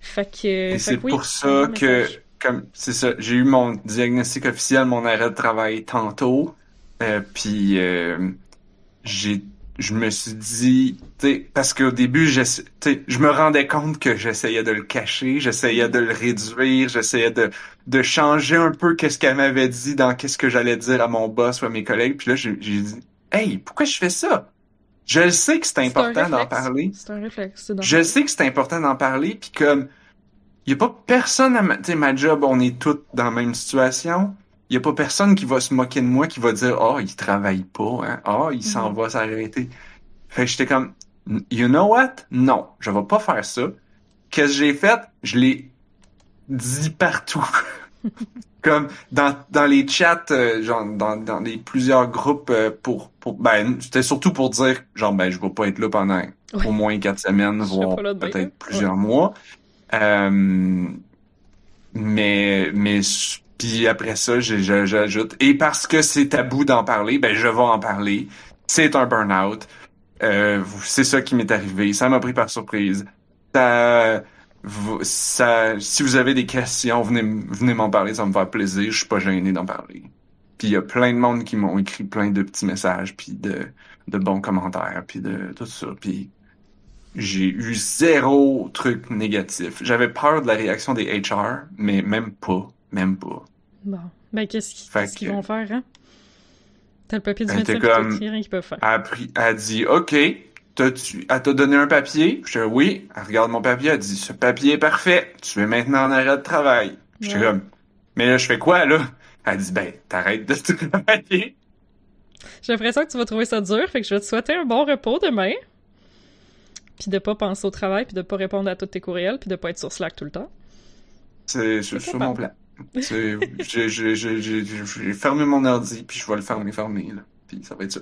Fait que. Et c'est oui, pour ça que, comme, c'est ça, j'ai eu mon diagnostic officiel, mon arrêt de travail tantôt, euh, puis euh, j'ai, je me suis dit, tu parce qu'au début, je me rendais compte que j'essayais de le cacher, j'essayais de le réduire, j'essayais de, de changer un peu qu'est-ce qu'elle m'avait dit dans qu'est-ce que j'allais dire à mon boss ou à mes collègues, puis là, j'ai j'ai dit, hey, pourquoi je fais ça? Je le sais que c'est important d'en parler. C'est un réflexe. Je sais que c'est important d'en parler, puis comme il y a pas personne à ma, tu sais, ma job, on est tous dans la même situation. Il y a pas personne qui va se moquer de moi, qui va dire ah il travaille pas, hein, ah il s'en Mhm. va s'arrêter. Fait que j'étais comme you know what, non, je vais pas faire ça. Qu'est-ce que j'ai fait? Je l'ai dit partout. <laughs> comme dans dans les chats, euh, genre dans dans les plusieurs groupes euh, pour pour ben c'était surtout pour dire genre ben je vais pas être là pendant Ouais. au moins quatre semaines, voire peut-être là. plusieurs mois. Euh, mais mais puis après ça, j'ajoute et parce que c'est tabou d'en parler, ben je vais en parler. C'est un burn-out. C'est ça qui m'est arrivé. Ça m'a pris par surprise. Ça, vous- ça, si vous avez des questions, venez, m'en parler, ça me fait plaisir. Je suis pas gêné d'en parler. Puis il y a plein de monde qui m'ont écrit plein de petits messages, puis de, de bons commentaires, puis de tout ça. Puis j'ai eu zéro truc négatif. J'avais peur de la réaction des HR, mais même pas, même pas. Bon. Ben, qu'est-ce qu'ils vont faire, hein? T'as le papier du Elle médecin, comme- rien qu'ils peuvent faire. Elle a, pris, elle a dit, OK, t'as-tu, elle t'a donné un papier? Je dis, oui. Elle regarde mon papier, elle dit, ce papier est parfait. Tu es maintenant en arrêt de travail. J'étais Ouais. comme, mais là, je fais quoi, là? Elle dit, ben, t'arrêtes de <laughs> travailler. J'ai l'impression que tu vas trouver ça dur, fait que je vais te souhaiter un bon repos demain. Puis de pas penser au travail, puis de pas répondre à tous tes courriels, puis de pas être sur Slack tout le temps. C'est sur, C'est sur mon plan. <laughs> J'ai- j'ai- j'ai- j'ai fermé mon ordi, puis je vais le fermer, fermer, là. Puis ça va être ça.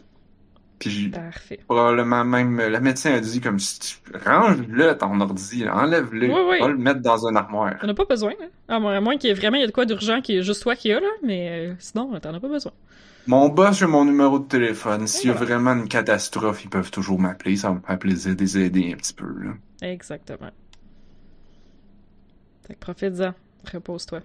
Puis j'ai Parfait. probablement même, la médecin a dit comme si tu range-le ton ordi, enlève-le, Oui, oui. va le mettre dans un armoire. T'en as pas besoin, hein? À moins, moins qu'il y ait vraiment y a de quoi d'urgent qui est juste toi qui a, là, mais euh, sinon, t'en as pas besoin. Mon boss a mon numéro de téléphone. S'il y a vraiment une catastrophe, ils peuvent toujours m'appeler. Ça va me faire plaisir de les aider un petit peu. Là. Exactement. Fait que profite-en. Repose-toi.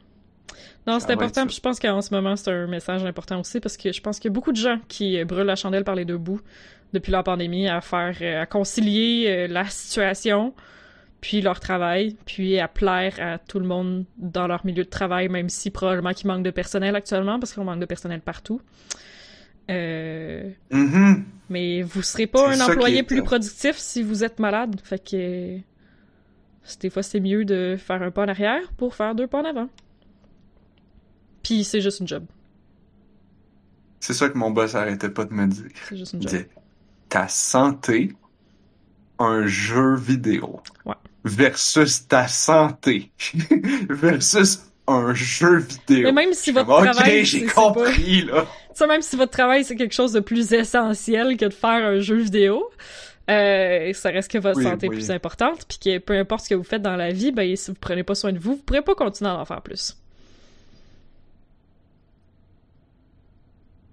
Non, c'est être important, puis je pense qu'en ce moment, c'est un message important aussi, parce que je pense qu'il y a beaucoup de gens qui brûlent la chandelle par les deux bouts depuis la pandémie à faire, euh, à concilier euh, la situation, puis leur travail, puis à plaire à tout le monde dans leur milieu de travail, même si probablement qu'il manque de personnel actuellement, parce qu'on manque de personnel partout. Euh, Mhm. mais vous serez pas un employé est plus productif si vous êtes malade. Fait que des fois c'est mieux de faire un pas en arrière pour faire deux pas en avant. Puis c'est juste une job. C'est ça que mon boss arrêtait pas de me dire. C'est juste une job. disait, ta santé, un jeu vidéo. Ouais. Versus ta santé. <laughs> versus un jeu vidéo. Mais même si votre comme, travail, ok, j'ai c'est pas- compris, là. <laughs> Tu sais, même si votre travail c'est quelque chose de plus essentiel que de faire un jeu vidéo, euh, ça reste que votre Oui, santé est oui. plus importante, puis que peu importe ce que vous faites dans la vie, ben si vous prenez pas soin de vous, vous pourrez pas continuer à en faire plus.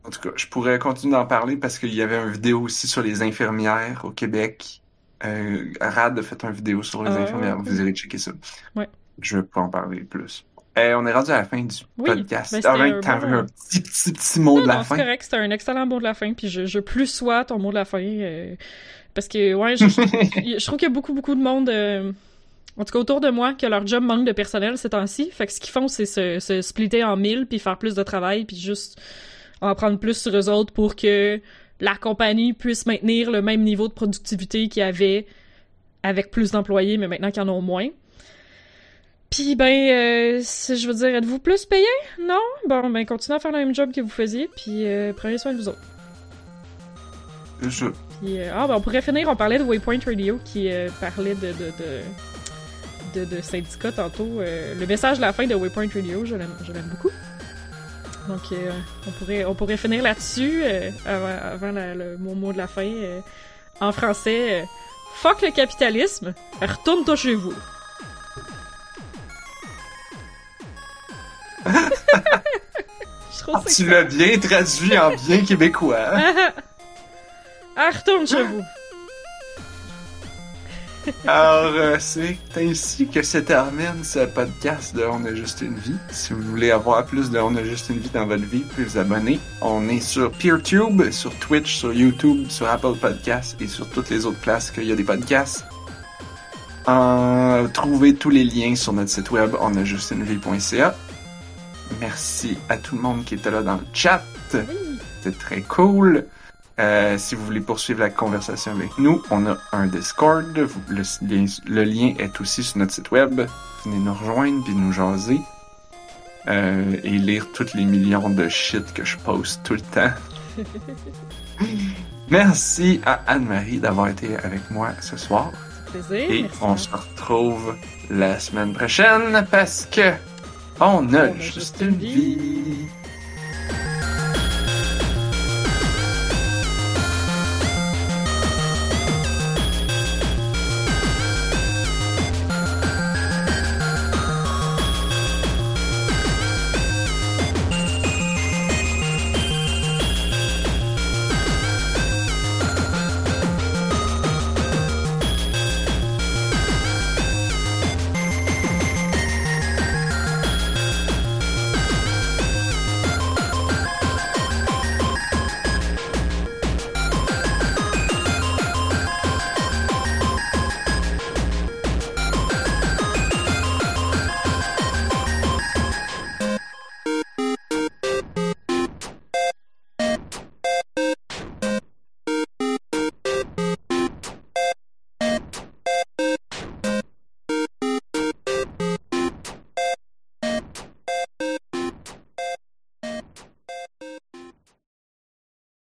En tout cas, je pourrais continuer d'en parler parce qu'il y avait une vidéo aussi sur les infirmières au Québec. Euh, Rad a fait une vidéo sur les Ah, infirmières. Vous irez checker ça. Ouais. Je vais pas en parler plus. On est rendu à la fin du Oui, podcast. ben, c'était Ah, ben, un bon- un petit, petit, petit mot Non, de la non, c'est fin. correct, c'était un excellent mot de la fin, puis je, je plus sois ton mot de la fin, euh, parce que, ouais, je, je- <laughs> je trouve qu'il y a beaucoup, beaucoup de monde, euh, en tout cas autour de moi, que leur job manque de personnel ces temps-ci, fait que ce qu'ils font, c'est se, se splitter en mille, puis faire plus de travail, puis juste en prendre plus sur eux autres pour que la compagnie puisse maintenir le même niveau de productivité qu'il y avait avec plus d'employés, mais maintenant qu'ils en ont moins. Puis ben, euh, je veux dire, êtes-vous plus payé? Non? Bon, ben continuez à faire le même job que vous faisiez, puis euh, prenez soin de vous autres. Je... Puis, euh, ah, ben on pourrait finir, on parlait de Waypoint Radio qui parlait de, de, de, de, de syndicat tantôt. Le message de la fin de Waypoint Radio, je l'aime beaucoup. Donc, euh, on, pourrait, on pourrait finir là-dessus euh, avant, avant la- le mon mot de la fin. euh, en français, fuck le capitalisme, retourne-toi chez vous. <laughs> Je trouve Ah, tu l'as bien traduit en bien québécois. hein? <laughs> Ah, retourne chez vous. Alors, euh, c'est ainsi que se termine ce podcast de On a juste une vie. Si vous voulez avoir plus de On a juste une vie dans votre vie, vous pouvez vous abonner. On est sur PeerTube, sur Twitch, sur YouTube, sur Apple Podcasts et sur toutes les autres places qu'il y a des podcasts. Euh, trouvez tous les liens sur notre site web onajustunevie.ca. Merci à tout le monde qui était là dans le chat. C'était très cool. Euh, si vous voulez poursuivre la conversation avec nous, on a un Discord. Vous- Le, lien, le lien est aussi sur notre site web. Venez nous rejoindre puis nous jaser. Euh, et lire tous les millions de shit que je poste tout le temps. <laughs> Merci à Anne-Marie d'avoir été avec moi ce soir. Plaisir. Et merci. on se retrouve la semaine prochaine parce que on a a juste juste une une vie. vie.